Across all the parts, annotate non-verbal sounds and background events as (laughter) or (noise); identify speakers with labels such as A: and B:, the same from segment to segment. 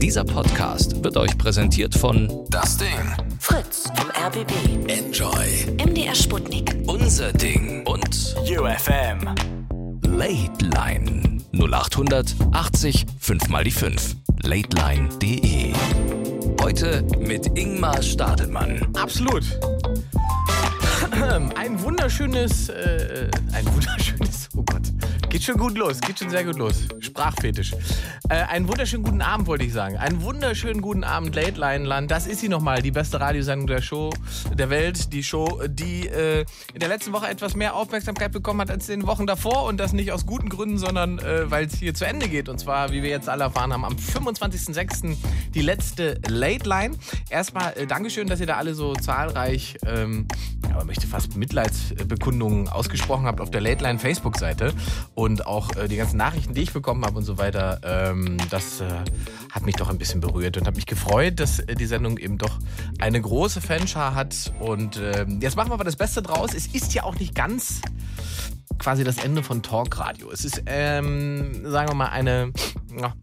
A: Dieser Podcast wird euch präsentiert von
B: Das Ding.
C: Fritz vom RBB.
B: Enjoy.
C: MDR Sputnik.
A: Unser Ding und
B: UFM.
A: Late Line 0800 80 5 mal die 5. Lateline.de. Heute mit Ingmar Stadelmann.
D: Absolut. (clears throat) Ein wunderschönes, äh, ein wunderschönes, oh Gott, geht schon gut los, geht schon sehr gut los. Sprachfetisch. Äh, einen wunderschönen guten Abend wollte ich sagen. Einen wunderschönen guten Abend, Late Line Land. Das ist sie nochmal, die beste Radiosendung der Show, der Welt. Die Show, die äh, in der letzten Woche etwas mehr Aufmerksamkeit bekommen hat als in den Wochen davor. Und das nicht aus guten Gründen, sondern äh, weil es hier zu Ende geht. Und zwar, wie wir jetzt alle erfahren haben, am 25.06. die letzte Late Line. Erstmal äh, Dankeschön, dass ihr da alle so zahlreich, ähm, man möchte fast Mitleidsbekundungen ausgesprochen habt auf der Late Line Facebook-Seite. Und auch äh, die ganzen Nachrichten, die ich bekommen habe und so weiter, ähm, das äh, hat mich doch ein bisschen berührt und hat mich gefreut, dass äh, die Sendung eben doch eine große Fanschar hat. Und ähm, jetzt machen wir aber das Beste draus. Es ist ja auch nicht ganz quasi das Ende von Talkradio. Es ist, ähm, sagen wir mal, eine ja,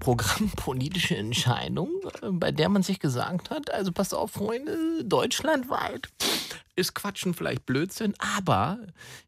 D: programmpolitische (laughs) Entscheidung, äh, bei der man sich gesagt hat, also passt auf, Freunde, deutschlandweit ist Quatschen vielleicht Blödsinn, aber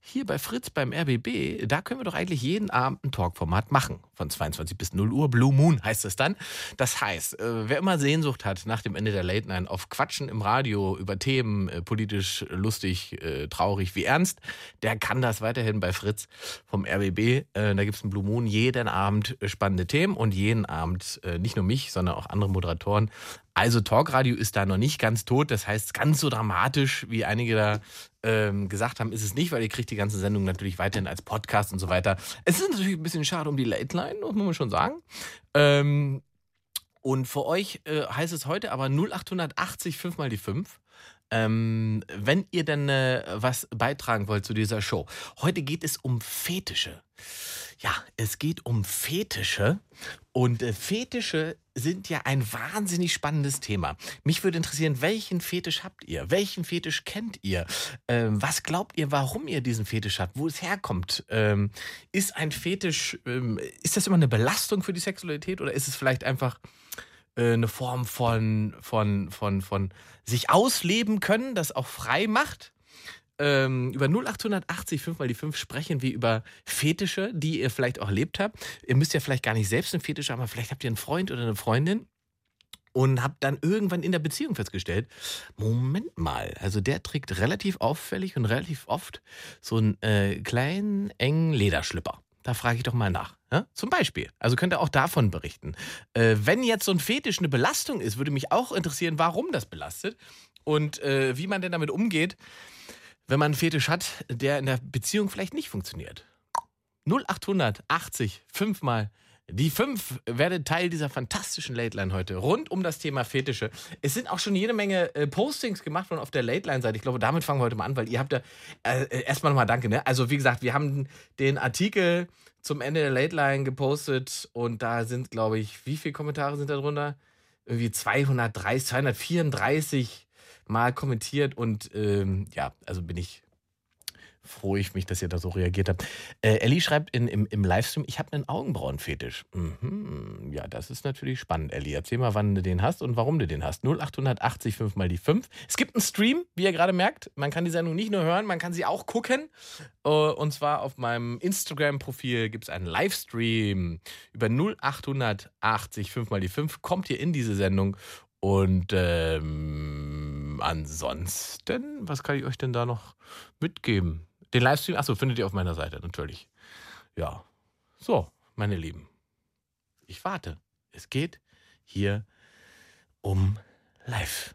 D: hier bei Fritz beim RBB, da können wir doch eigentlich jeden Abend ein Talkformat machen. Von 22 bis 0 Uhr, Blue Moon heißt es dann. Das heißt, äh, wer immer Sehnsucht hat nach dem Ende der Late Night auf Quatschen im Radio über Themen, äh, politisch lustig, äh, traurig wie ernst, der kann das weiterhin bei Fritz vom RBB. Da gibt es einen Blue Moon jeden Abend spannende Themen und jeden Abend nicht nur mich, sondern auch andere Moderatoren also Talkradio ist da noch nicht ganz tot. Das heißt, ganz so dramatisch, wie einige da ähm, gesagt haben, ist es nicht, weil ihr kriegt die ganze Sendung natürlich weiterhin als Podcast und so weiter. Es ist natürlich ein bisschen schade um die Late Line, muss man schon sagen. Ähm, und für euch äh, heißt es heute aber 0880 5 mal die 5. Ähm, wenn ihr denn äh, was beitragen wollt zu dieser Show. Heute geht es um Fetische. Ja, es geht um Fetische. Und äh, Fetische sind ja ein wahnsinnig spannendes Thema. Mich würde interessieren, welchen Fetisch habt ihr? Welchen Fetisch kennt ihr? Ähm, was glaubt ihr, warum ihr diesen Fetisch habt? Wo es herkommt? Ähm, ist ein Fetisch, ähm, ist das immer eine Belastung für die Sexualität oder ist es vielleicht einfach äh, eine Form von, von, von, von sich ausleben können, das auch frei macht? Ähm, über 0880 5 mal die 5 sprechen wir über Fetische, die ihr vielleicht auch erlebt habt. Ihr müsst ja vielleicht gar nicht selbst einen Fetisch haben, aber vielleicht habt ihr einen Freund oder eine Freundin und habt dann irgendwann in der Beziehung festgestellt, Moment mal, also der trägt relativ auffällig und relativ oft so einen äh, kleinen, engen Lederschlipper. Da frage ich doch mal nach. Ja? Zum Beispiel. Also könnt ihr auch davon berichten. Äh, wenn jetzt so ein Fetisch eine Belastung ist, würde mich auch interessieren, warum das belastet und äh, wie man denn damit umgeht wenn man einen Fetisch hat, der in der Beziehung vielleicht nicht funktioniert. 0800 80 5 mal die 5 werdet Teil dieser fantastischen Late Line heute rund um das Thema Fetische. Es sind auch schon jede Menge äh, Postings gemacht worden auf der Late Line Seite. Ich glaube, damit fangen wir heute mal an, weil ihr habt da äh, äh, erstmal nochmal danke. Ne? Also wie gesagt, wir haben den Artikel zum Ende der Late Line gepostet und da sind, glaube ich, wie viele Kommentare sind da drunter? Irgendwie 230, 234 mal kommentiert und ähm, ja, also bin ich freue ich mich, dass ihr da so reagiert habt. Äh, Ellie schreibt in, im, im Livestream, ich habe einen Augenbrauenfetisch. Mhm. Ja, das ist natürlich spannend, Ellie. Erzähl mal, wann du den hast und warum du den hast. 0880 5 mal die 5. Es gibt einen Stream, wie ihr gerade merkt. Man kann die Sendung nicht nur hören, man kann sie auch gucken. Äh, und zwar auf meinem Instagram-Profil gibt es einen Livestream über 0880 5 mal die 5. Kommt ihr in diese Sendung und ähm, ansonsten, was kann ich euch denn da noch mitgeben? Den Livestream, achso, findet ihr auf meiner Seite natürlich. Ja. So, meine Lieben. Ich warte. Es geht hier um Live.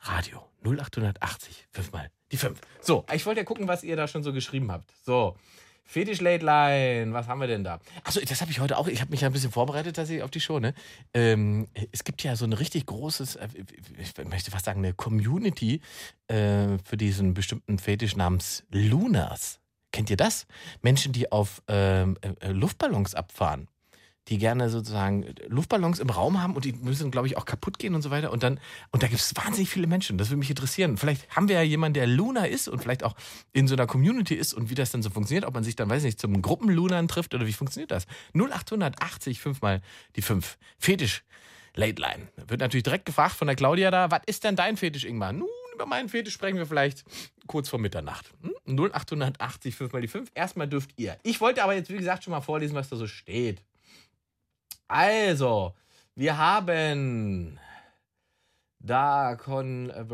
D: Radio 0880. Fünfmal die fünf. So, ich wollte ja gucken, was ihr da schon so geschrieben habt. So, Fetisch Late Line, was haben wir denn da? Achso, das habe ich heute auch. Ich habe mich ja ein bisschen vorbereitet dass ich auf die Show. Ne? Ähm, es gibt ja so ein richtig großes, äh, ich möchte fast sagen, eine Community äh, für diesen bestimmten Fetisch namens Lunas. Kennt ihr das? Menschen, die auf ähm, äh, Luftballons abfahren. Die gerne sozusagen Luftballons im Raum haben und die müssen, glaube ich, auch kaputt gehen und so weiter. Und dann, und da gibt es wahnsinnig viele Menschen. Das würde mich interessieren. Vielleicht haben wir ja jemanden, der Luna ist und vielleicht auch in so einer Community ist und wie das dann so funktioniert, ob man sich dann, weiß nicht, zum Gruppenlunern trifft oder wie funktioniert das? 0880, fünfmal die fünf. Fetisch. Late Line. Wird natürlich direkt gefragt von der Claudia da, was ist denn dein Fetisch, Ingmar? Nun, über meinen Fetisch sprechen wir vielleicht kurz vor Mitternacht. Hm? 0880, 5 mal die 5. Erstmal dürft ihr. Ich wollte aber jetzt, wie gesagt, schon mal vorlesen, was da so steht. Also, wir haben da kon. Äh,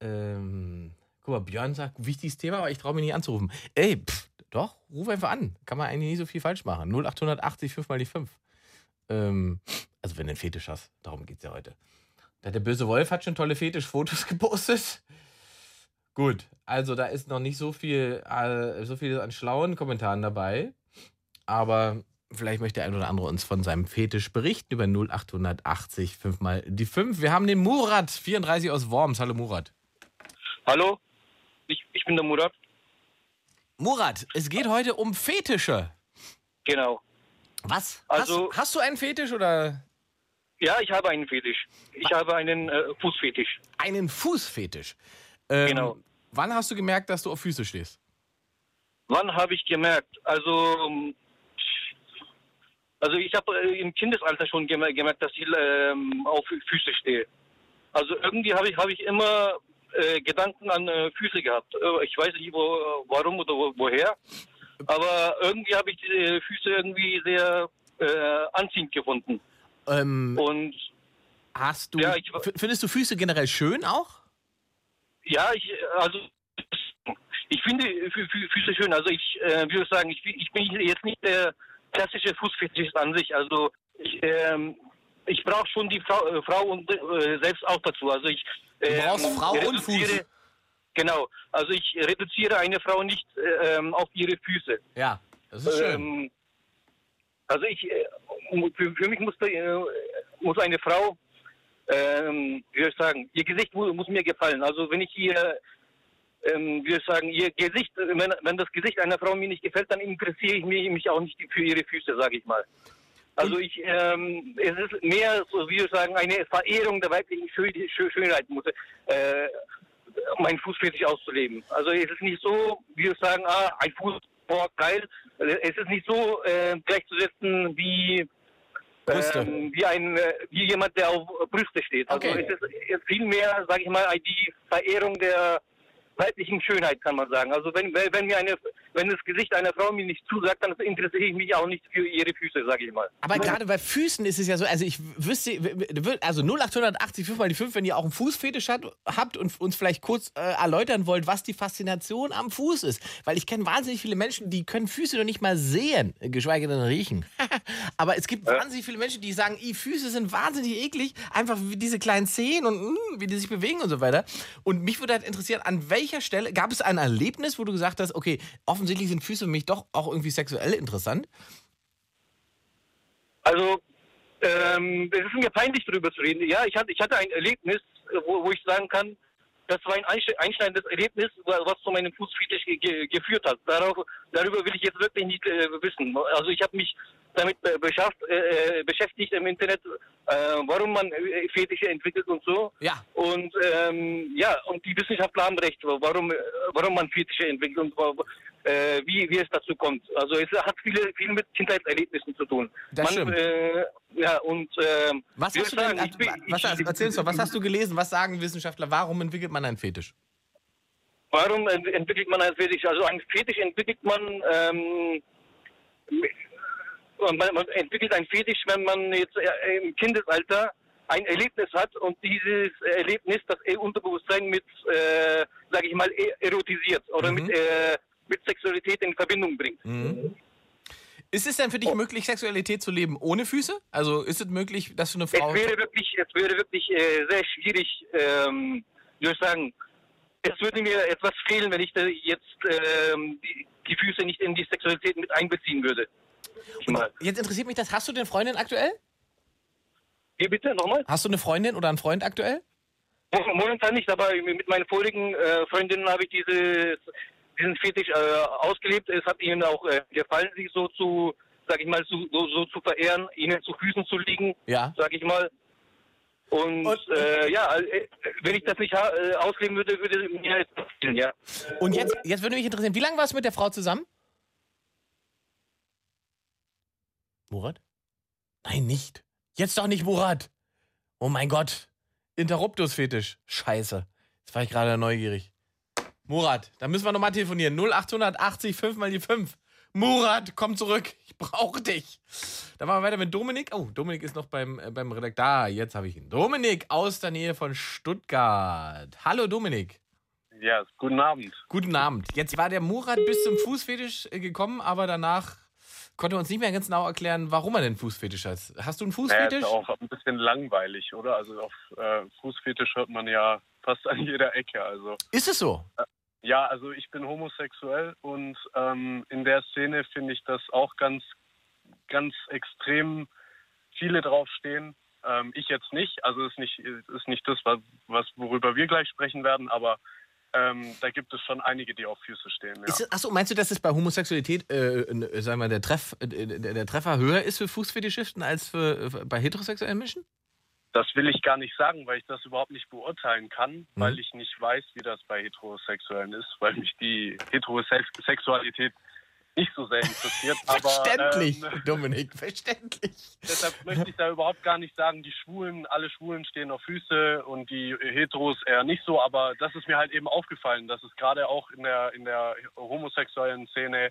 D: ähm, guck mal, Björn sagt, wichtiges Thema, aber ich traue mich nicht anzurufen. Ey, pff, doch, ruf einfach an. Kann man eigentlich nicht so viel falsch machen. 0880, 5 mal die 5. Ähm, also, wenn du einen Fetisch hast, darum geht es ja heute. Der böse Wolf hat schon tolle Fetischfotos (laughs) gepostet. Gut, also da ist noch nicht so viel, äh, so viel an schlauen Kommentaren dabei. Aber vielleicht möchte der ein oder andere uns von seinem Fetisch berichten über 0880 5 mal die 5. Wir haben den Murat, 34 aus Worms. Hallo Murat.
B: Hallo, ich, ich bin der Murat.
D: Murat, es geht heute um Fetische.
B: Genau.
D: Was?
B: Also-
D: hast, hast du einen Fetisch oder
B: Ja, ich habe einen Fetisch. Ich habe einen äh, Fußfetisch.
D: einen Fußfetisch? Ähm,
B: Genau.
D: Wann hast du gemerkt, dass du auf Füße stehst?
B: Wann habe ich gemerkt? Also, ähm, also ich habe äh, im Kindesalter schon gemer gemerkt, dass ich ähm, auf Füße stehe. Also irgendwie habe ich, habe ich immer äh, Gedanken an äh, Füße gehabt. Äh, ich weiß nicht, wo, warum oder wo, woher. Aber irgendwie habe ich diese Füße irgendwie sehr äh, anziehend gefunden.
D: Ähm,
B: Und
D: hast du,
B: Ja, ich-
D: findest du Füße generell schön auch?
B: Ja, ich, also ich finde Fü- Fü- Füße schön. Also ich äh, würde sagen, ich, ich bin jetzt nicht der klassische Fußfetischist an sich. Also ich, ähm, ich brauche schon die Frau, äh, Frau und äh, selbst auch dazu. Also ich
D: Du
B: ähm,
D: Frau und
B: reduziere-
D: Fuß.
B: Genau. Also ich reduziere eine Frau nicht äh, ähm, auf ihre Füße.
D: Ja, das ist schön.
B: Ähm, also ich, äh, für, für mich muss, äh, muss eine Frau, ähm, wie soll ich sagen, ihr Gesicht mu muss mir gefallen. Also wenn ich ihr, ähm, ich sagen, ihr Gesicht, wenn, wenn das Gesicht einer Frau mir nicht gefällt, dann interessiere ich mich, mich auch nicht für ihre Füße, sage ich mal. Also ich, ähm, es ist mehr, so wie wir sagen, eine Verehrung der weiblichen Schön Schön Schönheit, muss, äh, mein Fußfetisch auszuleben. Also es ist nicht so, wie wir sagen, ah, ein Fuß, boah, geil. Es ist nicht so äh, gleichzusetzen wie ähm, wie ein äh, wie jemand, der auf Brüste steht. Also
D: Okay.
B: es ist jetzt viel mehr, sage ich mal, die Verehrung der weiblichen Schönheit, kann man sagen. Also wenn, wenn mir eine wenn das Gesicht einer Frau mir nicht zusagt, dann interessiere ich mich auch nicht für ihre Füße, sage ich mal.
D: Aber gerade bei Füßen ist es ja so, also ich wüsste, also 0880 5 mal die 5, wenn ihr auch einen Fußfetisch hat, habt und uns vielleicht kurz äh, erläutern wollt, was die Faszination am Fuß ist. Weil ich kenne wahnsinnig viele Menschen, die können Füße noch nicht mal sehen, geschweige denn riechen. (laughs) Aber es gibt wahnsinnig viele Menschen, die sagen, "Ih, Füße sind wahnsinnig eklig, einfach wie diese kleinen Zehen und mm, wie die sich bewegen und so weiter. Und mich würde halt interessieren, an welcher Stelle, gab es ein Erlebnis, wo du gesagt hast, okay, offensichtlich sind Füße für mich doch auch irgendwie sexuell interessant?
B: Also, ähm, es ist mir peinlich, darüber zu reden. Ja, ich hatte, ich hatte ein Erlebnis, äh, wo, wo ich sagen kann, das war ein einsch- einschneidendes Erlebnis, wa- was zu meinem Fußfetisch ge ge geführt hat. Darauf, darüber will ich jetzt wirklich nicht äh, wissen. Also ich habe mich damit äh, äh, äh, beschäftigt im Internet, warum man Fetische entwickelt und so.
D: Ja.
B: Und ähm, ja, und die Wissenschaftler haben recht, warum, warum man Fetische entwickelt und äh, wie, wie es dazu kommt. Also es hat viele, viel mit Kindheitserlebnissen zu tun.
D: Das stimmt.
B: Äh, ja, und ähm,
D: Was hast du denn,
B: ich sagen, ich bin-
D: was,
B: ich-
D: erzähl uns doch, was hast du gelesen? Was sagen Wissenschaftler? Warum entwickelt man einen Fetisch?
B: Warum ent- entwickelt man einen Fetisch? Also einen Fetisch entwickelt man, ähm, man, man entwickelt einen Fetisch, wenn man jetzt äh, im Kindesalter ein Erlebnis hat und dieses Erlebnis das Unterbewusstsein mit, äh, sage ich mal, e- erotisiert oder
D: Mhm.
B: mit, äh, mit Sexualität in Verbindung bringt.
D: Ist es denn für dich
B: Oh.
D: möglich, Sexualität zu leben ohne Füße? Also ist es möglich, dass du eine
B: Es
D: Frau.
B: wäre wirklich, es wäre wirklich äh, sehr schwierig, ähm, wie soll ich sagen, es würde mir etwas fehlen, wenn ich da jetzt ähm, die, die Füße nicht in die Sexualität mit einbeziehen würde.
D: Jetzt interessiert mich das. Hast du denn Freundin aktuell?
B: Wie bitte nochmal?
D: Hast du eine Freundin oder einen Freund aktuell?
B: Mo- Momentan nicht, aber mit meinen vorigen äh, Freundinnen habe ich dieses, diesen Fetisch äh, ausgelebt. Es hat ihnen auch äh, gefallen, sich so zu sag ich mal, so, so, so zu verehren, ihnen zu Füßen zu liegen,
D: Ja.
B: sag ich mal. Und,
D: Und-
B: äh, ja, äh, wenn ich das nicht äh, ausleben würde, würde mir jetzt passieren, ja.
D: Und jetzt, jetzt würde mich interessieren, wie lange warst du mit der Frau zusammen? Murat? Nein, nicht. Jetzt doch nicht Murat. Oh mein Gott. Interruptus-Fetisch. Scheiße. Jetzt war ich gerade neugierig. Murat, da müssen wir nochmal telefonieren. 0880 5 mal die 5. Murat, komm zurück. Ich brauche dich. Dann machen wir weiter mit Dominik. Oh, Dominik ist noch beim, äh, beim Redakteur. Ah, jetzt habe ich ihn. Dominik aus der Nähe von Stuttgart. Hallo Dominik.
E: Ja, guten Abend.
D: Guten Abend. Jetzt war der Murat bis zum Fußfetisch äh, gekommen, aber danach konnte er uns nicht mehr ganz genau erklären, warum er den Fußfetisch hat. Hast du einen Fußfetisch?
E: ist auch ein bisschen langweilig, oder? Also auf äh, Fußfetisch hört man ja fast an jeder Ecke. Also
D: Ist es so?
E: Ja, also ich bin homosexuell und ähm, in der Szene finde ich das auch ganz, ganz extrem viele draufstehen. Ähm, ich jetzt nicht, also ist nicht ist nicht das, was, worüber wir gleich sprechen werden, aber ähm, da gibt es schon einige, die auf Füße stehen. Ja.
D: Achso, meinst du, dass es bei Homosexualität, äh, äh, sagen wir, der, Treff, äh, der, der Treffer höher ist für Fußfetischisten als für, äh, bei heterosexuellen Menschen?
E: Das will ich gar nicht sagen, weil ich das überhaupt nicht beurteilen kann, weil ich nicht weiß, wie das bei Heterosexuellen ist, weil mich die Heterosexualität nicht so sehr interessiert. (laughs)
D: Verständlich,
E: Aber ähm,
D: Dominik, verständlich.
E: deshalb möchte ich da überhaupt gar nicht sagen, die Schwulen, alle Schwulen stehen auf Füße und die Heteros eher nicht so. Aber das ist mir halt eben aufgefallen, dass es gerade auch in der, in der homosexuellen Szene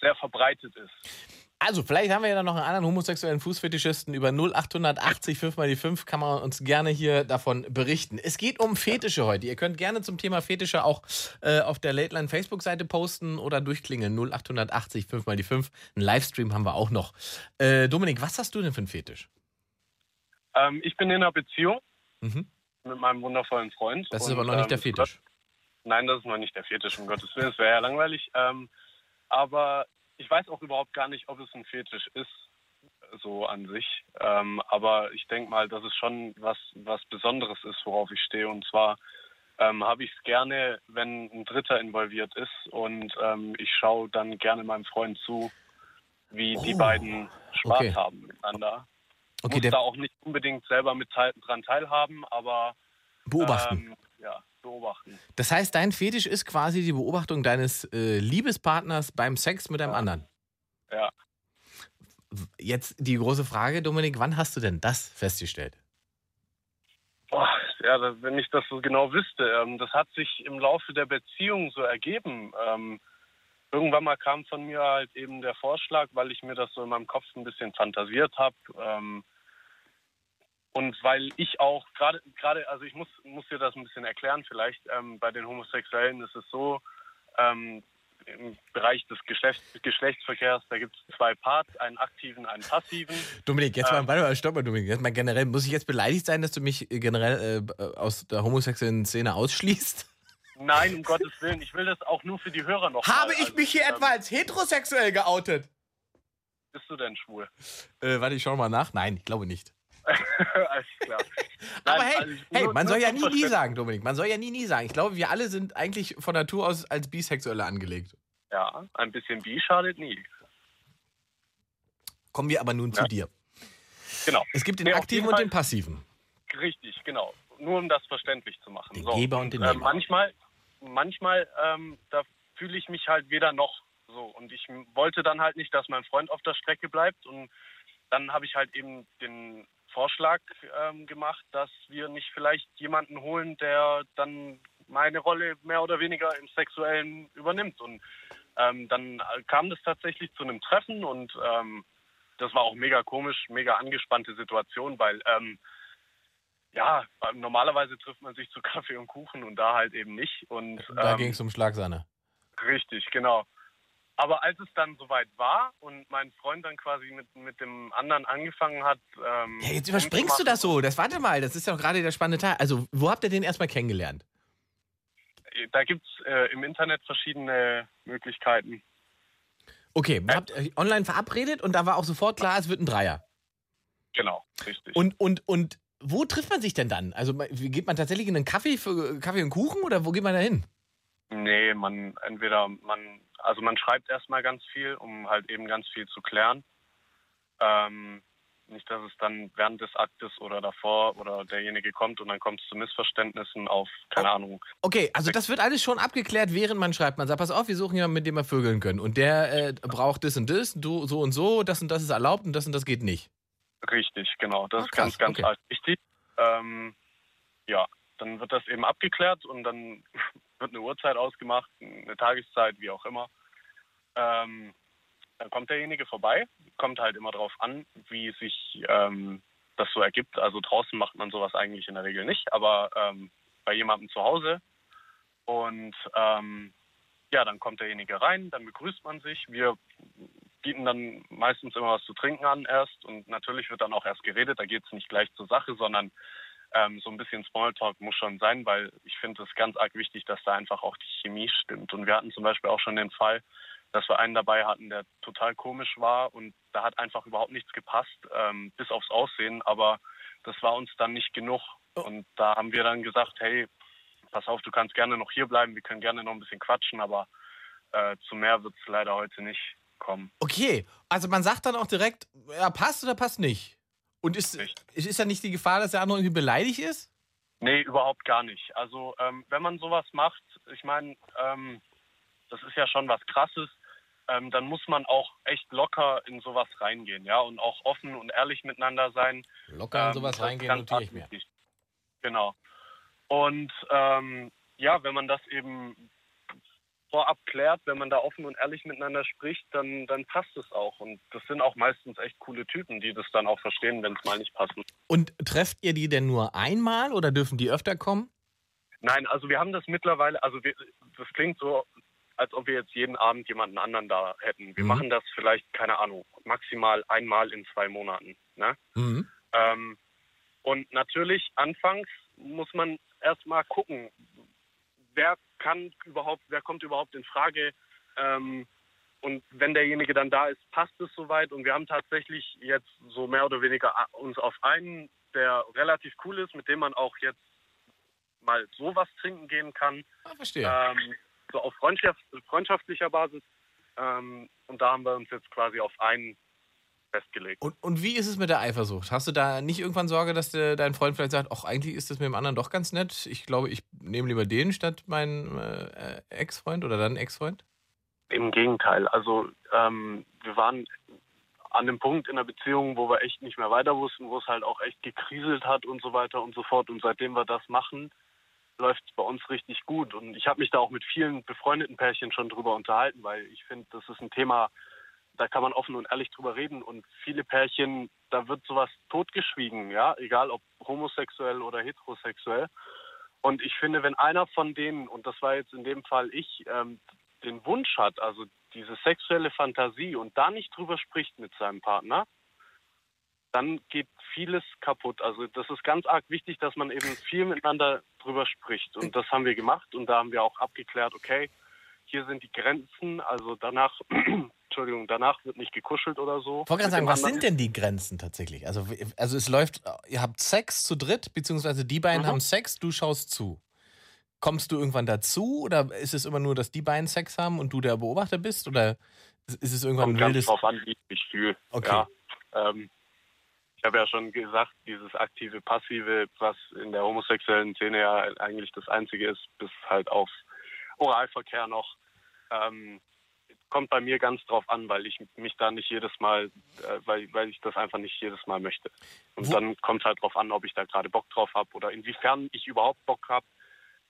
E: sehr verbreitet ist.
D: Also, vielleicht haben wir ja dann noch einen anderen homosexuellen Fußfetischisten. Über 0880 5 mal die 5 kann man uns gerne hier davon berichten. Es geht um Fetische heute. Ihr könnt gerne zum Thema Fetische auch äh, auf der Late Line Facebook-Seite posten oder durchklingeln. 0880 5 mal die 5. Einen Livestream haben wir auch noch. Äh, Dominik, was hast du denn für einen Fetisch?
E: Ähm, ich bin in einer Beziehung
D: Mhm.
E: mit meinem wundervollen Freund.
D: Das ist
E: und,
D: aber noch nicht der
E: ähm,
D: Fetisch.
E: Nein, das ist noch nicht der Fetisch, um Gottes Willen. Das wäre ja langweilig. Ähm, aber ich weiß auch überhaupt gar nicht, ob es ein Fetisch ist, so an sich. Ähm, aber ich denke mal, dass es schon was, was Besonderes ist, worauf ich stehe. Und zwar ähm, habe ich es gerne, wenn ein Dritter involviert ist. Und ähm, ich schaue dann gerne meinem Freund zu, wie die
D: Oh,
E: beiden Spaß
D: okay.
E: haben miteinander.
D: Okay,
E: Muss da auch nicht unbedingt selber mit teil dran teilhaben, aber
D: beobachten.
E: ähm, ja, beobachten.
D: Das heißt, dein Fetisch ist quasi die Beobachtung deines äh, Liebespartners beim Sex mit einem anderen.
E: Ja.
D: Jetzt die große Frage, Dominik, wann hast du denn das festgestellt?
E: Boah, ja, wenn ich das so genau wüsste, ähm, das hat sich im Laufe der Beziehung so ergeben. Ähm, irgendwann mal kam von mir halt eben der Vorschlag, weil ich mir das so in meinem Kopf ein bisschen fantasiert habe. Ähm, und weil ich auch gerade, gerade, also ich muss, muss dir das ein bisschen erklären vielleicht, ähm, bei den Homosexuellen ist es so, ähm, im Bereich des Geschlechts, Geschlechtsverkehrs, da gibt es zwei Parts, einen aktiven, einen passiven.
D: Dominik, jetzt
E: Ähm.
D: mal, warte mal, stopp mal, Dominik. Jetzt mal generell, muss ich jetzt beleidigt sein, dass du mich äh, generell äh, aus der homosexuellen Szene ausschließt?
E: Nein, um Gottes Willen, ich will das auch nur für die Hörer noch mal.
D: Habe ich
E: Also,
D: mich hier
E: ähm,
D: etwa als heterosexuell geoutet?
E: Bist du denn schwul?
D: Äh, warte, ich schau mal nach. Nein, ich glaube nicht. (laughs)
E: Alles klar. (laughs)
D: Aber
E: Nein,
D: hey,
E: also
D: hey, man soll ja nie, nie sagen, Dominik. Man soll ja nie, nie sagen. Ich glaube, wir alle sind eigentlich von Natur aus als Bisexuelle angelegt.
E: Ja, ein bisschen bi schadet nie.
D: Kommen wir aber nun zu
E: Ja.
D: dir.
E: Genau.
D: Es gibt den
E: Nee,
D: aktiven und den passiven.
E: Richtig, genau. Nur um das verständlich zu machen.
D: Den Geber und den
E: äh,
D: Nehmer.
E: manchmal, manchmal, ähm, da fühle ich mich halt weder noch so. Und ich wollte dann halt nicht, dass mein Freund auf der Strecke bleibt. Und dann habe ich halt eben den Vorschlag ähm, gemacht, dass wir nicht vielleicht jemanden holen, der dann meine Rolle mehr oder weniger im Sexuellen übernimmt. Und ähm, dann kam das tatsächlich zu einem Treffen und ähm, das war auch mega komisch, mega angespannte Situation, weil ähm, ja, normalerweise trifft man sich zu Kaffee und Kuchen und da halt eben nicht. Und
D: Da
E: ähm,
D: ging es um Schlagsahne.
E: Richtig, genau. Aber als es dann soweit war und mein Freund dann quasi mit, mit dem anderen angefangen hat. Ähm,
D: Ja, jetzt überspringst du das so. Das warte mal, das ist ja auch gerade der spannende Teil. Also, wo habt ihr den erstmal kennengelernt?
E: Da gibt es äh, im Internet verschiedene Möglichkeiten.
D: Okay, ihr habt euch online verabredet und da war auch sofort klar, es wird ein Dreier.
E: Genau, richtig.
D: Und, und, und wo trifft man sich denn dann? Also geht man tatsächlich in einen Kaffee für Kaffee und Kuchen oder wo geht man da hin?
E: Nee, man entweder man, also man schreibt erstmal ganz viel, um halt eben ganz viel zu klären. Ähm, nicht, dass es dann während des Aktes oder davor oder derjenige kommt und dann kommt es zu Missverständnissen auf, keine Ahnung.
D: Okay, also das wird alles schon abgeklärt, während man schreibt. Man sagt, pass auf, wir suchen jemanden, mit dem wir vögeln können. Und der äh, braucht das und das, du so und so, das und das ist erlaubt und das und das geht nicht.
E: Richtig, genau. Das
D: Ah,
E: ist ganz, ganz
D: okay.
E: wichtig. Ähm, ja, dann wird das eben abgeklärt und dann (laughs) wird eine Uhrzeit ausgemacht, eine Tageszeit, wie auch immer. Ähm, dann kommt derjenige vorbei, kommt halt immer darauf an, wie sich ähm, das so ergibt. Also draußen macht man sowas eigentlich in der Regel nicht, aber ähm, bei jemandem zu Hause. Und ähm, ja, dann kommt derjenige rein, dann begrüßt man sich. Wir bieten dann meistens immer was zu trinken an erst und natürlich wird dann auch erst geredet. Da geht es nicht gleich zur Sache, sondern ähm, so ein bisschen Smalltalk muss schon sein, weil ich finde es ganz arg wichtig, dass da einfach auch die Chemie stimmt. Und wir hatten zum Beispiel auch schon den Fall, dass wir einen dabei hatten, der total komisch war und da hat einfach überhaupt nichts gepasst, ähm, bis aufs Aussehen, aber das war uns dann nicht genug. Und da haben wir dann gesagt, hey, pass auf, du kannst gerne noch hier bleiben, wir können gerne noch ein bisschen quatschen, aber äh, zu mehr wird es leider heute nicht kommen.
D: Okay, also man sagt dann auch direkt, ja, passt oder passt nicht. Und ist, ist da nicht die Gefahr, dass der andere irgendwie beleidigt ist?
E: Nee, überhaupt gar nicht. Also ähm, wenn man sowas macht, ich meine, ähm, das ist ja schon was Krasses, ähm, dann muss man auch echt locker in sowas reingehen, ja, und auch offen und ehrlich miteinander sein.
D: Locker in
E: Ähm,
D: sowas reingehen, notiere ich mir.
E: Genau. Und ähm, ja, wenn man das eben vorab klärt, wenn man da offen und ehrlich miteinander spricht, dann, dann passt es auch. Und das sind auch meistens echt coole Typen, die das dann auch verstehen, wenn es mal nicht passt.
D: Und trefft ihr die denn nur einmal oder dürfen die öfter kommen?
E: Nein, also wir haben das mittlerweile, also wir, das klingt so, als ob wir jetzt jeden Abend jemanden anderen da hätten. Wir
D: Mhm.
E: machen das vielleicht, keine Ahnung, maximal einmal in zwei Monaten. Ne?
D: Mhm.
E: Ähm, und natürlich, anfangs muss man erstmal gucken, wer kann überhaupt, wer kommt überhaupt in Frage. Ähm, und wenn derjenige dann da ist, passt es soweit. Und wir haben tatsächlich jetzt so mehr oder weniger a- uns auf einen, der relativ cool ist, mit dem man auch jetzt mal sowas trinken gehen kann,
D: Ah, verstehe.
E: ähm, so auf Freundschaft, freundschaftlicher Basis. Ähm, und da haben wir uns jetzt quasi auf einen festgelegt.
D: Und, und wie ist es mit der Eifersucht? Hast du da nicht irgendwann Sorge, dass der, dein Freund vielleicht sagt, ach, eigentlich ist das mit dem anderen doch ganz nett. Ich glaube, ich nehme lieber den statt meinen äh, Ex-Freund oder dann Ex-Freund?
E: Im Gegenteil. Also ähm, wir waren an dem Punkt in der Beziehung, wo wir echt nicht mehr weiter wussten, wo es halt auch echt gekriselt hat und so weiter und so fort. Und seitdem wir das machen, läuft es bei uns richtig gut. Und ich habe mich da auch mit vielen befreundeten Pärchen schon drüber unterhalten, weil ich finde, das ist ein Thema, da kann man offen und ehrlich drüber reden. Und viele Pärchen, da wird sowas totgeschwiegen, ja, egal ob homosexuell oder heterosexuell. Und ich finde, wenn einer von denen, und das war jetzt in dem Fall ich, ähm, den Wunsch hat, also diese sexuelle Fantasie und da nicht drüber spricht mit seinem Partner, dann geht vieles kaputt. Also das ist ganz arg wichtig, dass man eben viel miteinander drüber spricht. Und das haben wir gemacht und da haben wir auch abgeklärt, okay, hier sind die Grenzen, also danach, (clears throat) Entschuldigung, danach wird nicht gekuschelt oder so.
D: Ich wollte gerade sagen, was
E: anderen.
D: sind denn die Grenzen tatsächlich? Also, also es läuft, ihr habt Sex zu dritt, beziehungsweise die beiden
E: Mhm.
D: haben Sex, du schaust zu. Kommst du irgendwann dazu oder ist es immer nur, dass die beiden Sex haben und du der Beobachter bist? Oder ist es irgendwann
E: Kommt
D: ein wildes.
E: drauf an, wie ich mich fühle.
D: Okay.
E: Ja, ähm, ich habe ja schon gesagt, dieses aktive, passive, was in der homosexuellen Szene ja eigentlich das Einzige ist, bis halt auf Oralverkehr noch, ähm, kommt bei mir ganz drauf an, weil ich mich da nicht jedes Mal, äh, weil, weil ich das einfach nicht jedes Mal möchte. Und
D: Wo-
E: dann kommt halt drauf an, ob ich da gerade Bock drauf habe oder inwiefern ich überhaupt Bock habe,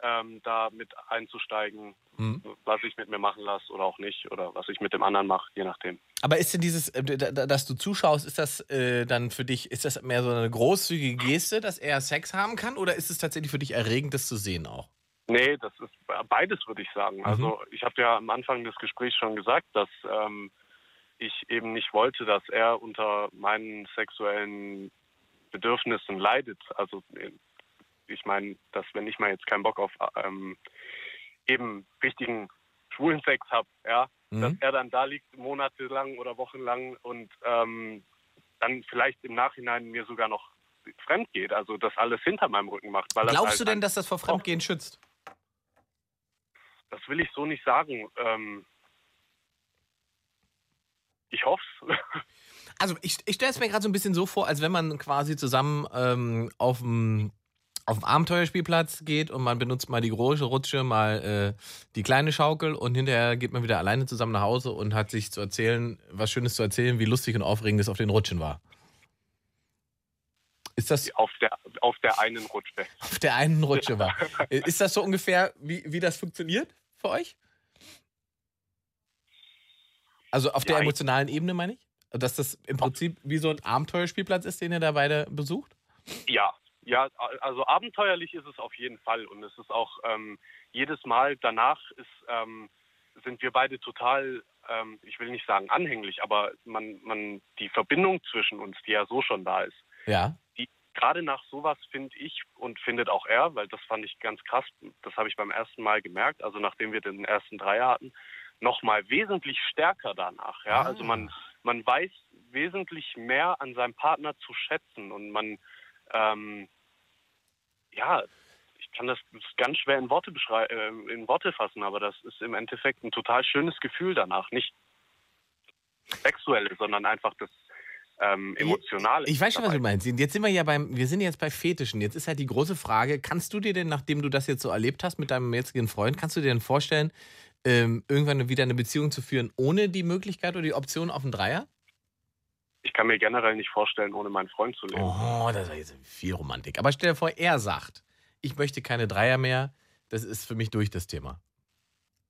E: ähm, da mit einzusteigen,
D: Mhm.
E: was ich mit mir machen lasse oder auch nicht oder was ich mit dem anderen mache, je nachdem.
D: Aber ist denn dieses, äh, da- da- dass du zuschaust, ist das äh, dann für dich, ist das mehr so eine großzügige Geste, dass er Sex haben kann? Oder ist es tatsächlich für dich erregend, das zu sehen auch?
E: Nee, das ist beides, würde ich sagen. Also ich habe ja am Anfang des Gesprächs schon gesagt, dass ähm, ich eben nicht wollte, dass er unter meinen sexuellen Bedürfnissen leidet. Also äh, ich meine, dass wenn ich mal jetzt keinen Bock auf ähm, eben richtigen schwulen Sex habe, ja,
D: Mhm.
E: dass er dann da liegt monatelang oder wochenlang und ähm, dann vielleicht im Nachhinein mir sogar noch fremd geht, also das alles hinter meinem Rücken macht. Weil
D: Glaubst
E: halt
D: du denn, dass das vor Fremdgehen schützt?
E: Das will ich so nicht sagen. Ähm, ich hoffe es. (laughs)
D: Also ich, ich stelle es mir gerade so ein bisschen so vor, als wenn man quasi zusammen ähm, auf dem auf dem Abenteuerspielplatz geht und man benutzt mal die große Rutsche, mal äh, die kleine Schaukel und hinterher geht man wieder alleine zusammen nach Hause und hat sich zu erzählen, was Schönes zu erzählen, wie lustig und aufregend es auf den Rutschen war. Ist das
E: Auf der, auf der einen Rutsche.
D: auf der einen Rutsche war? (laughs) Ist das so ungefähr, wie, wie das funktioniert für euch? Also auf der
E: Ja, ich-
D: emotionalen Ebene meine ich? Dass das im Prinzip wie so ein Abenteuerspielplatz ist, den ihr da beide besucht?
E: Ja, ja, also abenteuerlich ist es auf jeden Fall. Und es ist auch ähm, jedes Mal danach ist, ähm, sind wir beide total, ähm, ich will nicht sagen anhänglich, aber man, man, die Verbindung zwischen uns, die ja so schon da ist,
D: Ja.
E: Gerade nach sowas finde ich und findet auch er, weil das fand ich ganz krass, das habe ich beim ersten Mal gemerkt, also nachdem wir den ersten Dreier hatten, nochmal wesentlich stärker danach. Ja,
D: Ah.
E: also man, man weiß wesentlich mehr an seinem Partner zu schätzen und man, ähm, ja, ich kann das ganz schwer in Worte beschrei äh, in Worte fassen, aber das ist im Endeffekt ein total schönes Gefühl danach, nicht sexuelle, sondern einfach das ähm, emotionale.
D: Ich weiß schon, was
E: dabei.
D: du meinst. Jetzt sind wir ja beim, wir sind jetzt bei Fetischen. Jetzt ist halt die große Frage, kannst du dir denn, nachdem du das jetzt so erlebt hast mit deinem jetzigen Freund, kannst du dir denn vorstellen, ähm, irgendwann wieder eine Beziehung zu führen, ohne die Möglichkeit oder die Option auf einen Dreier?
E: Ich kann mir generell nicht vorstellen, ohne meinen Freund zu leben.
D: Oh, das ist jetzt viel Romantik. Aber stell dir vor, er sagt, ich möchte keine Dreier mehr, das ist für mich durch das Thema.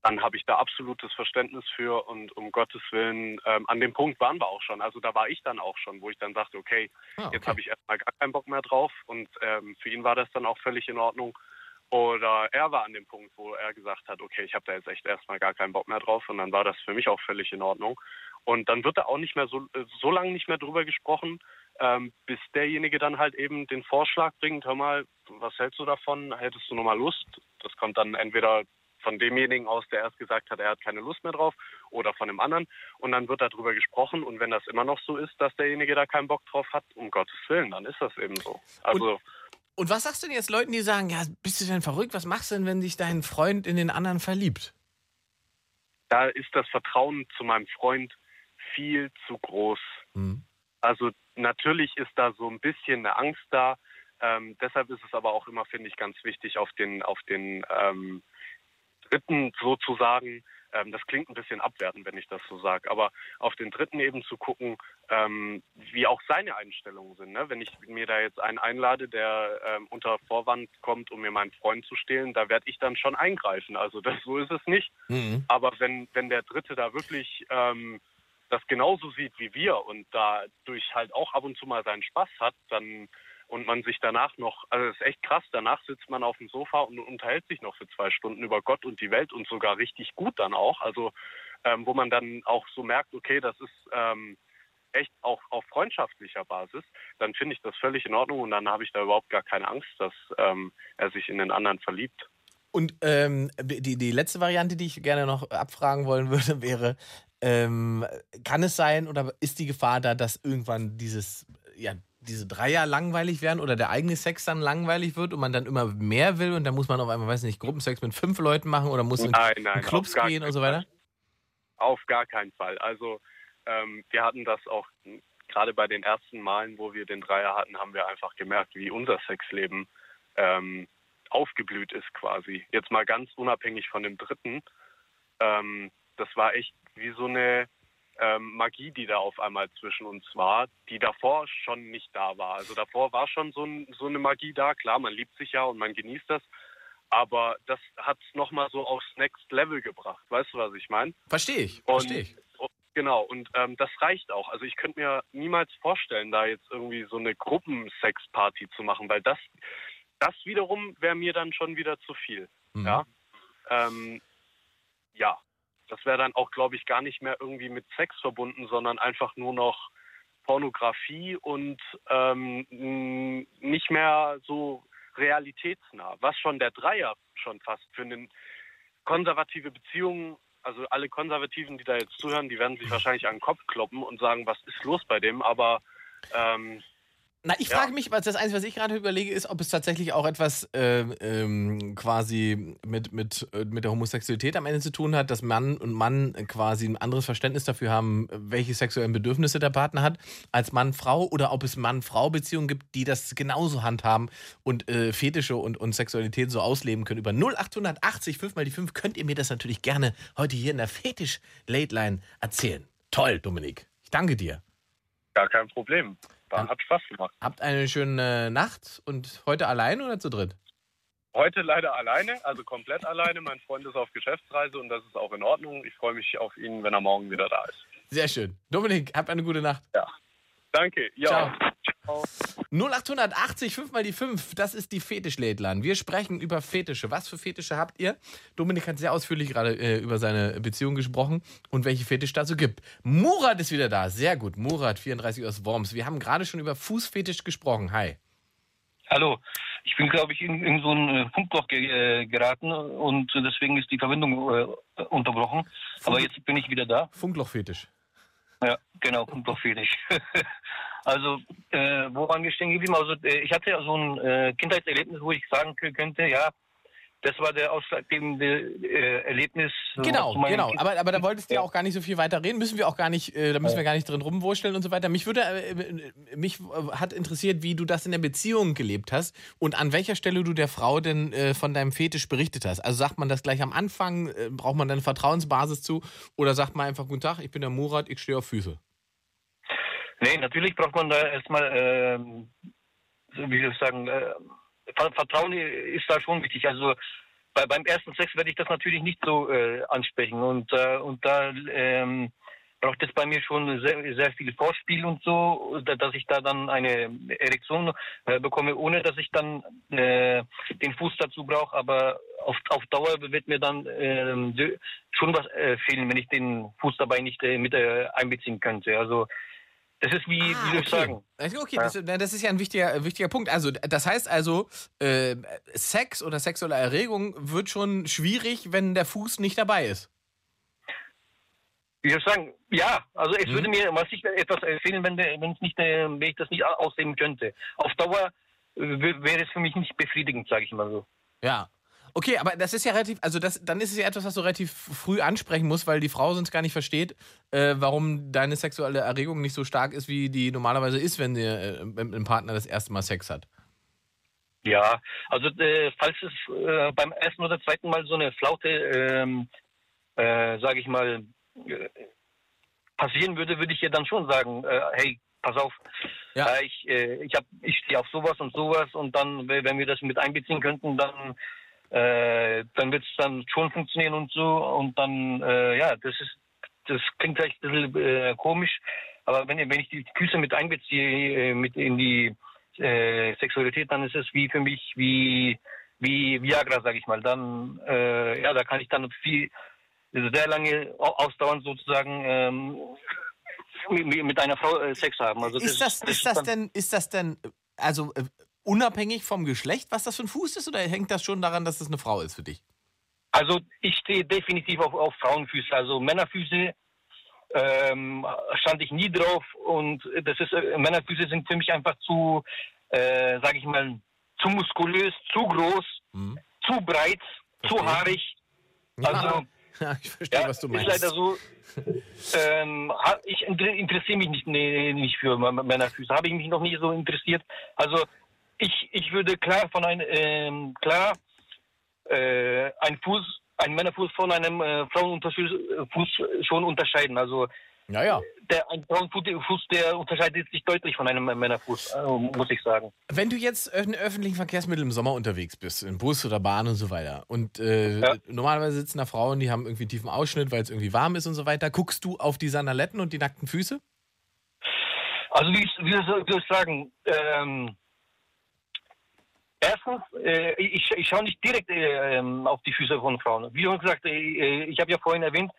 E: Dann habe ich da absolutes Verständnis für und um Gottes Willen, ähm, an dem Punkt waren wir auch schon. Also da war ich dann auch schon, wo ich dann sagte, okay,
D: Ah,
E: jetzt habe ich erstmal gar keinen Bock mehr drauf und ähm, für ihn war das dann auch völlig in Ordnung. Oder er war an dem Punkt, wo er gesagt hat, okay, ich habe da jetzt echt erstmal gar keinen Bock mehr drauf und dann war das für mich auch völlig in Ordnung. Und dann wird da auch nicht mehr so, äh, so lange nicht mehr drüber gesprochen, ähm, bis derjenige dann halt eben den Vorschlag bringt, hör mal, was hältst du davon? Hättest du nochmal Lust? Das kommt dann entweder von demjenigen aus, der erst gesagt hat, er hat keine Lust mehr drauf, oder von dem anderen. Und dann wird darüber gesprochen. Und wenn das immer noch so ist, dass derjenige da keinen Bock drauf hat, um Gottes Willen, dann ist das eben so. Also
D: Und was sagst du denn jetzt Leuten, die sagen, ja, bist du denn verrückt? Was machst du denn, wenn sich dein Freund in den anderen verliebt?
E: da ist das Vertrauen zu meinem Freund viel zu groß.
D: Hm.
E: Also natürlich ist da so ein bisschen eine Angst da. Ähm, deshalb ist es aber auch immer, finde ich, ganz wichtig, auf den, auf den ähm, Dritten sozusagen, ähm, das klingt ein bisschen abwertend, wenn ich das so sage, aber auf den Dritten eben zu gucken, ähm, wie auch seine Einstellungen sind. Ne? Wenn ich mir da jetzt einen einlade, der ähm, unter Vorwand kommt, um mir meinen Freund zu stehlen, da werde ich dann schon eingreifen. Also das, so ist es nicht.
D: Mhm.
E: Aber wenn, wenn der Dritte da wirklich ähm, das genauso sieht wie wir und dadurch halt auch ab und zu mal seinen Spaß hat, dann und man sich danach noch, also das ist echt krass, danach sitzt man auf dem Sofa und unterhält sich noch für zwei Stunden über Gott und die Welt und sogar richtig gut dann auch. Also ähm, wo man dann auch so merkt, okay, das ist ähm, echt auch auf freundschaftlicher Basis, dann finde ich das völlig in Ordnung und dann habe ich da überhaupt gar keine Angst, dass ähm, er sich in den anderen verliebt.
D: Und ähm, die, die letzte Variante, die ich gerne noch abfragen wollen würde, (laughs) wäre, ähm, kann es sein oder ist die Gefahr da, dass irgendwann dieses, ja, diese Dreier langweilig werden oder der eigene Sex dann langweilig wird und man dann immer mehr will und dann muss man auf einmal, weiß nicht, Gruppensex mit fünf Leuten machen oder muss in,
E: Nein,
D: in
E: nein,
D: Clubs
E: auf gar
D: gehen und so weiter?
E: Auf gar keinen Fall. Also ähm, wir hatten das auch m, gerade bei den ersten Malen, wo wir den Dreier hatten, haben wir einfach gemerkt, wie unser Sexleben ähm, aufgeblüht ist quasi. Jetzt mal ganz unabhängig von dem dritten. Ähm, das war echt wie so eine ähm, Magie, die da auf einmal zwischen uns war, die davor schon nicht da war. Also davor war schon so, ein, so eine Magie da. Klar, man liebt sich ja und man genießt das. Aber das hat es nochmal so aufs Next Level gebracht. Weißt du, was ich meine?
D: Verstehe ich, verstehe ich.
E: Genau, und ähm, das reicht auch. Also ich könnte mir niemals vorstellen, da jetzt irgendwie so eine Gruppensexparty zu machen, weil das, das wiederum wäre mir dann schon wieder zu viel.
D: Mhm.
E: Ja, ähm, ja, das wäre dann auch, glaube ich, gar nicht mehr irgendwie mit Sex verbunden, sondern einfach nur noch Pornografie und ähm, nicht mehr so realitätsnah. Was schon der Dreier schon fast für eine konservative Beziehung, also alle Konservativen, die da jetzt zuhören, die werden sich wahrscheinlich an den Kopf kloppen und sagen, was ist los bei dem? Aber ähm,
D: Na, ich
E: Ja.
D: frage mich, was das Einzige, was ich gerade überlege, ist, ob es tatsächlich auch etwas ähm, ähm, quasi mit, mit, äh, mit der Homosexualität am Ende zu tun hat, dass Mann und Mann quasi ein anderes Verständnis dafür haben, welche sexuellen Bedürfnisse der Partner hat, als Mann-Frau oder ob es Mann-Frau-Beziehungen gibt, die das genauso handhaben und äh, Fetische und, und Sexualität so ausleben können. Über 0880 5 mal die 5 könnt ihr mir das natürlich gerne heute hier in der Fetisch-Late-Line erzählen. Toll, Dominik. Ich danke dir.
E: Gar kein Problem. War, hat Spaß gemacht.
D: Habt eine schöne Nacht und heute allein oder zu dritt?
E: Heute leider alleine, also komplett alleine. Mein Freund ist auf Geschäftsreise und das ist auch in Ordnung. Ich freue mich auf ihn, wenn er morgen wieder da ist.
D: Sehr schön. Dominik, habt eine gute Nacht.
E: Danke. Ja. Ciao.
D: 0880 5 mal die 5, das ist die Fetischlädlein. Wir sprechen über Fetische. Was für Fetische habt ihr? Dominik hat sehr ausführlich gerade äh, über seine Beziehung gesprochen und welche Fetisch da so gibt. Murat ist wieder da. Sehr gut. Murat, 34 aus Worms. Wir haben gerade schon über Fußfetisch gesprochen. Hi.
B: Hallo, ich bin, glaube ich, in, in so ein äh, Funkloch ge äh, geraten und deswegen ist die Verbindung äh, unterbrochen. Aber jetzt bin ich wieder da.
D: Funklochfetisch.
B: Ja, genau, Funklochfetisch. (laughs) also, äh, wo waren wir stehen geblieben? Also, äh, ich hatte ja so ein äh, Kindheitserlebnis, wo ich sagen könnte, ja, das war der ausschlaggebende äh, Erlebnis. so
D: Genau, genau. Aber, aber da wolltest du ja auch gar nicht so viel weiter reden. Müssen wir auch gar nicht, äh, da müssen wir gar nicht drin rumwurschteln und so weiter. Mich würde, äh, mich äh, hat interessiert, wie du das in der Beziehung gelebt hast und an welcher Stelle du der Frau denn äh, von deinem Fetisch berichtet hast. Also sagt man das gleich am Anfang, äh, braucht man dann eine Vertrauensbasis zu oder sagt man einfach, guten Tag, ich bin der Murat, ich stehe auf Füße.
B: Nee, natürlich braucht man da erstmal, so wie soll ich sagen, äh, Ver- Vertrauen ist da schon wichtig. Also bei, beim ersten Sex werde ich das natürlich nicht so äh, ansprechen und, äh, und da ähm, braucht es bei mir schon sehr, sehr viel Vorspiel und so, da- dass ich da dann eine Erektion äh, bekomme, ohne dass ich dann äh, den Fuß dazu brauche. Aber auf, auf Dauer wird mir dann ähm, schon was äh, fehlen, wenn ich den Fuß dabei nicht äh, mit äh, einbeziehen könnte. Also das ist wie, wie soll ich sagen?
D: Okay, das, na, das ist ja ein wichtiger, äh, wichtiger Punkt. Also, das heißt also, äh, Sex oder sexuelle Erregung wird schon schwierig, wenn der Fuß nicht dabei ist.
B: Ich sagen? Ja, also es
D: Mhm.
B: würde mir massiv etwas fehlen, wenn, wenn, nicht, äh, wenn ich das nicht au- ausleben könnte. Auf Dauer äh, wäre es für mich nicht befriedigend, sage ich mal so.
D: Ja. Okay, aber das ist ja relativ, also das, dann ist es ja etwas, was du relativ früh ansprechen musst, weil die Frau sonst gar nicht versteht, äh, warum deine sexuelle Erregung nicht so stark ist, wie die normalerweise ist, wenn der äh, mit einem Partner das erste Mal Sex hat.
B: Ja, also äh, falls es äh, beim ersten oder zweiten Mal so eine Flaute, ähm, äh, sage ich mal, äh, passieren würde, würde ich ihr dann schon sagen, äh, hey, pass auf,
D: Ja.
B: ich, äh, ich, hab, ich stehe auf sowas und sowas und dann, wenn wir das mit einbeziehen könnten, dann, äh, dann wird es dann schon funktionieren und so und dann, äh, ja, das ist, das klingt vielleicht ein bisschen äh, komisch, aber wenn, wenn ich die Füße mit einbeziehe, äh, mit in die äh, Sexualität, dann ist es wie für mich wie wie Viagra, sage ich mal. Dann äh, ja, da kann ich dann viel sehr lange au- ausdauernd sozusagen ähm, mit, mit einer Frau Sex haben. Also
D: Ist das, ist das
B: dann-
D: denn, ist das denn, also unabhängig vom Geschlecht, was das für ein Fuß ist, oder hängt das schon daran, dass das eine Frau ist für dich?
B: Also ich stehe definitiv auf, auf Frauenfüße. Also Männerfüße ähm, stand ich nie drauf und das ist äh, Männerfüße sind für mich einfach zu, äh, sage ich mal, zu muskulös, zu groß,
D: Hm.
B: zu breit, zu
D: Verstehe.
B: haarig. Also (laughs)
D: ja, ich verstehe,
B: ja,
D: was du
B: ist
D: meinst.
B: leider so. Ähm, ich inter- interessiere mich nicht, nee, nicht für Männerfüße. Habe ich mich noch nie so interessiert. Also ich, ich würde klar von einem ähm, klar äh, ein Fuß, ein Männerfuß von einem äh, Frauenfuß schon unterscheiden. Also
D: Ja, ja.
B: der ein Frauenfuß, Fuß, der unterscheidet sich deutlich von einem Männerfuß, äh, muss ich sagen.
D: Wenn du jetzt in öffentlichen Verkehrsmitteln im Sommer unterwegs bist, in Bus oder Bahn und so weiter, und äh,
B: Ja.
D: normalerweise sitzen da Frauen, die haben irgendwie einen tiefen Ausschnitt, weil es irgendwie warm ist und so weiter, guckst du auf die Sandaletten und die nackten Füße?
B: Also wie, wie soll wie soll ich sagen, ähm, erstens, äh, ich, ich schaue nicht direkt äh, ähm, auf die Füße von Frauen. Wie schon gesagt, äh, ich habe ja vorhin erwähnt,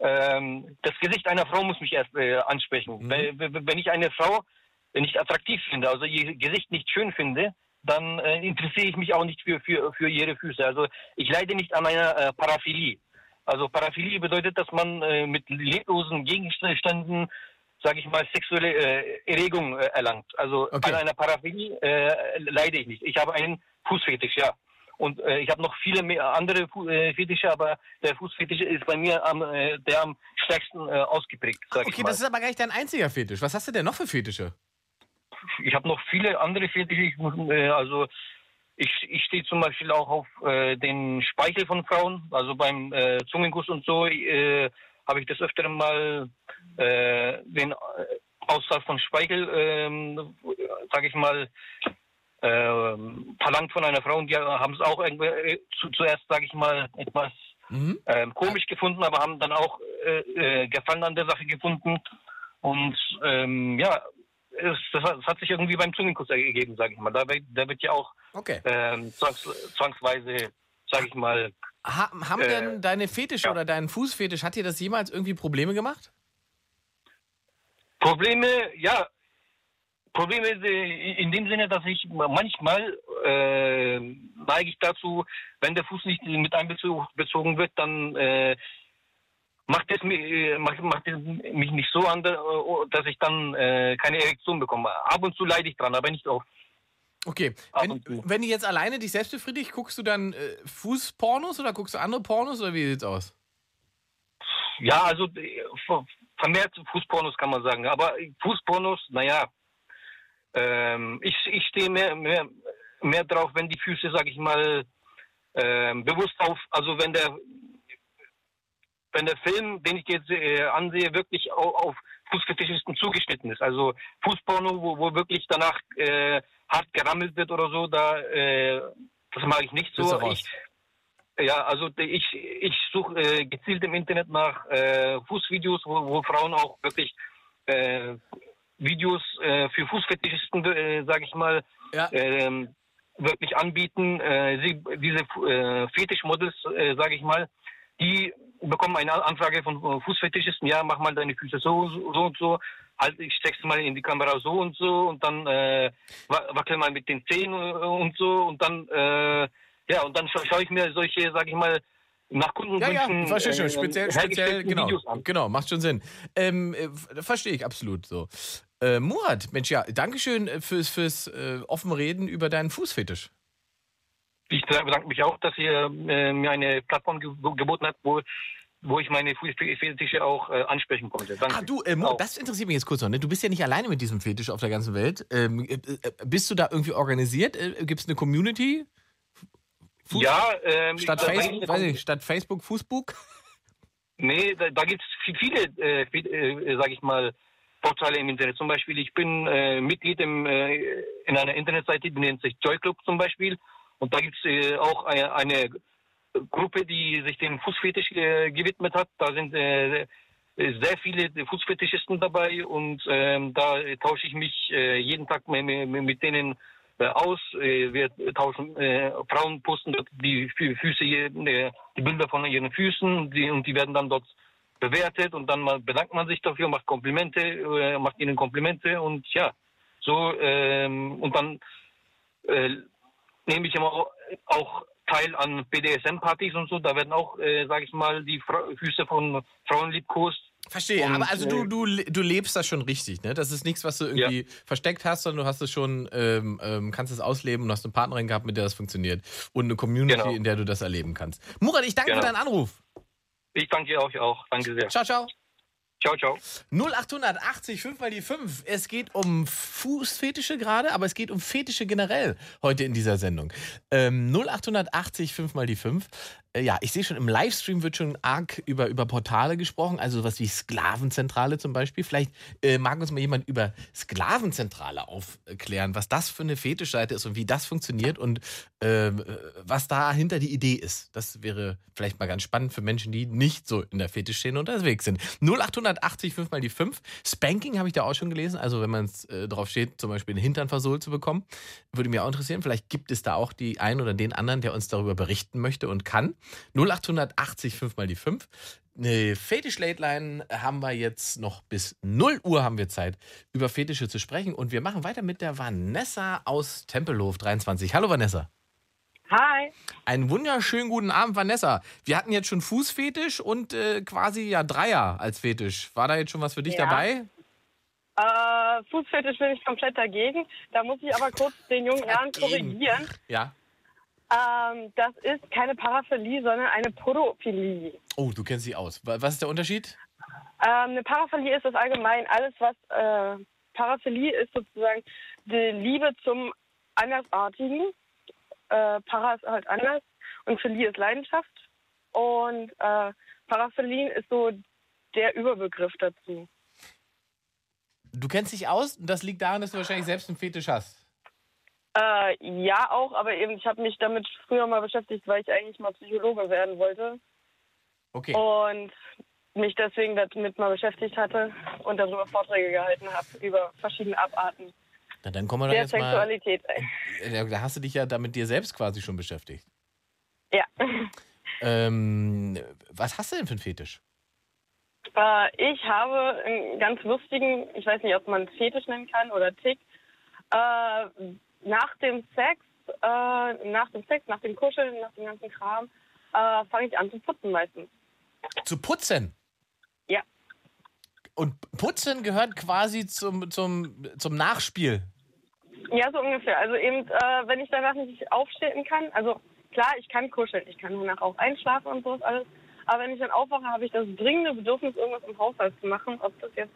B: ähm, das Gesicht einer Frau muss mich erst äh, ansprechen.
D: Mhm.
B: Wenn, wenn- ich eine Frau nicht attraktiv finde, also ihr Gesicht nicht schön finde, dann äh, interessiere ich mich auch nicht für, für, für ihre Füße. Also ich leide nicht an einer äh, Paraphilie. Also Paraphilie bedeutet, dass man äh, mit leblosen Gegenständen sage ich mal, sexuelle äh, Erregung äh, erlangt. Also
D: Okay.
B: an einer Paraphilie äh, leide ich nicht. Ich habe einen Fußfetisch, ja. Und äh, ich habe noch viele mehr andere Fu äh, Fetische, aber der Fußfetisch ist bei mir am, äh, der am stärksten äh, ausgeprägt, sag ich
D: Okay,
B: mal.
D: das ist aber gar nicht dein einziger Fetisch. Was hast du denn noch für Fetische?
B: ich habe noch viele andere Fetische. Ich äh, also ich, ich stehe zum Beispiel auch auf äh, den Speichel von Frauen. Also beim äh, Zungenkuss und so äh, habe ich das öfter mal äh, den äh, Austausch von Speichel, ähm, sage ich mal, ähm, verlangt von einer Frau. Und die haben es auch irgendwie, äh, zu, zuerst, sage ich mal, etwas
D: Mhm.
B: ähm, komisch gefunden, aber haben dann auch äh, äh, Gefallen an der Sache gefunden. Und ähm, ja, es, das, hat, das hat sich irgendwie beim Zungenkuss ergeben, sage ich mal. Da, wird- da wird ja auch
D: Okay.
B: ähm, zwangs, zwangsweise, sage ich mal,
D: Ha haben
B: Äh,
D: denn deine Fetische
B: ja.
D: oder dein Fußfetisch, hat dir das jemals irgendwie Probleme gemacht?
B: Probleme, ja, Probleme äh, in dem Sinne, dass ich manchmal äh, neige ich dazu, wenn der Fuß nicht mit einbezogen wird, dann äh, macht es mich, äh, macht, macht es mich nicht so an, äh, dass ich dann äh, keine Erektion bekomme. Ab und zu leide ich dran, aber nicht oft.
D: Okay, wenn, wenn du jetzt alleine dich selbst befriedigst, guckst du dann äh, Fußpornos oder guckst du andere Pornos oder wie sieht's aus?
B: Ja, also äh, ver- vermehrt Fußpornos kann man sagen. Aber Fußpornos, naja, ähm, ich, ich stehe mehr, mehr, mehr drauf, wenn die Füße, sag ich mal, ähm, bewusst auf, also wenn der wenn der Film, den ich jetzt äh, ansehe, wirklich au- auf Fußfetischisten zugeschnitten ist. Also Fußporno, wo, wo wirklich danach äh, hart gerammelt wird oder so, da äh, das mag ich nicht so. Ich, ja, also ich, ich suche äh, gezielt im Internet nach äh, Fußvideos, wo, wo Frauen auch wirklich äh, Videos äh, für Fußfetischisten, äh, sage ich mal,
D: Ja.
B: ähm, wirklich anbieten. Äh, sie, diese äh, Fetischmodels, äh, sage ich mal, die bekommen eine Anfrage von äh, Fußfetischisten, ja, mach mal deine Füße so, so, und so, halt, ich steck's mal in die Kamera so und so und dann äh, wa- wackel mal mit den Zehen äh, und so und dann, äh, ja, und dann scha schaue ich mir solche, sag ich mal, nach
D: Ja,
B: Kundenwünschen
D: ja, verstehe schon.
B: äh,
D: Speziell, speziell,
B: hergestellten
D: genau. Genau, macht schon Sinn. Ähm, äh, verstehe ich absolut so. Äh, Murat, Mensch, ja, Dankeschön äh, fürs, fürs äh, offen Reden über deinen Fußfetisch.
B: Ich bedanke mich auch, dass ihr äh, mir eine Plattform ge geboten habt, wo, wo ich meine Fußfetische auch äh, ansprechen konnte. Danke.
D: Ah, du, äh, das interessiert mich jetzt kurz noch. Ne? Du bist ja nicht alleine mit diesem Fetisch auf der ganzen Welt. Ähm, äh, äh, bist du da irgendwie organisiert? Äh, Gibt es eine Community? Fuß-
B: ja, ähm,
D: Statt,
B: da- da
D: Face
B: gibt's-
D: weiß ich, statt Facebook, Fußbook?
B: Nee, da, da gibt es viele, äh, viel- äh, sag ich mal, Portale im Internet. Zum Beispiel, ich bin Mitglied im, in einer Internetseite, die nennt sich Joy Club zum Beispiel. Und da gibt es äh, auch eine, eine Gruppe, die sich dem Fußfetisch äh, gewidmet hat. Da sind äh, sehr viele Fußfetischisten dabei und ähm, da tausche ich mich äh, jeden Tag mit, denen äh, aus. Äh, wir tauschen, äh, Frauen posten die Fü- Füße, äh, die Bilder von ihren Füßen die, und die werden dann dort bewertet und dann bedankt man sich dafür, macht Komplimente, äh, macht ihnen Komplimente und ja, so ähm, und dann äh, nehme ich immer au- auch teil an BDSM-Partys und so. Da werden auch, äh, sage ich mal, die Fra Füße von Frauen liebkost.
D: Verstehe,
B: Und,
D: aber also du,
B: äh,
D: du, du lebst das schon richtig, ne? Das ist nichts, was du irgendwie versteckt hast, sondern du hast es schon, ähm, ähm, kannst es ausleben und hast eine Partnerin gehabt, mit der das funktioniert. Und eine Community,
B: Genau.
D: in der du das erleben kannst. Murat, ich danke für
B: Genau.
D: deinen Anruf.
B: Ich danke euch auch. Danke sehr.
D: Ciao, ciao.
B: Ciao, ciao.
D: 0880, 5 mal die 5. Es geht um Fußfetische gerade, aber es geht um Fetische generell heute in dieser Sendung. Ähm, 0880, 5 mal die 5. Äh, ja, ich sehe schon, im Livestream wird schon arg über, über Portale gesprochen, also was wie Sklavenzentrale zum Beispiel. Vielleicht äh, mag uns mal jemand über Sklavenzentrale aufklären, was das für eine Fetischseite ist und wie das funktioniert und ähm, äh, was dahinter die Idee ist. Das wäre vielleicht mal ganz spannend für Menschen, die nicht so in der Fetischszene unterwegs sind. 0880, 5 mal die 5. Spanking habe ich da auch schon gelesen. Also wenn man es äh, drauf steht, zum Beispiel den Hintern versohlt zu bekommen, würde mich auch interessieren. Vielleicht gibt es da auch die einen oder den anderen, der uns darüber berichten möchte und kann. 0880, 5 mal die 5. Eine Fetisch-Late-Line haben wir jetzt noch bis 0 Uhr haben wir Zeit, über Fetische zu sprechen. Und wir machen weiter mit der Vanessa aus Tempelhof 23. Hallo Vanessa.
F: Hi.
D: Einen wunderschönen guten Abend, Vanessa. Wir hatten jetzt schon Fußfetisch und äh, quasi ja Dreier als Fetisch. War da jetzt schon was für dich
F: Ja.
D: dabei?
F: Äh, Fußfetisch bin ich komplett dagegen. Da muss ich aber kurz den jungen Herrn korrigieren.
D: Ja.
F: Ähm, das ist keine Paraphilie, sondern eine Podophilie.
D: Oh, du kennst sie aus. Wa- Was ist der Unterschied?
F: Ähm, eine Paraphilie ist das allgemein alles, was äh, Paraphilie ist sozusagen die Liebe zum Andersartigen. Äh, Para ist halt anders und Philie ist Leidenschaft. Und äh, Paraphilien ist so der Überbegriff dazu.
D: Du kennst dich aus und das liegt daran, dass du wahrscheinlich selbst einen Fetisch hast.
F: Äh, ja, auch, aber eben, ich habe mich damit früher mal beschäftigt, weil ich eigentlich mal Psychologe werden wollte
D: Okay.
F: und mich deswegen damit mal beschäftigt hatte und darüber Vorträge gehalten habe über verschiedene Abarten
D: Na, dann kommen wir doch
F: der
D: jetzt mal.
F: Sexualität.
D: Äh, Da hast du dich ja damit dir selbst quasi schon beschäftigt.
F: Ja.
D: Ähm, was hast du denn für einen Fetisch?
F: Äh, ich habe einen ganz lustigen, ich weiß nicht, ob man es Fetisch nennen kann oder Tick. Äh, nach dem Sex, äh, nach dem Sex, nach dem Kuscheln, nach dem ganzen Kram, äh, fange ich an zu putzen meistens.
D: Zu putzen.
F: Ja.
D: Und putzen gehört quasi zum, zum, zum Nachspiel.
F: Ja, so ungefähr. Also eben, äh, wenn ich danach nicht aufstehen kann, also klar, ich kann kuscheln, ich kann danach auch einschlafen und sowas alles. Aber wenn ich dann aufwache, habe ich das dringende Bedürfnis, irgendwas im Haushalt zu machen. Ob das jetzt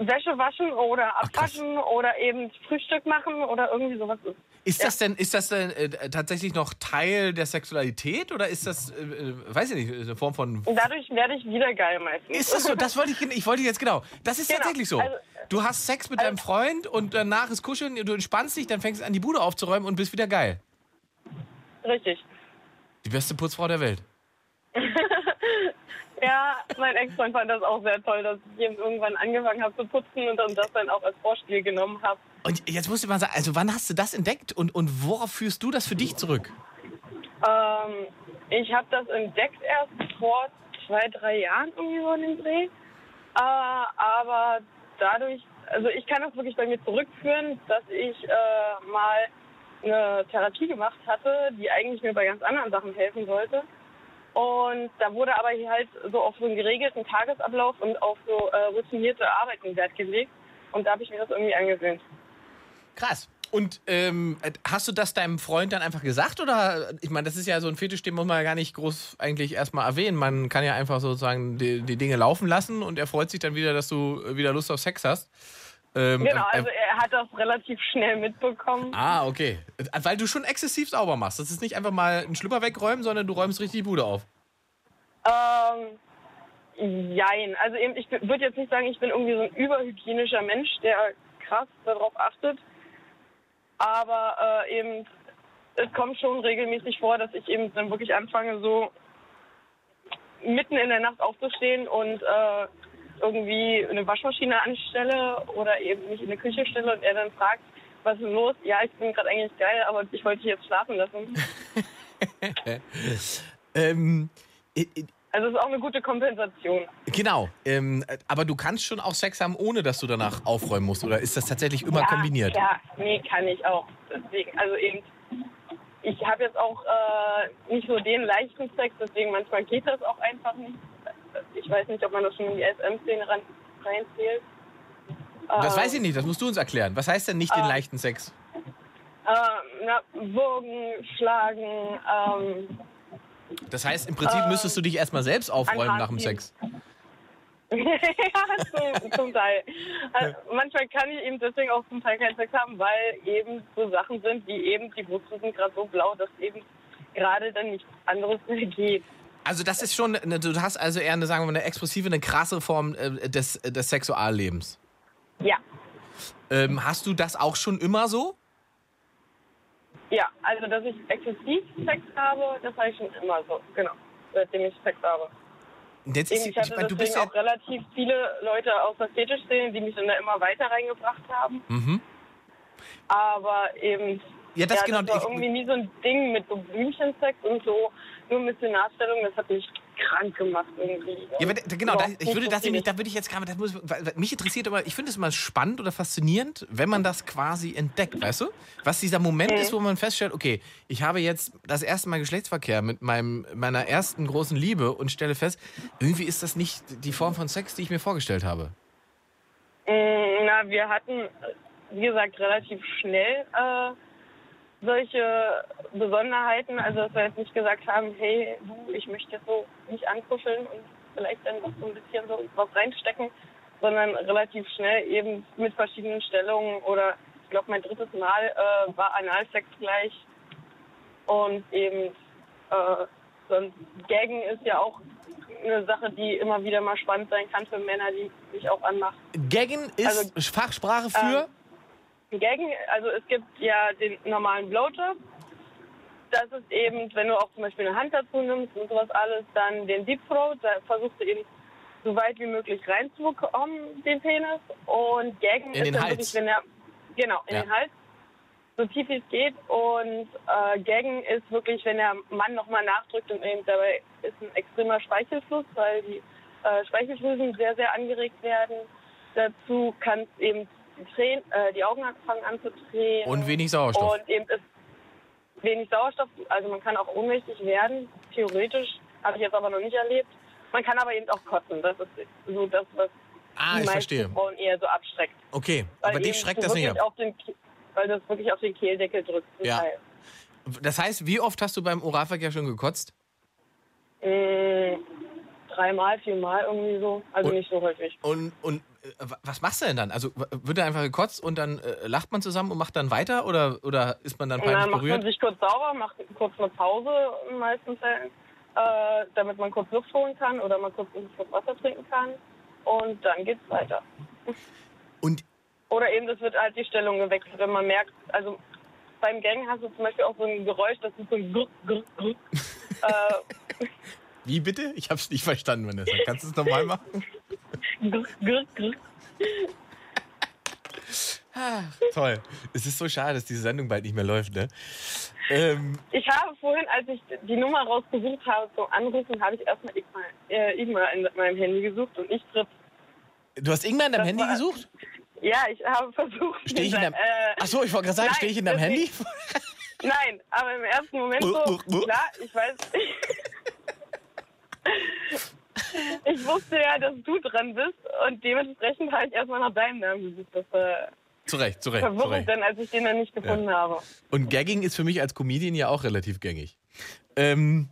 F: Wäsche waschen oder abwaschen oder eben Frühstück machen oder irgendwie sowas ist.
D: Ist das denn, ist das denn äh, tatsächlich noch Teil der Sexualität oder ist das, äh, äh, weiß ich nicht, eine Form von.
F: Und dadurch werde ich wieder geil meistens.
D: Ist das so? Das wollte ich, ich wollte jetzt genau. Das ist
F: Genau.
D: tatsächlich so.
F: Also-
D: du hast Sex mit deinem Freund und danach ist Kuscheln, du entspannst dich, dann fängst du an, die Bude aufzuräumen und bist wieder geil.
F: Richtig.
D: Die beste Putzfrau der Welt. (laughs)
F: Ja, mein Ex-Freund fand das auch sehr toll, dass ich irgendwann angefangen habe zu putzen und dann das dann auch als Vorspiel genommen habe.
D: Und jetzt musst du mal sagen, also wann hast du das entdeckt und, und worauf führst du das für dich zurück?
F: Ähm, ich habe das entdeckt erst vor zwei, drei Jahren irgendwie so in den Dreh. Äh, aber dadurch, also ich kann das wirklich bei mir zurückführen, dass ich äh, mal eine Therapie gemacht hatte, die eigentlich mir bei ganz anderen Sachen helfen sollte. Und da wurde aber hier halt so auf so einen geregelten Tagesablauf und auf so äh, routinierte Arbeiten Wert gelegt. Und da habe ich mir das irgendwie angewöhnt.
D: Krass. Und ähm, hast du das deinem Freund dann einfach gesagt? Oder, ich meine, das ist ja so ein Fetisch, den muss man ja gar nicht groß eigentlich erstmal erwähnen. Man kann ja einfach sozusagen die, die Dinge laufen lassen und er freut sich dann wieder, dass du wieder Lust auf Sex hast. Ähm,
F: Genau,
D: äh,
F: also er hat das relativ schnell mitbekommen.
D: Ah, okay. Weil du schon exzessiv sauber machst. Das ist nicht einfach mal einen Schlüpper wegräumen, sondern du räumst richtig die Bude auf.
F: Ähm, jein. Also eben, ich würde jetzt nicht sagen, ich bin irgendwie so ein überhygienischer Mensch, der krass darauf achtet. Aber äh, eben, es kommt schon regelmäßig vor, dass ich eben dann wirklich anfange, so mitten in der Nacht aufzustehen und äh, irgendwie eine Waschmaschine anstelle oder eben mich in die Küche stelle und er dann fragt, was ist los? Ja, ich bin gerade eigentlich geil, aber ich wollte dich jetzt schlafen lassen. (laughs)
D: Ähm,
F: Also es ist auch eine gute Kompensation.
D: genau. Ähm, aber du kannst schon auch Sex haben, ohne dass du danach aufräumen musst. Oder ist das tatsächlich immer
F: ja,
D: kombiniert?
F: Ja, nee, kann ich auch. Deswegen, also eben, ich habe jetzt auch äh, nicht so den leichten Sex, deswegen manchmal geht das auch einfach nicht. Ich weiß nicht, ob man das schon in die SM-Szene rein, reinzählt.
D: Das
F: Ähm,
D: weiß ich nicht, das musst du uns erklären. Was heißt denn nicht den
F: Ah.
D: leichten Sex?
F: Äh, na, Würgen, Schlagen, ähm,
D: Das heißt, im Prinzip müsstest du dich erstmal selbst aufräumen nach dem. Sex. (laughs)
F: ja, zum, zum Teil. Also, manchmal kann ich eben deswegen auch zum Teil keinen Sex haben, weil eben so Sachen sind, wie eben die Brüste sind gerade so blau, dass eben gerade dann nichts anderes mehr geht.
D: Also das ist schon, eine, du hast also eher eine, sagen wir mal, eine expressive, eine krasse Form äh, des, des Sexuallebens.
F: Ja,
D: Ähm, hast du das auch schon immer so?
F: ja, also dass ich exzessiv Sex habe, das habe ich schon immer so, genau, seitdem ich Sex habe.
D: Und Jetzt ist,
F: ich hatte
D: ich meine, du bist ja,
F: auch relativ viele Leute aus der Fetischszene, die mich dann da immer weiter reingebracht haben.
D: Mhm.
F: Aber eben,
D: Ja, das genau,
F: das war
D: ich-
F: irgendwie nie so ein Ding mit so Blümchensex und so nur Missionarstellung, das hat mich krank gemacht irgendwie.
D: Ja, aber genau, da, ich würde das nämlich, da würde ich jetzt gerade, das muss, mich interessiert aber, ich finde es immer spannend oder faszinierend, wenn man das quasi entdeckt, weißt du? Was dieser Moment ist, wo man feststellt, okay, ich habe jetzt das erste Mal Geschlechtsverkehr mit meinem, meiner ersten großen Liebe und stelle fest, irgendwie ist das nicht die Form von Sex, die ich mir vorgestellt habe.
F: Mm, Na, wir hatten, wie gesagt, relativ schnell äh, solche Besonderheiten. Also, dass wir jetzt nicht gesagt haben, hey, du, ich möchte jetzt so nicht ankuscheln und vielleicht dann noch so ein bisschen so was reinstecken, sondern relativ schnell eben mit verschiedenen Stellungen oder ich glaube, mein drittes Mal äh, war Analsex gleich und eben äh, sonst Gaggen ist ja auch eine Sache, die immer wieder mal spannend sein kann für Männer, die sich auch anmachen.
D: Gaggen ist
F: Also,
D: Fachsprache für.
F: Gaggen, also es gibt ja den normalen Blowjob. Das ist eben, wenn du auch zum Beispiel eine Hand dazu nimmst und sowas alles, dann den Deep Throat, da versuchst du eben so weit wie möglich reinzubekommen, den Penis. Und Gaggen
D: In
F: ist dann
D: Hals.
F: wirklich, wenn er, genau, in
D: Ja.
F: den Hals, so tief wie es geht. Und äh, Gaggen ist wirklich, wenn der Mann nochmal nachdrückt und eben dabei ist ein extremer Speichelfluss, weil die äh, Speichelflüsen sehr, sehr angeregt werden. Dazu kann es eben die, Tränen, äh, die Augen fangen an zu drehen.
D: Und wenig Sauerstoff.
F: Und eben ist wenig Sauerstoff, also man kann auch ohnmächtig werden, theoretisch, habe ich jetzt aber noch nicht erlebt. Man kann aber eben auch kotzen, das ist so das, was
D: ah,
F: die
D: ich
F: meisten
D: verstehe.
F: Frauen eher so abschreckt.
D: Okay,
F: Weil
D: aber dich schreckt das nicht ab.
F: Den, weil das wirklich auf den Kehldeckel drückt.
D: Ja.
F: Teil.
D: Das heißt, wie oft hast du beim Oralverkehr schon gekotzt?
F: Mm, dreimal, viermal irgendwie so, also
D: Und-
F: nicht so häufig.
D: Und, und was machst du denn dann? Also wird da einfach gekotzt und dann äh, lacht man zusammen und macht dann weiter oder, oder ist man dann peinlich
F: dann macht man
D: berührt?
F: sich kurz sauber, macht kurz eine Pause in den meisten Fällen, äh, damit man kurz Luft holen kann oder mal kurz ein Schluck Wasser trinken kann. Und dann geht's weiter. (laughs)
D: Und
F: Oder eben, das wird halt die Stellung gewechselt, wenn man merkt, also beim Gang hast du zum Beispiel auch so ein Geräusch, das ist so ein Grrr, Grrr, Grrr. äh,
D: wie bitte? Ich hab's nicht verstanden, Vanessa. Kannst du es nochmal machen?
F: Grrr. (laughs)
D: Toll. Es ist so schade, dass diese Sendung bald nicht mehr läuft, ne? Ähm,
F: Ich habe vorhin, als ich die Nummer rausgesucht habe zum Anrufen, habe ich erstmal Igmar, äh, Igmar in meinem Handy gesucht und ich tritt.
D: du hast Ingmar in deinem
F: Das
D: Handy
F: war-
D: gesucht?
F: Ja, ich habe versucht.
D: Stehe ich in deinem.
F: äh,
D: Ach so, ich wollte gerade sagen, stehe ich in deinem Handy?
F: nicht. Nein, aber im ersten Moment so, (laughs) klar, ich weiß. (laughs) ich wusste ja, dass du dran bist und dementsprechend habe ich erstmal nach deinem Namen gesucht. Das war
D: Zu Recht, zu Recht, zu
F: verwirrend,
D: Recht.
F: dann, als ich den dann nicht gefunden habe.
D: Und Gagging ist für mich als Comedian ja auch relativ gängig. Ähm,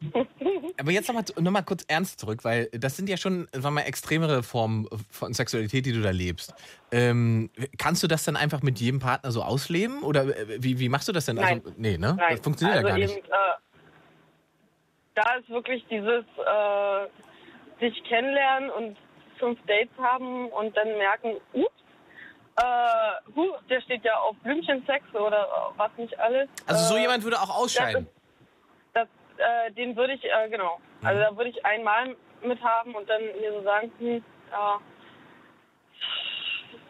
D: (laughs) aber jetzt nochmal noch mal kurz ernst zurück, weil das sind ja schon sagen mal, extremere Formen von Sexualität, die du da lebst. Ähm, kannst du das dann einfach mit jedem Partner so ausleben? Oder äh, wie, wie machst du das denn?
F: Nein.
D: Also, nee, ne?
F: Nein,
D: Das funktioniert
F: also
D: ja gar nicht.
F: Eben, äh, da ist wirklich dieses äh, sich kennenlernen und fünf Dates haben und dann merken, ups, äh, huh, der steht ja auf Blümchensex oder was nicht alles.
D: Also so
F: äh,
D: jemand würde auch ausscheiden.
F: Das, äh, den würde ich, äh, genau.
D: Mhm.
F: Also da würde ich einmal mit haben und dann mir so sagen, hm, ja,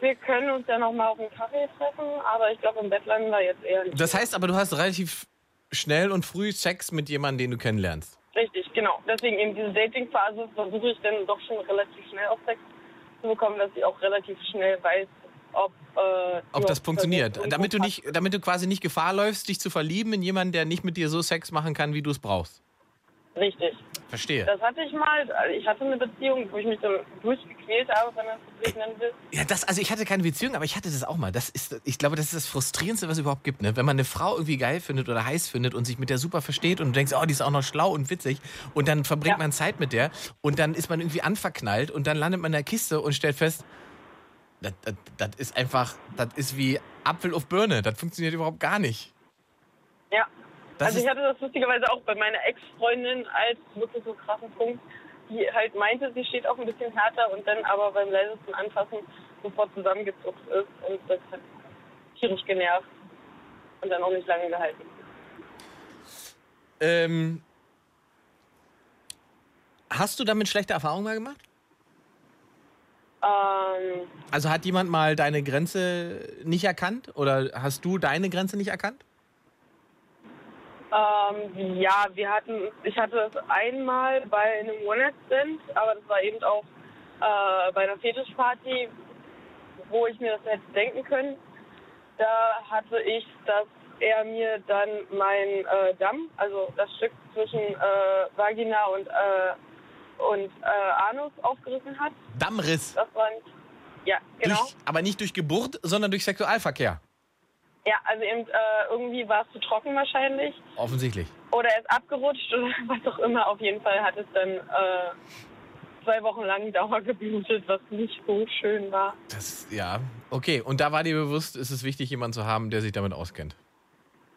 F: wir können uns ja noch mal auf einen Kaffee treffen, aber ich glaube, im Bett landen wir jetzt eher nicht.
D: Das heißt aber, du hast relativ schnell und früh Sex mit jemandem, den du kennenlernst.
F: Richtig, genau. Deswegen eben diese Dating-Phase versuche ich dann doch schon relativ schnell auf Sex zu bekommen, dass ich auch relativ schnell weiß, ob, äh,
D: Ob das funktioniert. Damit du, nicht, damit du quasi nicht Gefahr läufst, dich zu verlieben in jemanden, der nicht mit dir so Sex machen kann, wie du es brauchst.
F: Richtig.
D: Verstehe.
F: Das hatte ich mal. Also ich hatte eine Beziehung, wo ich mich dann durchgequält habe, wenn man es so nennen will.
D: Ja, das, also ich hatte keine Beziehung, aber ich hatte das auch mal. Das ist, ich glaube, das ist das Frustrierendste, was es überhaupt gibt. Ne? Wenn man eine Frau irgendwie geil findet oder heiß findet und sich mit der super versteht und du denkst, oh, die ist auch noch schlau und witzig und dann verbringt
F: Ja.
D: man Zeit mit der und dann ist man irgendwie anverknallt und dann landet man in der Kiste und stellt fest, das, das, das ist einfach, das ist wie Apfel auf Birne. Das funktioniert überhaupt gar nicht.
F: Ja. Also ich hatte das lustigerweise auch bei meiner Ex-Freundin als wirklich so krassen Punkt, die halt meinte, sie steht auch ein bisschen härter und dann aber beim leisesten Anfassen sofort zusammengezuckt ist und das hat tierisch genervt und dann auch nicht lange gehalten.
D: ähm, hast du damit schlechte Erfahrungen mal gemacht?
F: Ähm,
D: Also hat jemand mal deine Grenze nicht erkannt oder hast du deine Grenze nicht erkannt?
F: Ähm, ja, wir hatten, ich hatte das einmal bei einem One-Night-Stand, aber das war eben auch äh, bei einer Fetischparty, wo ich mir das hätte denken können. Da hatte ich, dass er mir dann mein äh, Damm, also das Stück zwischen äh, Vagina und, äh, und äh, Anus aufgerissen hat.
D: Dammriss.
F: Das war nicht, Ja, genau.
D: Durch, aber nicht durch Geburt, sondern durch Sexualverkehr.
F: Ja, also eben äh, irgendwie war es zu trocken wahrscheinlich.
D: Offensichtlich.
F: Oder er ist abgerutscht oder (laughs) was auch immer. Auf jeden Fall hat es dann äh, zwei Wochen lang Dauer geblutet, was nicht so schön war.
D: Das, ja, okay. Und da war dir bewusst, ist es wichtig, jemanden zu haben, der sich damit auskennt.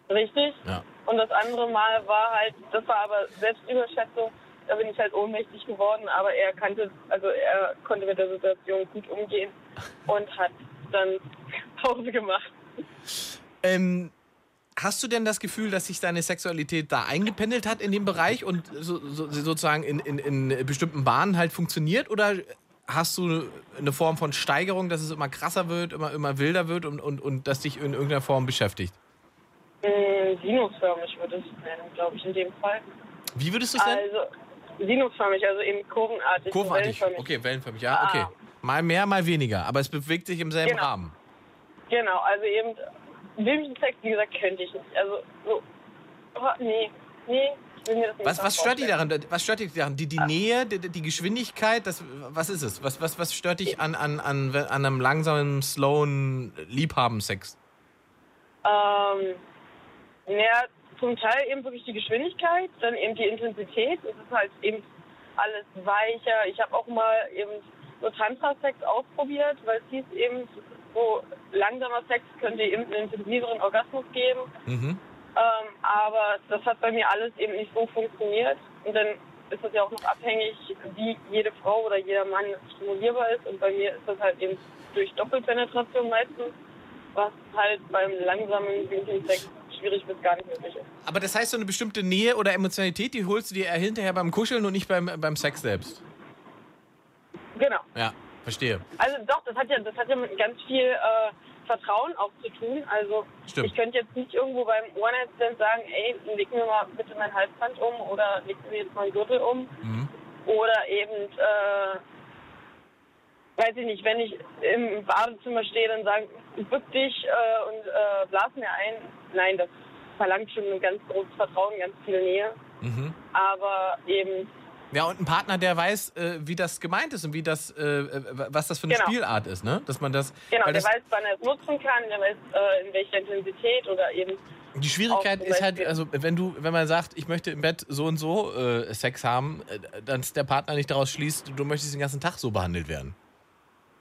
F: Richtig?
D: Ja.
F: Und das andere Mal war halt, das war aber Selbstüberschätzung. Da bin ich halt ohnmächtig geworden, aber er kannte, also er konnte mit der Situation gut umgehen (laughs) und hat dann Pause gemacht.
D: Ähm, hast du denn das Gefühl, dass sich deine Sexualität da eingependelt hat in dem Bereich und so, so, sozusagen in, in, in bestimmten Bahnen halt funktioniert? Oder hast du eine Form von Steigerung, dass es immer krasser wird, immer, immer wilder wird und, und, und das dich in irgendeiner Form beschäftigt?
F: Mm, Sinusförmig würde es nennen, glaube ich, in dem Fall.
D: Wie würdest du es nennen?
F: Also sinusförmig, also eben kurvenartig.
D: Kurvenartig.
F: wellenförmig.
D: Okay, wellenförmig, ja, okay.
F: Ah.
D: Mal mehr, mal weniger, aber es bewegt sich im selben
F: Genau.
D: Rahmen.
F: Genau, also eben filmischen Sex, wie gesagt, könnte ich nicht. Also so, oh, nee, nee, ich will mir das nicht
D: Was, was stört dich daran? Was stört dich daran? Die, die Nähe, die, die Geschwindigkeit, das, was ist es? Was, was, was stört dich an, an, an, an einem langsamen, slowen Liebhabensex?
F: Ähm, naja, zum Teil eben wirklich die Geschwindigkeit, dann eben die Intensität. Es ist halt eben alles weicher. Ich habe auch mal eben so Tantra-Sex ausprobiert, weil es hieß eben, so langsamer Sex könnte eben einen intensiveren Orgasmus geben.
D: Mhm.
F: Ähm, aber das hat bei mir alles eben nicht so funktioniert. Und dann ist das ja auch noch abhängig, wie jede Frau oder jeder Mann stimulierbar ist. Und bei mir ist das halt eben durch Doppelpenetration meistens, was halt beim langsamen Sex schwierig bis gar nicht möglich ist.
D: Aber das heißt, so eine bestimmte Nähe oder Emotionalität, die holst du dir hinterher beim Kuscheln und nicht beim, beim Sex selbst.
F: Genau.
D: Ja, verstehe.
F: Also doch, das hat ja, das hat ja mit ganz viel äh, Vertrauen auch zu tun. Also
D: Stimmt.
F: ich könnte jetzt nicht irgendwo beim One-Night-Stand sagen, ey, leg mir mal bitte mein Halsband um oder leg mir jetzt mal einen Gürtel um.
D: Mhm.
F: Oder eben, äh, weiß ich nicht, wenn ich im Badezimmer stehe, dann sagen, bück dich äh, und äh, blas mir ein. Nein, das verlangt schon ein ganz großes Vertrauen, ganz viel Nähe.
D: Mhm.
F: Aber eben,
D: Ja, und ein Partner, der weiß, äh, wie das gemeint ist und wie das, äh, äh, was das für eine
F: Genau.
D: Spielart ist, ne? Dass man das.
F: genau, der
D: das,
F: weiß, wann er es nutzen kann, der weiß, äh, in welcher Intensität oder eben
D: Die Schwierigkeit ist halt, also wenn du, wenn man sagt, ich möchte im Bett so und so äh, Sex haben, äh, dass der Partner nicht daraus schließt, du möchtest den ganzen Tag so behandelt werden.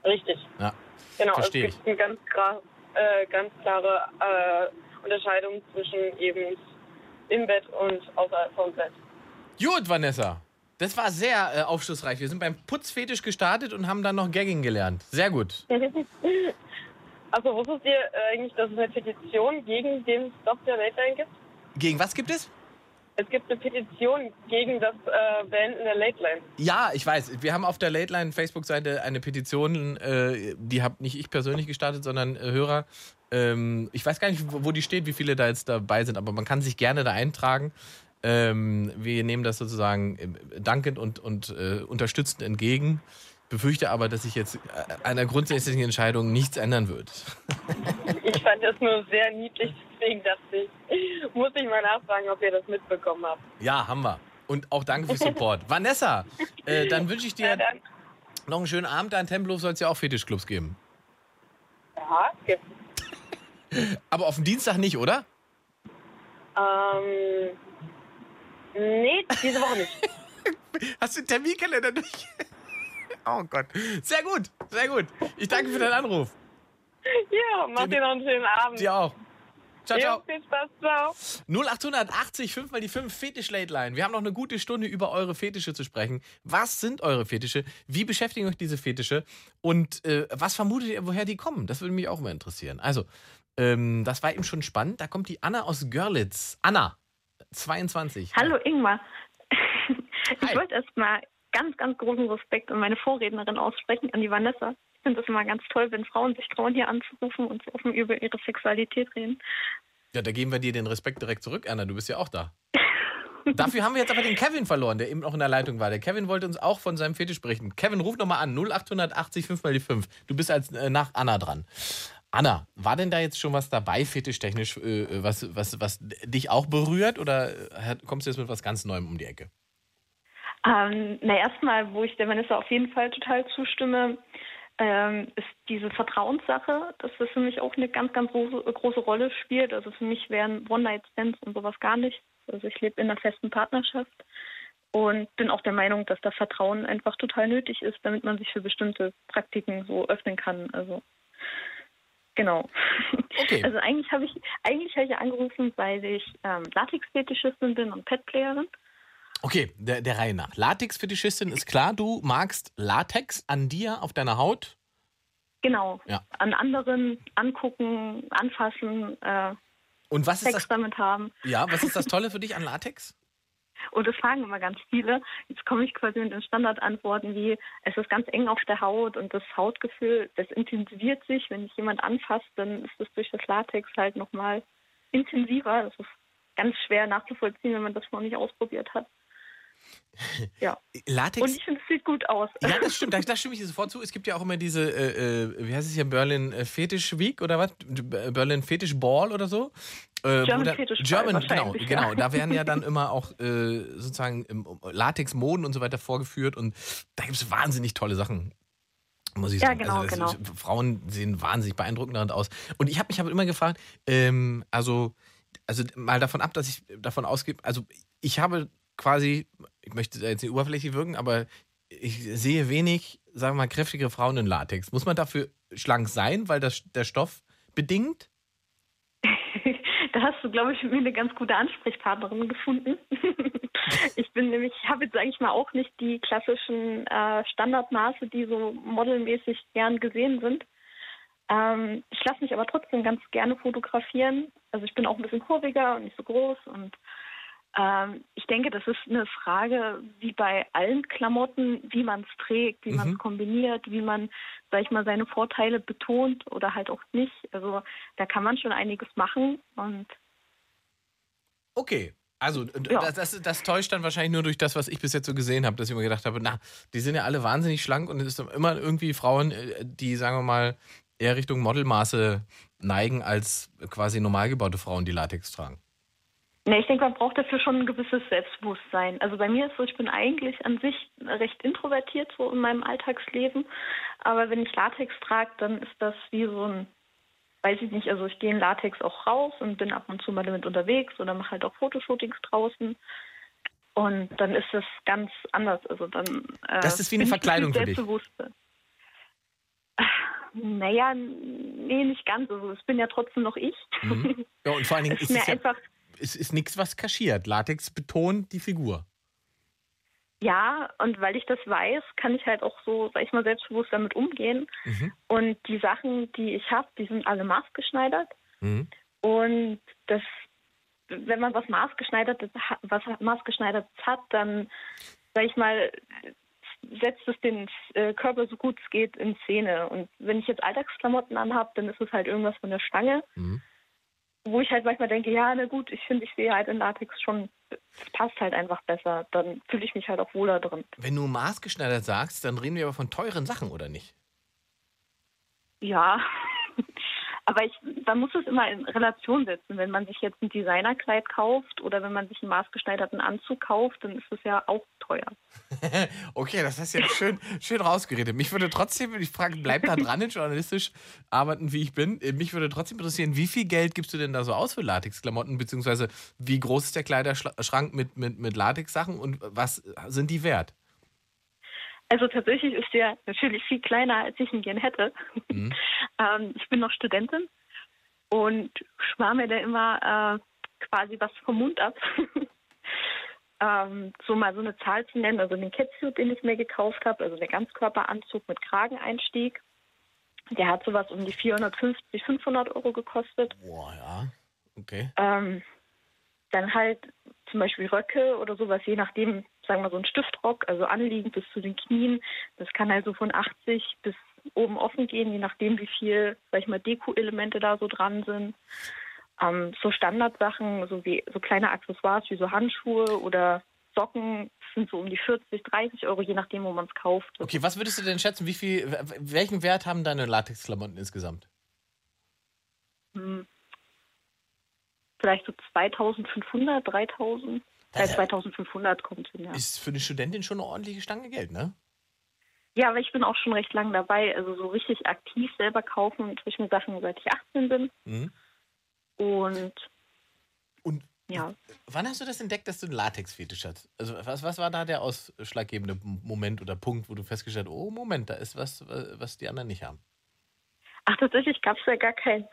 F: richtig.
D: Ja.
F: Genau,
D: Verstehe
F: es gibt eine ganz, äh, ganz klare Unterscheidung zwischen eben im Bett und außerhalb vom Bett.
D: Gut, Vanessa. Das war sehr äh, aufschlussreich. Wir sind beim Putzfetisch gestartet und haben dann noch Gagging gelernt. Sehr gut. (laughs)
F: Also wusstet ihr äh, eigentlich, dass es eine Petition gegen den Stop der Late Line gibt?
D: Gegen was gibt es?
F: Es gibt eine Petition gegen das äh, Beenden der Late Line.
D: Ja, ich weiß. Wir haben auf der Late Line Facebook-Seite eine Petition, äh, die habe nicht ich persönlich gestartet, sondern äh, Hörer. Ähm, ich weiß gar nicht, wo, wo die steht, wie viele da jetzt dabei sind, aber man kann sich gerne da eintragen. Ähm, wir nehmen das sozusagen äh, dankend und, und äh, unterstützend entgegen. Befürchte aber, dass sich jetzt äh, einer grundsätzlichen Entscheidung nichts ändern wird. (laughs)
F: Ich fand das nur sehr niedlich, deswegen dachte ich, muss ich mal nachfragen, ob ihr das mitbekommen habt.
D: Ja, haben wir. Und auch danke für Support. (laughs) Vanessa, äh, dann wünsche ich
F: Ja,
D: dir
F: dann.
D: noch einen schönen Abend. Da in Tempelhof soll es ja auch Fetischclubs geben.
F: Ja, es gibt. (laughs)
D: Aber auf dem Dienstag nicht, oder?
F: Ähm, nee, diese Woche nicht. (laughs)
D: Hast du den Terminkalender durch? (laughs) Oh Gott. Sehr gut, sehr gut. Ich danke für deinen Anruf.
F: Ja, macht dir noch einen schönen Abend.
D: Dir auch. Ciao, ciao.
F: viel Spaß, ciao.
D: 0880 5 mal die 5 Fetisch Late Line. Wir haben noch eine gute Stunde über eure Fetische zu sprechen. Was sind eure Fetische? Wie beschäftigen euch diese Fetische? Und äh, was vermutet ihr, woher die kommen? Das würde mich auch mal interessieren. Also, ähm, das war eben schon spannend. Da kommt die Anna aus Görlitz. Anna, 22.
G: Hallo Ingmar. (laughs)
D: Hi.
G: Ich wollte erstmal ganz, ganz großen Respekt an meine Vorrednerin aussprechen, an die Vanessa. Ich finde es immer ganz toll, wenn Frauen sich trauen, hier anzurufen und so offen über ihre Sexualität reden.
D: Ja, da geben wir dir den Respekt direkt zurück, Anna. Du bist ja auch da. (laughs) Dafür haben wir jetzt aber den Kevin verloren, der eben noch in der Leitung war. Der Kevin wollte uns auch von seinem Fetisch berichten. Kevin, ruf nochmal an. 0880 5 mal die 5. Du bist als äh, nach Anna dran. Anna, war denn da jetzt schon was dabei, fetischtechnisch, äh, was, was, was dich auch berührt? Oder äh, kommst du jetzt mit was ganz Neuem um die Ecke?
G: Ähm, na, erstmal, wo ich der Vanessa auf jeden Fall total zustimme, ähm, ist diese Vertrauenssache, dass das für mich auch eine ganz, ganz große, große Rolle spielt. Also für mich wären One-Night-Stands und sowas gar nicht. Also ich lebe in einer festen Partnerschaft und bin auch der Meinung, dass das Vertrauen einfach total nötig ist, damit man sich für bestimmte Praktiken so öffnen kann. Also genau.
D: Okay.
G: Also eigentlich habe ich eigentlich habe ich angerufen, weil ich ähm, Latex-Fetischistin bin und Petplayerin.
D: Okay, der, der Reihe nach. Latex-Fetischistin ist klar, du magst Latex an dir, auf deiner Haut.
G: Genau.
D: Ja.
G: An anderen angucken, anfassen, äh,
D: Und was ist
G: Sex
D: das?
G: damit haben.
D: Ja, was ist das Tolle für dich an Latex?
G: Und das fragen immer ganz viele. Jetzt komme ich quasi mit den Standardantworten wie, es ist ganz eng auf der Haut und das Hautgefühl, das intensiviert sich. Wenn dich jemand anfasst, dann ist das durch das Latex halt nochmal intensiver. Das ist ganz schwer nachzuvollziehen, wenn man das noch nicht ausprobiert hat. Ja.
D: Latex.
G: Und ich finde, es sieht gut aus.
D: Ja, das stimmt, da, da stimme ich dir sofort zu. Es gibt ja auch immer diese, äh, äh, wie heißt es hier, Berlin äh, Fetisch Week oder was? Berlin Fetisch Ball oder so? Äh,
G: German
D: da- German, genau, genau. Da werden ja dann immer auch äh, sozusagen ähm, Latex-Moden und so weiter vorgeführt und da gibt es wahnsinnig tolle Sachen. Muss ich
G: Ja,
D: sagen.
G: genau,
D: also
G: genau.
D: Frauen sehen wahnsinnig beeindruckend darin aus. Und ich habe mich aber immer gefragt, ähm, also, also mal davon ab, dass ich davon ausgehe, also ich habe quasi, ich möchte da jetzt nicht oberflächlich wirken, aber ich sehe wenig, sagen wir mal, kräftige Frauen in Latex. Muss man dafür schlank sein, weil das der Stoff bedingt? (laughs)
G: Da hast du, glaube ich, mit mir eine ganz gute Ansprechpartnerin gefunden. (laughs) ich bin nämlich, ich habe jetzt, sage ich mal, auch nicht die klassischen äh, Standardmaße, die so modelmäßig gern gesehen sind. Ähm, ich lasse mich aber trotzdem ganz gerne fotografieren. Also ich bin auch ein bisschen kurviger und nicht so groß und ähm, ich denke, das ist eine Frage, wie bei allen Klamotten, wie man es trägt, wie man es kombiniert, wie man, sag ich mal, seine Vorteile betont oder halt auch nicht. Also da kann man schon einiges machen und
D: Okay. Also,
G: Ja.
D: das, das, das täuscht dann wahrscheinlich nur durch das, was ich bis jetzt so gesehen habe, dass ich mir gedacht habe, na, die sind ja alle wahnsinnig schlank und es ist immer irgendwie Frauen, äh, die, sagen wir mal, eher Richtung Modelmaße neigen, als quasi normal gebaute Frauen, die Latex tragen.
G: Ne, ich denke, man braucht dafür schon ein gewisses Selbstbewusstsein. Also bei mir ist so, ich bin eigentlich an sich recht introvertiert so in meinem Alltagsleben. Aber wenn ich Latex trage, dann ist das wie so ein, weiß ich nicht, also ich gehe in Latex auch raus und bin ab und zu mal damit unterwegs oder mache halt auch Fotoshootings draußen. Und dann ist das ganz anders. Also dann, äh,
D: Das ist wie eine
G: ich
D: Verkleidung
G: viel
D: für dich. (laughs)
G: Naja, nee, nicht ganz. Also es bin ja trotzdem noch ich.
D: Mhm. Ja, und vor allen Dingen (laughs) ist
G: ist
D: es ja,
G: einfach
D: es ist nichts, was kaschiert. Latex betont die Figur.
G: Ja, und weil ich das weiß, kann ich halt auch so, sag ich mal, selbstbewusst damit umgehen.
D: Mhm.
G: Und die Sachen, die ich habe, die sind alle maßgeschneidert.
D: Mhm.
G: Und das, wenn man was maßgeschneidertes, was maßgeschneidertes hat, dann, sag ich mal, setzt es den äh, Körper so gut es geht in Szene. Und wenn ich jetzt Alltagsklamotten anhab, dann ist es halt irgendwas von der Stange.
D: Mhm.
G: Wo ich halt manchmal denke, ja, na gut, ich finde, ich sehe halt in Latex schon, es passt halt einfach besser. Dann fühle ich mich halt auch wohler drin.
D: Wenn du maßgeschneidert sagst, dann reden wir aber von teuren Sachen, oder nicht?
G: Ja, (laughs) aber ich, man muss es immer in Relation setzen. Wenn man sich jetzt ein Designerkleid kauft oder wenn man sich einen maßgeschneiderten Anzug kauft, dann ist es ja auch teuer. (laughs)
D: Okay, das hast du jetzt schön, schön rausgeredet. Mich würde trotzdem, ich frage, bleib da dran, in journalistisch arbeiten, wie ich bin. Äh, Mich würde trotzdem interessieren, wie viel Geld gibst du denn da so aus für Latexklamotten, beziehungsweise wie groß ist der Kleiderschrank mit, mit, mit Latex-Sachen und was sind die wert?
G: Also tatsächlich ist der natürlich viel kleiner, als ich ihn gern hätte.
D: Mhm. (laughs)
G: ähm, ich bin noch Studentin und spare mir da immer äh, quasi was vom Mund ab. (laughs) ähm, so mal so eine Zahl zu nennen, also den Catsuit, den ich mir gekauft habe, also der Ganzkörperanzug mit Krageneinstieg, der hat sowas um die 450, 500 Euro gekostet.
D: Boah, ja. Okay.
G: Ähm, dann halt zum Beispiel Röcke oder sowas, je nachdem, sagen wir so ein Stiftrock, also anliegend bis zu den Knien. Das kann also von 80 bis oben offen gehen, je nachdem, wie viel, sag ich mal, Deko-Elemente da so dran sind. Ähm, so Standardsachen, so wie so kleine Accessoires wie so Handschuhe oder Socken sind so um die 40, 30 Euro, je nachdem, wo man es kauft.
D: Okay, was würdest du denn schätzen, wie viel, welchen Wert haben deine Latexklamotten insgesamt?
G: Hm. Vielleicht so 2500, 3000. Äh,
D: Das-
G: 2500 kommt hin, ja.
D: Ist für eine Studentin schon eine ordentliche Stange Geld, ne?
G: Ja, aber ich bin auch schon recht lang dabei. Also so richtig aktiv selber kaufen tue ich mir Sachen, seit ich 18 bin.
D: Mhm.
G: Und
D: Und
G: ja,
D: wann hast du das entdeckt, dass du einen Latex-Fetisch hast? Also was, was war da der ausschlaggebende Moment oder Punkt, wo du festgestellt hast, oh Moment, da ist was, was die anderen nicht haben?
G: ach tatsächlich gab es ja gar keinen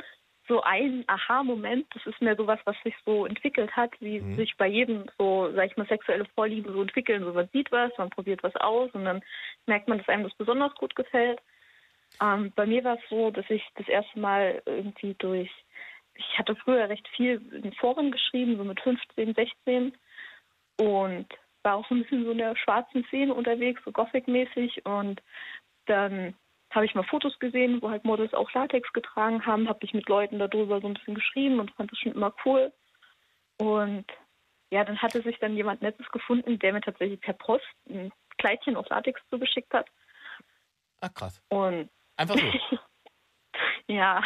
G: so einen Aha-Moment. Das ist mehr sowas, was sich so entwickelt hat, wie
D: Mhm.
G: sich bei jedem so, sag ich mal, sexuelle Vorlieben so entwickeln. So man sieht was, man probiert was aus und dann merkt man, dass einem das besonders gut gefällt. Ähm, bei mir war es so, dass ich das erste Mal irgendwie durch, ich hatte früher recht viel in Foren geschrieben, so mit 15, 16 und war auch so ein bisschen so in der schwarzen Szene unterwegs, so Gothic-mäßig und dann habe ich mal Fotos gesehen, wo halt Models auch Latex getragen haben, habe ich mit Leuten darüber so ein bisschen geschrieben und fand das schon immer cool. Und ja, dann hatte sich dann jemand Nettes gefunden, der mir tatsächlich per Post ein Kleidchen aus Latex zugeschickt hat.
D: Ach krass.
G: Und
D: Einfach so. (laughs)
G: ja,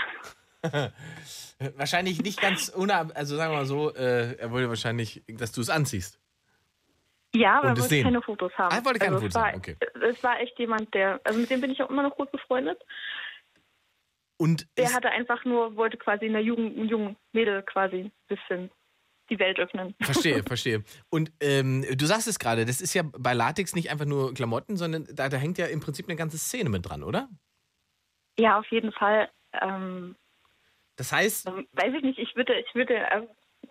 G: (laughs)
D: wahrscheinlich nicht ganz unab, also sagen wir mal so, äh, er wollte wahrscheinlich, dass du es anziehst.
G: ja, aber er wollte keine Fotos haben.
D: Ah, er wollte keine
G: also
D: Fotos
G: es war,
D: haben, okay.
G: Es war echt jemand, der, also mit dem bin ich auch immer noch gut befreundet.
D: Und
G: Der hatte einfach nur, wollte quasi einer jungen, einem jungen Mädel quasi ein bisschen die Welt öffnen.
D: Verstehe, (laughs) verstehe. Und ähm, du sagst es gerade, das ist ja bei Latex nicht einfach nur Klamotten, sondern da, da hängt ja im Prinzip eine ganze Szene mit dran, oder?
G: Ja, auf jeden Fall. Ähm,
D: Das heißt,
G: weiß ich nicht, ich würde, ich würde, äh,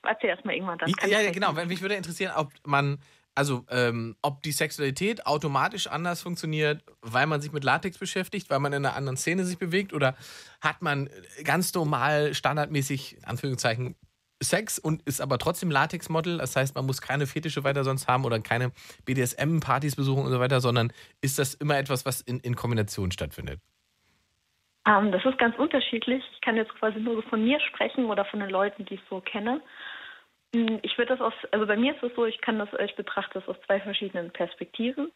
G: erzähl erst mal irgendwann. Dann kann
D: ja, ja, genau. Mich würde interessieren, ob man, also ähm, ob die Sexualität automatisch anders funktioniert, weil man sich mit Latex beschäftigt, weil man in einer anderen Szene sich bewegt, oder hat man ganz normal, standardmäßig, in Anführungszeichen, Sex und ist aber trotzdem Latex-Model. Das heißt, man muss keine Fetische weiter sonst haben oder keine BDSM-Partys besuchen und so weiter, sondern ist das immer etwas, was in, in Kombination stattfindet?
G: Ähm, das ist ganz unterschiedlich. Ich kann jetzt quasi nur so von mir sprechen oder von den Leuten, die ich so kenne. Hm, Ich würde das aus, also bei mir ist es so, ich kann das, ich betrachte das aus zwei verschiedenen Perspektiven.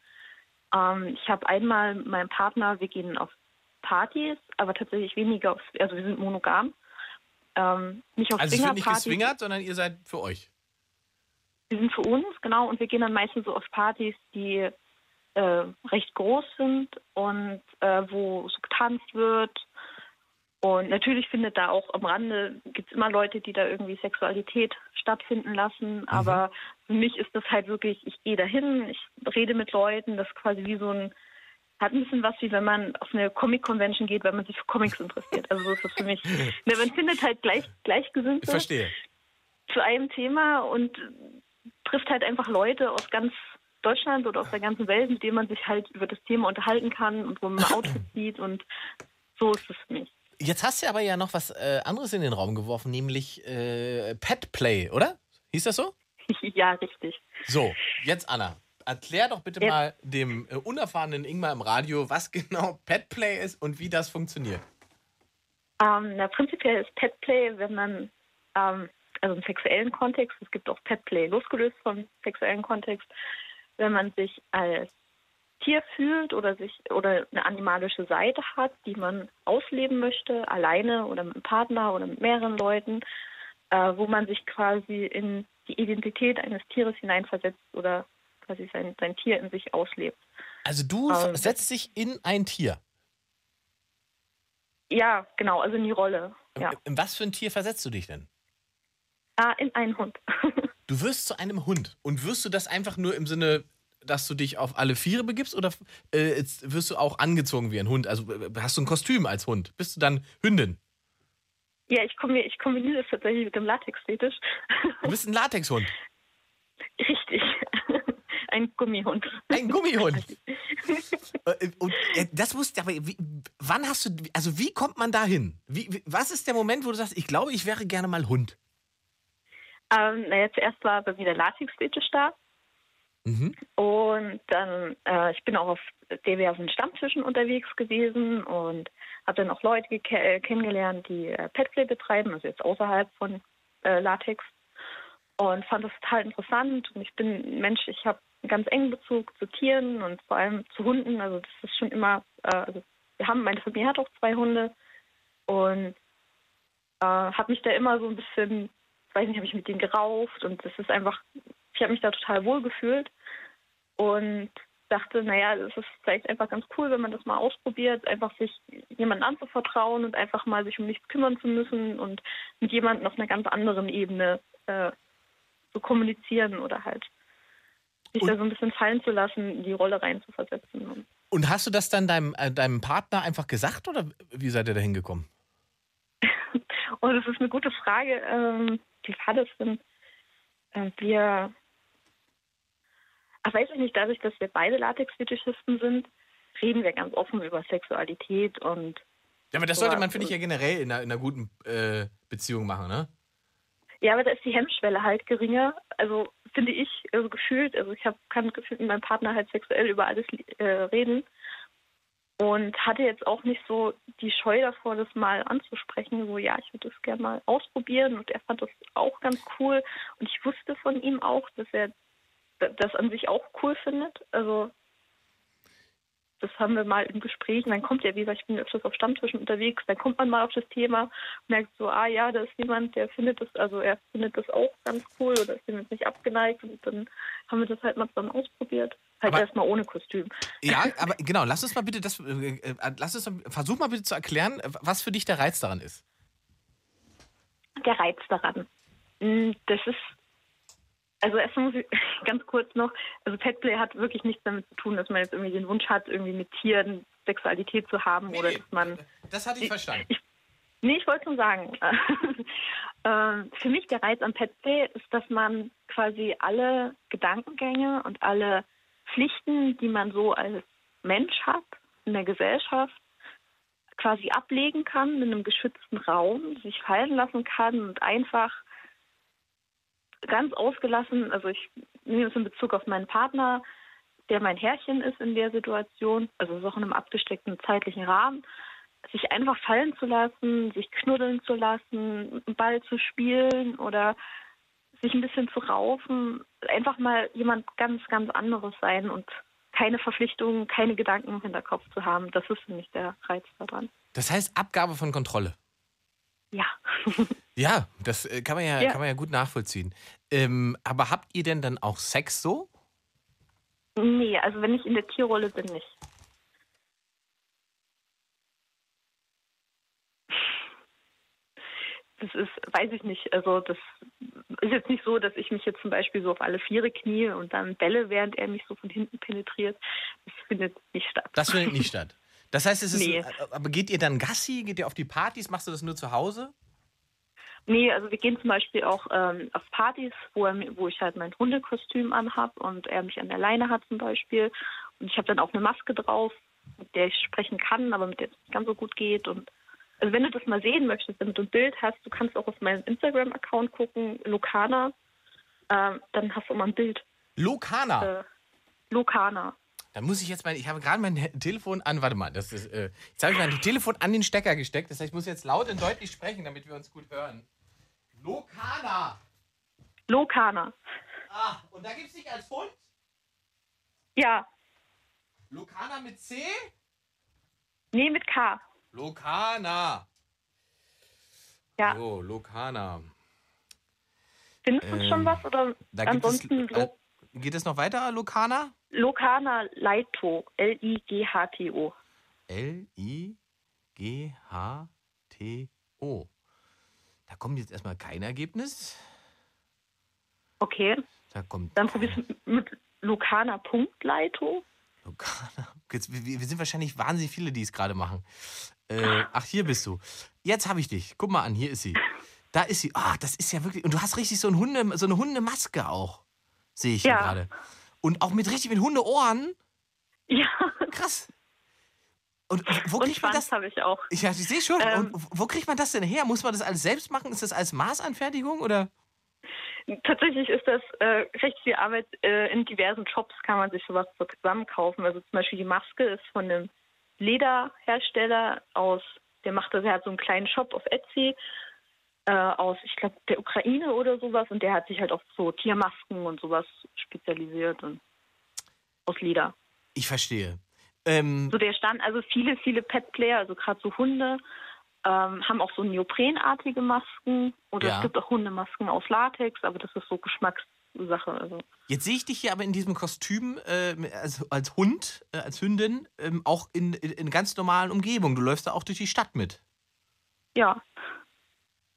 G: Ähm, ich habe einmal meinen Partner, wir gehen auf Partys, aber tatsächlich weniger auf, also wir sind monogam. Ähm, nicht auf
D: Also es wird nicht geswingert, sondern ihr seid für euch.
G: Wir sind für uns, genau, und wir gehen dann meistens so auf Partys, die äh, recht groß sind und äh, wo so getanzt wird. Und natürlich findet da auch am Rande, gibt es immer Leute, die da irgendwie Sexualität stattfinden lassen. Aber für mich ist das halt wirklich, ich gehe dahin, ich rede mit Leuten, das ist quasi wie so ein, hat ein bisschen was wie wenn man auf eine Comic-Convention geht, weil man sich für Comics interessiert. Also so ist das für mich. (laughs) Ne, man findet halt gleich,
D: Ich
G: Gleichgesinnte zu einem Thema und trifft halt einfach Leute aus ganz Deutschland oder aus der ganzen Welt, mit denen man sich halt über das Thema unterhalten kann und wo man ein Outfit (clears throat) sieht und so ist es für mich.
D: Jetzt hast du aber ja noch was äh, anderes in den Raum geworfen, nämlich äh, Pet Play, oder? Hieß das so? (laughs)
G: ja, richtig.
D: So, jetzt Anna. Erklär doch bitte
G: Ja.
D: mal dem äh, unerfahrenen Ingmar im Radio, was (laughs) genau Pet Play ist und wie das funktioniert.
G: Ähm, na, prinzipiell ist Petplay, wenn man, ähm, also im sexuellen Kontext, es gibt auch Petplay losgelöst vom sexuellen Kontext, wenn man sich als Tier fühlt oder sich oder eine animalische Seite hat, die man ausleben möchte, alleine oder mit einem Partner oder mit mehreren Leuten, äh, wo man sich quasi in die Identität eines Tieres hineinversetzt oder quasi sein, sein Tier in sich auslebt.
D: Also du
G: Ähm,
D: setzt dich in ein Tier.
G: Ja, genau, also in die Rolle. Ja.
D: In was für ein Tier versetzt du dich denn?
G: Ah, in einen Hund. (laughs)
D: Du wirst zu einem Hund. Und wirst du das einfach nur im Sinne, dass du dich auf alle Viere begibst oder äh, wirst du auch angezogen wie ein Hund? Also äh, hast du ein Kostüm als Hund? Bist du dann Hündin?
G: Ja, ich, kombi ich kombiniere das tatsächlich mit dem Latex-Fetisch.
D: Du bist ein Latexhund.
G: Richtig. (laughs) Ein Gummihund.
D: Ein Gummihund. (laughs) Äh, Und äh, das musst aber wie, wann hast du also wie kommt man da hin? Wie, was ist der Moment, wo du sagst, ich glaube, ich wäre gerne mal Hund?
G: Ähm, naja, zuerst war bei mir der Latex-Fetisch da.
D: Mhm.
G: Und dann, äh, ich bin auch auf diversen Stammtischen unterwegs gewesen und habe dann auch Leute äh, kennengelernt, die äh, Petplay betreiben, also jetzt außerhalb von äh, Latex. Und fand das total interessant. Und ich bin ein Mensch, ich habe einen ganz engen Bezug zu Tieren und vor allem zu Hunden. Also das ist schon immer, äh, also wir haben, meine Familie hat auch zwei Hunde und äh, habe mich da immer so ein bisschen, weiß nicht, habe ich mit denen gerauft und das ist einfach, ich habe mich da total wohl gefühlt. Und dachte, naja, es ist vielleicht einfach ganz cool, wenn man das mal ausprobiert, einfach sich jemandem anzuvertrauen und einfach mal sich um nichts kümmern zu müssen und mit jemandem auf einer ganz anderen Ebene äh, zu kommunizieren oder halt sich
D: Und-
G: da so ein bisschen fallen zu lassen, in die Rolle reinzuversetzen. Und
D: Und hast du das dann deinem, äh, deinem Partner einfach gesagt oder wie seid ihr da hingekommen? (laughs)
G: Oh, das ist eine gute Frage. Ähm, das denn? Äh, wir, ach, weiß ich nicht, dadurch, dass wir beide Latex-Fetischisten sind, reden wir ganz offen über Sexualität und
D: Ja, aber das
G: So,
D: sollte man, finde ich, ja generell in einer, in einer guten äh, Beziehung machen, ne?
G: ja, aber da ist die Hemmschwelle halt geringer. Also finde ich, also gefühlt, also ich hab, kann gefühlt mit meinem Partner halt sexuell über alles äh, reden und hatte jetzt auch nicht so die Scheu davor, das mal anzusprechen. So, ja, ich würde das gerne mal ausprobieren und er fand das auch ganz cool und ich wusste von ihm auch, dass er das an sich auch cool findet. Also das haben wir mal im Gespräch. Und dann kommt ja, wie gesagt, ich bin öfters auf Stammtischen unterwegs, dann kommt man mal auf das Thema, merkt so, ah ja, da ist jemand, der findet das, also er findet das auch ganz cool oder ist dem jetzt nicht abgeneigt und dann haben wir das halt mal zusammen ausprobiert. Halt
D: Aber-
G: erstmal ohne Kostüm.
D: Ja, (laughs) aber genau, lass uns mal bitte das, äh, äh, lass uns, mal- versuch mal bitte zu erklären, was für dich der Reiz daran ist.
G: der Reiz daran? Mm, Das ist, also erstmal muss ich (laughs) ganz kurz noch, also Petplay hat wirklich nichts damit zu tun, dass man jetzt irgendwie den Wunsch hat, irgendwie mit Tieren Sexualität zu haben oder dass man
D: Das hatte ich verstanden.
G: Nee, ich wollte schon sagen. (laughs) ähm, für mich der Reiz am Petplay ist, dass man quasi alle Gedankengänge und alle Pflichten, die man so als Mensch hat in der Gesellschaft, quasi ablegen kann in einem geschützten Raum, sich fallen lassen kann und einfach ganz ausgelassen, also ich nehme es in Bezug auf meinen Partner, der mein Herrchen ist in der Situation, also auch in einem abgesteckten zeitlichen Rahmen, sich einfach fallen zu lassen, sich knuddeln zu lassen, mit dem Ball zu spielen oder sich ein bisschen zu raufen, einfach mal jemand ganz, ganz anderes sein und keine Verpflichtungen, keine Gedanken im Hinterkopf zu haben. Das ist für mich der Reiz daran.
D: Das heißt Abgabe von Kontrolle.
G: Ja. (laughs)
D: Ja, das äh, kann man ja,
G: Ja.
D: Kann man ja gut nachvollziehen. Ähm, aber habt ihr denn dann auch Sex so?
G: nee, also wenn ich in der Tierrolle bin, nicht. Das ist, weiß ich nicht. Also das ist jetzt nicht so, dass ich mich jetzt zum Beispiel so auf alle Viere knie und dann bälle, während er mich so von hinten penetriert. Das findet nicht statt.
D: Das findet nicht statt. Das heißt, es ist.
G: Nee.
D: äh, Aber geht ihr dann Gassi? Geht ihr auf die Partys? Machst du das nur zu Hause?
G: Nee, also wir gehen zum Beispiel auch ähm, auf Partys, wo, er, wo ich halt mein Hundekostüm anhab und er mich an der Leine hat zum Beispiel. Und ich habe dann auch eine Maske drauf, mit der ich sprechen kann, aber mit der es nicht ganz so gut geht. Und also wenn du das mal sehen möchtest, damit du ein Bild hast, du kannst auch auf meinen Instagram-Account gucken, Lokana. Ähm, dann hast du mal ein Bild.
D: Lokana.
G: Äh, Lokana.
D: Dann muss ich jetzt mein, ich habe gerade mein (laughs) Telefon an, warte mal, das ist, äh, jetzt habe ich mein Telefon an den Stecker gesteckt, das heißt, ich muss jetzt laut und deutlich sprechen, damit wir uns gut hören. Lokana.
G: Lokana.
D: Ah, und da gibt es dich als Hund?
G: Ja,
D: Lokana mit C?
G: nee, mit K.
D: Lokana.
G: Ja.
D: So, Lokana.
G: Findest du
D: Ähm,
G: schon was? Oder
D: Da gibt es,
G: ansonsten
D: äh, geht es noch weiter, Lokana?
G: Lokana Leito. L-I-G-H-T-O.
D: L-I-G-H-T-O. Da kommt jetzt erstmal kein Ergebnis.
G: Okay.
D: Da kommt
G: Dann probierst du mit Lokana.leito.
D: Lokana. Jetzt, wir, wir sind wahrscheinlich wahnsinnig viele, die es gerade machen. Äh, ach, hier bist du. Jetzt habe ich dich. Guck mal an, hier ist sie. Da ist sie. Ah, das ist ja wirklich. Und du hast richtig so, ein Hunde, so eine Hundemaske auch. Sehe ich hier
G: Ja.
D: gerade. Und auch mit richtig mit Hundeohren.
G: Ja.
D: Krass. Und wo
G: Und
D: kriegt man das?
G: habe ich auch.
D: Ja, ich sehe schon.
G: Ähm.
D: Und wo kriegt man das denn her? Muss man das alles selbst machen? Ist das als Maßanfertigung oder?
G: Tatsächlich ist das äh, recht viel Arbeit. Äh, in diversen Shops kann man sich sowas so zusammenkaufen. Also zum Beispiel die Maske ist von einem Lederhersteller aus, der macht das, er hat so einen kleinen Shop auf Etsy äh, aus, ich glaube, der Ukraine oder sowas. Und der hat sich halt auf so Tiermasken und sowas spezialisiert und aus Leder.
D: Ich verstehe. Ähm,
G: So der Stand, also viele, viele Pet-Player, also gerade so Hunde, ähm, haben auch so neoprenartige Masken oder
D: Ja.
G: es gibt auch Hundemasken aus Latex, aber das ist so Geschmacks, Sache. Also.
D: Jetzt sehe ich dich hier aber in diesem Kostüm äh, als, als Hund, äh, als Hündin, ähm, auch in, in, in ganz normalen Umgebungen. Du läufst da auch durch die Stadt mit.
G: Ja,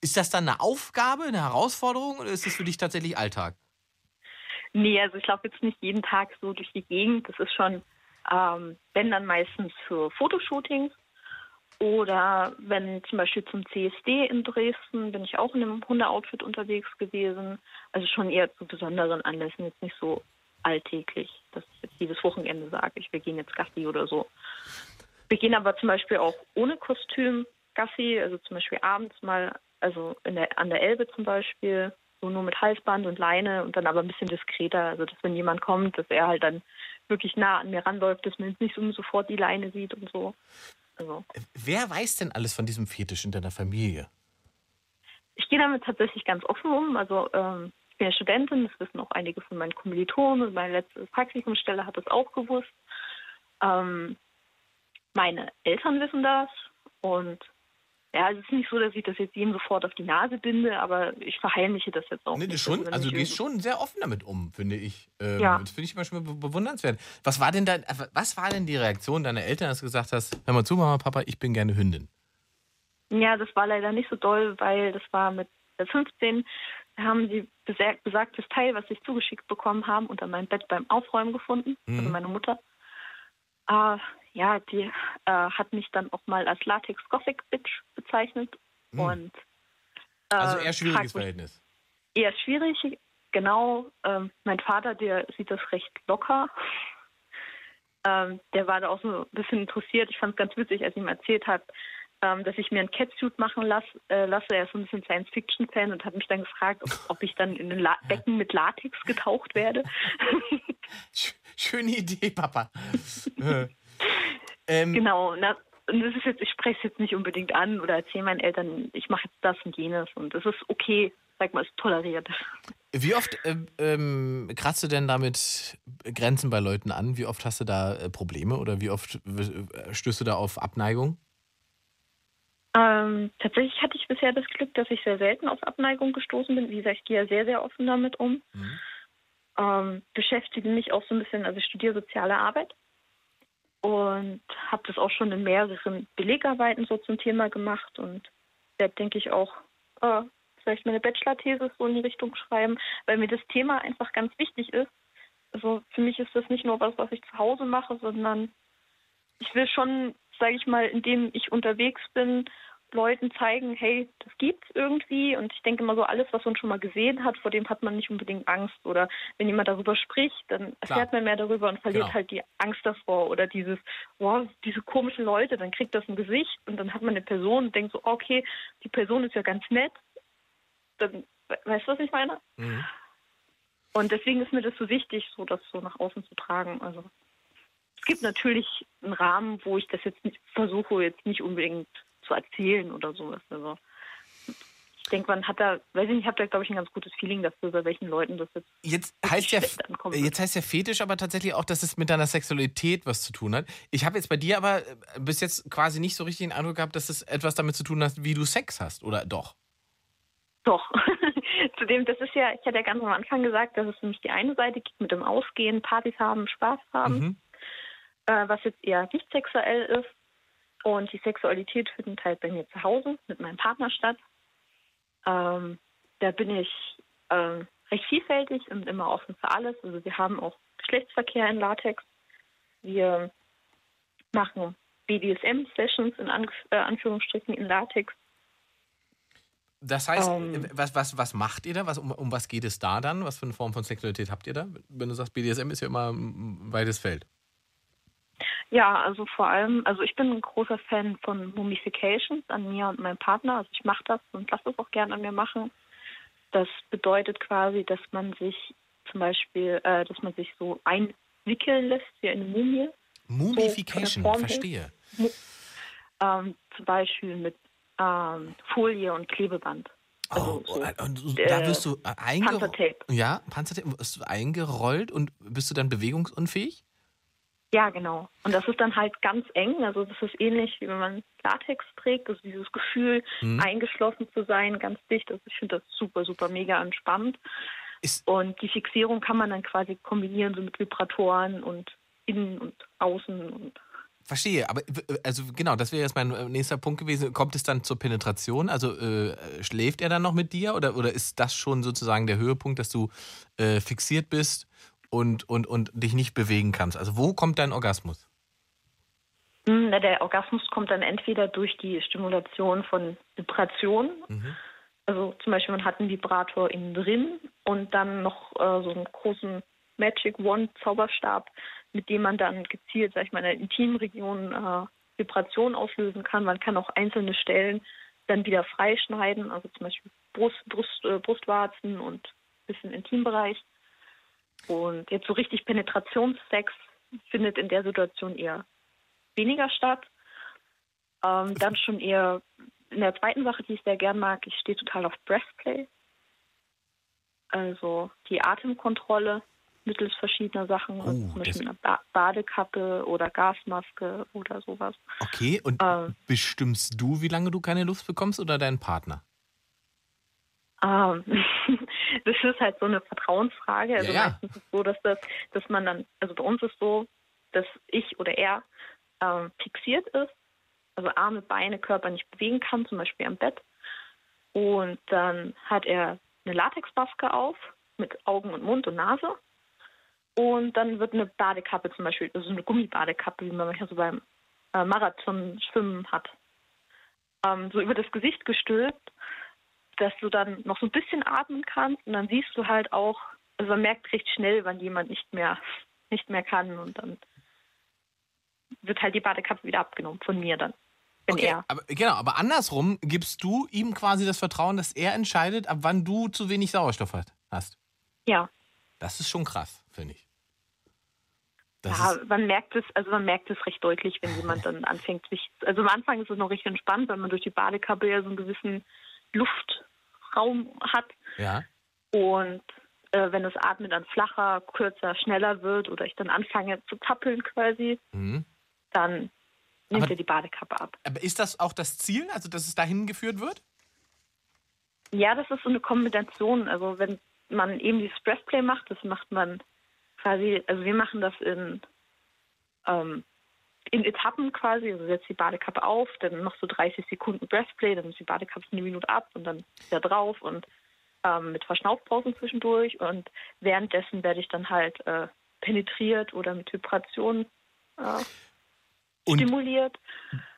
D: Ist das dann eine Aufgabe, eine Herausforderung oder ist das für dich tatsächlich Alltag?
G: Nee, also ich laufe jetzt nicht jeden Tag so durch die Gegend. Das ist schon, ähm, wenn dann meistens für Fotoshootings oder wenn zum Beispiel zum CSD in Dresden bin ich auch in einem Hundeoutfit unterwegs gewesen. Also schon eher zu besonderen Anlässen, jetzt nicht so alltäglich, dass ich jetzt jedes Wochenende sage, ich, wir gehen jetzt Gassi oder so. Wir gehen aber zum Beispiel auch ohne Kostüm Gassi, also zum Beispiel abends mal, also der, an der Elbe zum Beispiel, so nur mit Halsband und Leine und dann aber ein bisschen diskreter. Also dass wenn jemand kommt, dass er halt dann wirklich nah an mir ranläuft, dass man jetzt nicht so sofort die Leine sieht und so. Also
D: Wer weiß denn alles von diesem Fetisch in deiner Familie?
G: ich gehe damit tatsächlich ganz offen um. Also ähm, ich bin ja Studentin, das wissen auch einige von meinen Kommilitonen und meine letzte Praktikumsstelle hat das auch gewusst. Ähm, meine Eltern wissen das und ja, es ist nicht so, dass ich das jetzt jedem sofort auf die Nase binde, aber ich verheimliche das jetzt auch
D: Nee,
G: nicht.
D: schon, also
G: ich
D: du gehst schon sehr offen damit um, finde ich. Ähm,
G: Ja.
D: Das finde ich immer schon be- bewundernswert. Was war denn dein, äh, was war denn die Reaktion deiner Eltern, als du gesagt hast, hör mal zu, Mama, Papa, ich bin gerne Hündin?
G: Ja, das war leider nicht so doll, weil das war mit 15. Da haben sie besa- besagtes Teil, was sie zugeschickt bekommen haben, unter meinem Bett beim Aufräumen gefunden, also
D: Mhm.
G: meine Mutter. Äh, ja, die äh, hat mich dann auch mal als Latex Gothic Bitch bezeichnet
D: Mhm.
G: und äh,
D: Also eher schwieriges Verhältnis.
G: Eher schwierig, genau. Ähm, mein Vater, der sieht das recht locker. Ähm, der war da auch so ein bisschen interessiert. Ich fand es ganz witzig, als ich ihm erzählt hat, ähm, dass ich mir ein Catsuit machen lass, äh, lasse. Er ist so ein bisschen Science-Fiction-Fan und hat mich dann gefragt, ob, ob ich dann in ein La (laughs) Becken mit Latex getaucht werde. (laughs)
D: Sch schöne Idee, Papa. (laughs) Äh, ähm,
G: genau. Na, das ist jetzt, ich spreche es jetzt nicht unbedingt an oder erzähle meinen Eltern, ich mache jetzt das und jenes und es ist okay, sag mal, es ist toleriert.
D: Wie oft ähm, ähm, kratzt du denn damit Grenzen bei Leuten an? Wie oft hast du da äh, Probleme oder wie oft äh, stößt du da auf Abneigung?
G: Ähm, tatsächlich hatte ich bisher das Glück, dass ich sehr selten auf Abneigung gestoßen bin. Wie gesagt, ich gehe ja sehr, sehr offen damit um.
D: Mhm.
G: Ähm, beschäftige mich auch so ein bisschen, also ich studiere soziale Arbeit und habe das auch schon in mehreren Belegarbeiten so zum Thema gemacht und werde, denke ich, auch äh, vielleicht meine Bachelor-These so in die Richtung schreiben, weil mir das Thema einfach ganz wichtig ist. Also für mich ist das nicht nur was, was ich zu Hause mache, sondern ich will schon, sage ich mal, indem ich unterwegs bin, Leuten zeigen, hey, das gibt's irgendwie. Und ich denke immer so, alles, was man schon mal gesehen hat, vor dem hat man nicht unbedingt Angst. Oder wenn jemand darüber spricht, dann erfährt man mehr darüber und verliert
D: Genau.
G: halt die Angst davor. Oder dieses, wow, diese komischen Leute, dann kriegt das ein Gesicht und dann hat man eine Person und denkt so, okay, die Person ist ja ganz nett. Dann, we- weißt du, was ich meine?
D: Mhm.
G: Und deswegen ist mir das so wichtig, so das so nach außen zu tragen. Also es gibt natürlich einen Rahmen, wo ich das jetzt nicht versuche, jetzt nicht unbedingt zu erzählen oder sowas. Also ich denke, man hat da, weiß ich nicht, ich habe da glaube ich ein ganz gutes Feeling dafür, bei welchen Leuten das jetzt
D: Jetzt heißt, ja, jetzt heißt ja Fetisch aber tatsächlich auch, dass es mit deiner Sexualität was zu tun hat. Ich habe jetzt bei dir aber äh, bis jetzt quasi nicht so richtig den Eindruck gehabt, dass es etwas damit zu tun hat, wie du Sex hast, oder doch?
G: Doch. (laughs) Zudem, das ist ja, ich hatte ja ganz am Anfang gesagt, dass es nämlich die eine Seite gibt mit dem Ausgehen, Partys haben, Spaß haben.
D: Mhm.
G: äh, was jetzt eher nicht sexuell ist. Und die Sexualität findet halt bei mir zu Hause mit meinem Partner statt. Ähm, da bin ich ähm, recht vielfältig und immer offen für alles. Also wir haben auch Geschlechtsverkehr in Latex. Wir machen BDSM-Sessions in Anf äh, Anführungsstrichen in Latex.
D: Das heißt,
G: Ähm.
D: äh, was, was, was macht ihr da? Was, um, um was geht es da dann? Was für eine Form von Sexualität habt ihr da? Wenn du sagst, BDSM ist ja immer ein weites Feld.
G: Ja, also vor allem, also ich bin ein großer Fan von Mummifications an mir und meinem Partner. Also ich mache das und lasse es auch gerne an mir machen. Das bedeutet quasi, dass man sich zum Beispiel, äh, dass man sich so einwickeln lässt wie eine Mumie.
D: Mumification,
G: So,
D: verstehe.
G: Ähm, zum Beispiel mit ähm, Folie und Klebeband. Also
D: Oh,
G: so,
D: und, und
G: äh,
D: da wirst du äh, eingerollt. Ja, Panzertape. Wirst du eingerollt und bist du dann bewegungsunfähig?
G: Ja, genau. Und das ist dann halt ganz eng. Also das ist ähnlich, wie wenn man Latex trägt. Also dieses Gefühl,
D: Mhm.
G: eingeschlossen zu sein, ganz dicht. Also ich finde das super, super mega entspannt.
D: Ist-
G: und die Fixierung kann man dann quasi kombinieren so mit Vibratoren und innen und außen und
D: Verstehe, aber also genau, das wäre jetzt mein äh, nächster Punkt gewesen. Kommt es dann zur Penetration? Also äh, schläft er dann noch mit dir oder, oder ist das schon sozusagen der Höhepunkt, dass du äh, fixiert bist und, und, und dich nicht bewegen kannst? Also wo kommt dein Orgasmus?
G: Hm, na, der Orgasmus kommt dann entweder durch die Stimulation von Vibrationen. Also zum Beispiel man hat einen Vibrator innen drin und dann noch äh, so einen großen Magic Wand Zauberstab, mit dem man dann gezielt, sag ich mal, in der intimen Region äh, Vibrationen auslösen kann. Man kann auch einzelne Stellen dann wieder freischneiden, also zum Beispiel Brust, Brust, äh, Brustwarzen und ein bisschen Intimbereich. Und jetzt so richtig Penetrationssex findet in der Situation eher weniger statt. Ähm, dann schon eher in der zweiten Sache, die ich sehr gern mag, ich stehe total auf Breastplay. Also die Atemkontrolle mittels verschiedener Sachen, also zum Beispiel eine ba Badekappe oder Gasmaske oder sowas.
D: Okay, und
G: Ähm.
D: bestimmst du, wie lange du keine Luft bekommst oder dein Partner?
G: Ähm, (laughs) das ist halt so eine Vertrauensfrage. Also
D: Ja, ja.
G: meistens ist es so, dass das, dass man dann, also bei uns ist so, dass ich oder er ähm, fixiert ist, also Arme, Beine, Körper nicht bewegen kann, zum Beispiel am Bett. Und dann hat er eine Latexmaske auf mit Augen und Mund und Nase. Und dann wird eine Badekappe zum Beispiel, also eine Gummibadekappe, wie man manchmal so beim äh, Marathon-Schwimmen hat, ähm, so über das Gesicht gestülpt dass du dann noch so ein bisschen atmen kannst und dann siehst du halt auch, also man merkt recht schnell, wann jemand nicht mehr nicht mehr kann und dann wird halt die Badekappe wieder abgenommen von mir dann. Wenn
D: Okay,
G: er.
D: aber, genau, aber andersrum gibst du ihm quasi das Vertrauen, dass er entscheidet, ab wann du zu wenig Sauerstoff hast.
G: Ja.
D: Das ist schon krass, finde ich. Das
G: ja, man merkt es, also man merkt es recht deutlich, wenn jemand dann anfängt, sich, also am Anfang ist es noch recht entspannt, weil man durch die Badekappe ja so einen gewissen Luftraum hat
D: ja.
G: und äh, wenn das Atmen dann flacher, kürzer, schneller wird oder ich dann anfange zu zappeln quasi,
D: Mhm.
G: dann nimmt
D: Aber-
G: er die Badekappe ab.
D: Aber ist das auch das Ziel, also dass es dahin geführt wird?
G: Ja, das ist so eine Kombination. Also wenn man eben dieses Breastplay macht, das macht man quasi, also wir machen das in, ähm, in Etappen quasi. Also setzt die Badekappe auf, dann machst du 30 Sekunden Breastplay, dann ist die Badekappe eine Minute ab und dann wieder drauf und ähm, mit Verschnaufpausen zwischendurch. Und währenddessen werde ich dann halt äh, penetriert oder mit Vibration äh, stimuliert.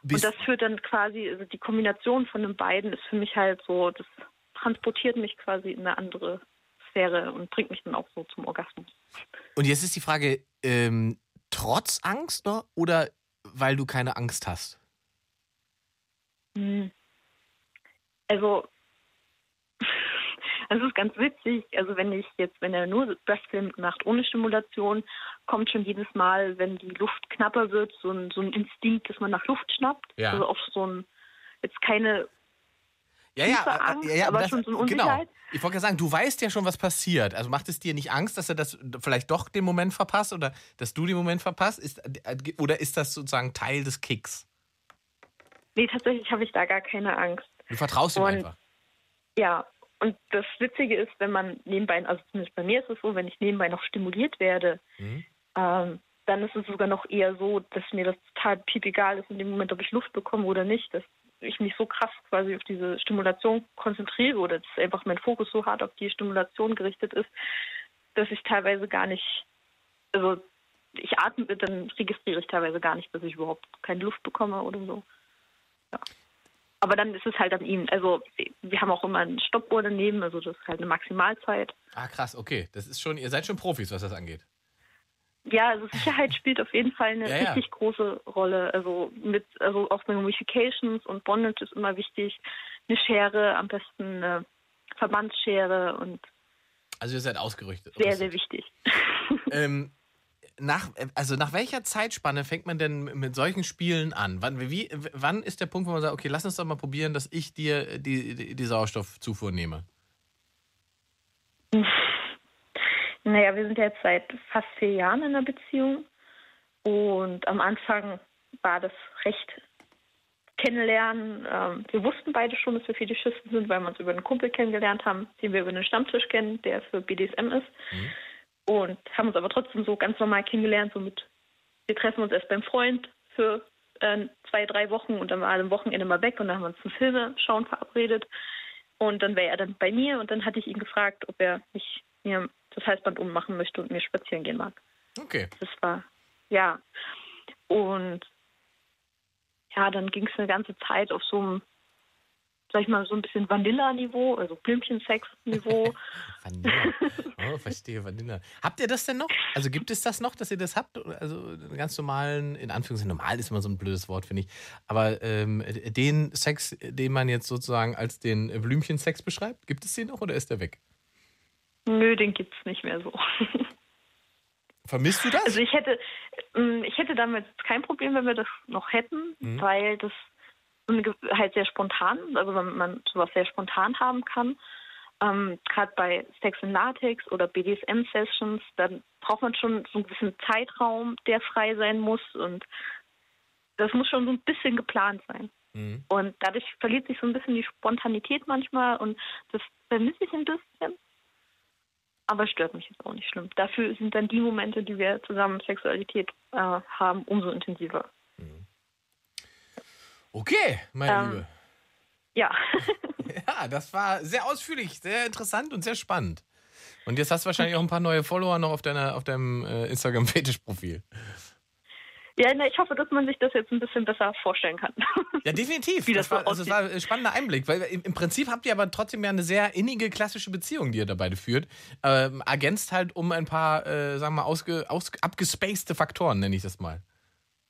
G: Und das führt dann quasi, also die Kombination von den beiden ist für mich halt so, das transportiert mich quasi in eine andere Sphäre und bringt mich dann auch so zum Orgasmus.
D: und jetzt ist die Frage, ähm, trotz Angst noch oder weil du keine Angst hast?
G: Hm. Also, (laughs) es ist ganz witzig. Also, wenn ich jetzt, wenn er nur Breastfilm macht ohne Stimulation, kommt schon jedes Mal, wenn die Luft knapper wird, so ein, so ein Instinkt, dass man nach Luft schnappt.
D: Ja.
G: Also, auch so ein, jetzt keine
D: Ja, ja,
G: Angst,
D: ja, ja,
G: aber
D: das-
G: schon so eine
D: Genau.
G: Unsicherheit.
D: Ich wollte gerade sagen, du weißt ja schon, was passiert. Also macht es dir nicht Angst, dass er das vielleicht doch den Moment verpasst oder dass du den Moment verpasst? Ist, äh, oder ist das sozusagen Teil des Kicks?
G: Nee, tatsächlich habe ich da gar keine Angst.
D: Du vertraust ihm
G: Und-
D: einfach.
G: Ja, und das Witzige ist, wenn man nebenbei, also zumindest bei mir ist es so, wenn ich nebenbei noch stimuliert werde,
D: Mhm.
G: ähm, dann ist es sogar noch eher so, dass mir das total piepegal ist in dem Moment, ob ich Luft bekomme oder nicht. Dass ich mich so krass quasi auf diese Stimulation konzentriere oder dass einfach mein Fokus so hart auf die Stimulation gerichtet ist, dass ich teilweise gar nicht, also ich atme, dann registriere ich teilweise gar nicht, dass ich überhaupt keine Luft bekomme oder so. Ja. Aber dann ist es halt an ihm. Also wir haben auch immer eine Stoppuhr daneben, also das ist halt eine Maximalzeit.
D: Ah, krass, okay. Das ist schon, ihr seid schon Profis, was das angeht.
G: Ja, also Sicherheit (laughs) spielt auf jeden Fall eine
D: Ja, ja.
G: richtig große Rolle. Also mit, also auch bei Modifications und Bondage ist immer wichtig. Eine Schere, am besten eine Verbandsschere und
D: Also ihr seid ausgerüstet.
G: sehr, sehr wichtig. (laughs)
D: Ähm, nach, also nach welcher Zeitspanne fängt man denn mit solchen Spielen an? Wann, wie, wann ist der Punkt, wo man sagt, okay, lass uns doch mal probieren, dass ich dir die, die, die Sauerstoffzufuhr nehme?
G: Naja, wir sind jetzt seit fast vier Jahren in einer Beziehung und am Anfang war das recht kennenlernen. Ähm, wir wussten beide schon, dass wir Fetischisten sind, weil wir uns über einen Kumpel kennengelernt haben, den wir über einen Stammtisch kennen, der für BDSM ist. Und haben uns aber trotzdem so ganz normal kennengelernt, so mit, wir treffen uns erst beim Freund für äh, zwei, drei Wochen und dann war er am Wochenende mal weg und dann haben wir uns zum Filme schauen verabredet. Und dann wäre er dann bei mir und dann hatte ich ihn gefragt, ob er mich mir das Halsband ummachen möchte und mir spazieren gehen mag.
D: Okay.
G: Das war, ja. Und ja, dann ging es eine ganze Zeit auf so einem, sag ich mal, so ein bisschen Vanilla-Niveau, also Blümchensex-Niveau. (laughs)
D: Vanilla. Oh, verstehe, Vanilla. Habt ihr das denn noch? Also gibt es das noch, dass ihr das habt? Also einen ganz normalen, in Anführungszeichen, normal ist immer so ein blödes Wort, finde ich. Aber ähm, den Sex, den man jetzt sozusagen als den Blümchensex beschreibt, gibt es den noch oder ist der weg?
G: Nö, den gibt's nicht mehr so. (laughs)
D: Vermisst du das?
G: Also ich hätte, ähm, ich hätte damit kein Problem, wenn wir das noch hätten,
D: Mhm.
G: weil das halt sehr spontan, also wenn man sowas sehr spontan haben kann. Ähm, Gerade bei Sex in Latex oder BDSM-Sessions, dann braucht man schon so einen gewissen Zeitraum, der frei sein muss und das muss schon so ein bisschen geplant sein.
D: Mhm.
G: Und dadurch verliert sich so ein bisschen die Spontanität manchmal und das vermisse ich ein bisschen. Aber stört mich jetzt auch nicht schlimm. Dafür sind dann die Momente, die wir zusammen Sexualität äh, haben, umso intensiver.
D: Okay, meine
G: Ähm.
D: Liebe.
G: Ja, (laughs)
D: Ja, das war sehr ausführlich, sehr interessant und sehr spannend. Und jetzt hast du wahrscheinlich auch ein paar neue Follower noch auf, deiner, auf deinem äh, Instagram-Fetisch-Profil.
G: Ja na, ich hoffe, dass man sich das jetzt ein bisschen besser vorstellen kann.
D: Ja, definitiv. (laughs)
G: Wie
D: das,
G: das
D: war, also, das war ein spannender Einblick, weil im, im Prinzip habt ihr aber trotzdem ja eine sehr innige klassische Beziehung, die ihr da beide führt. Ähm, ergänzt halt um ein paar, äh, sagen wir mal, ausge, aus, abgespacede Faktoren, nenne ich das mal.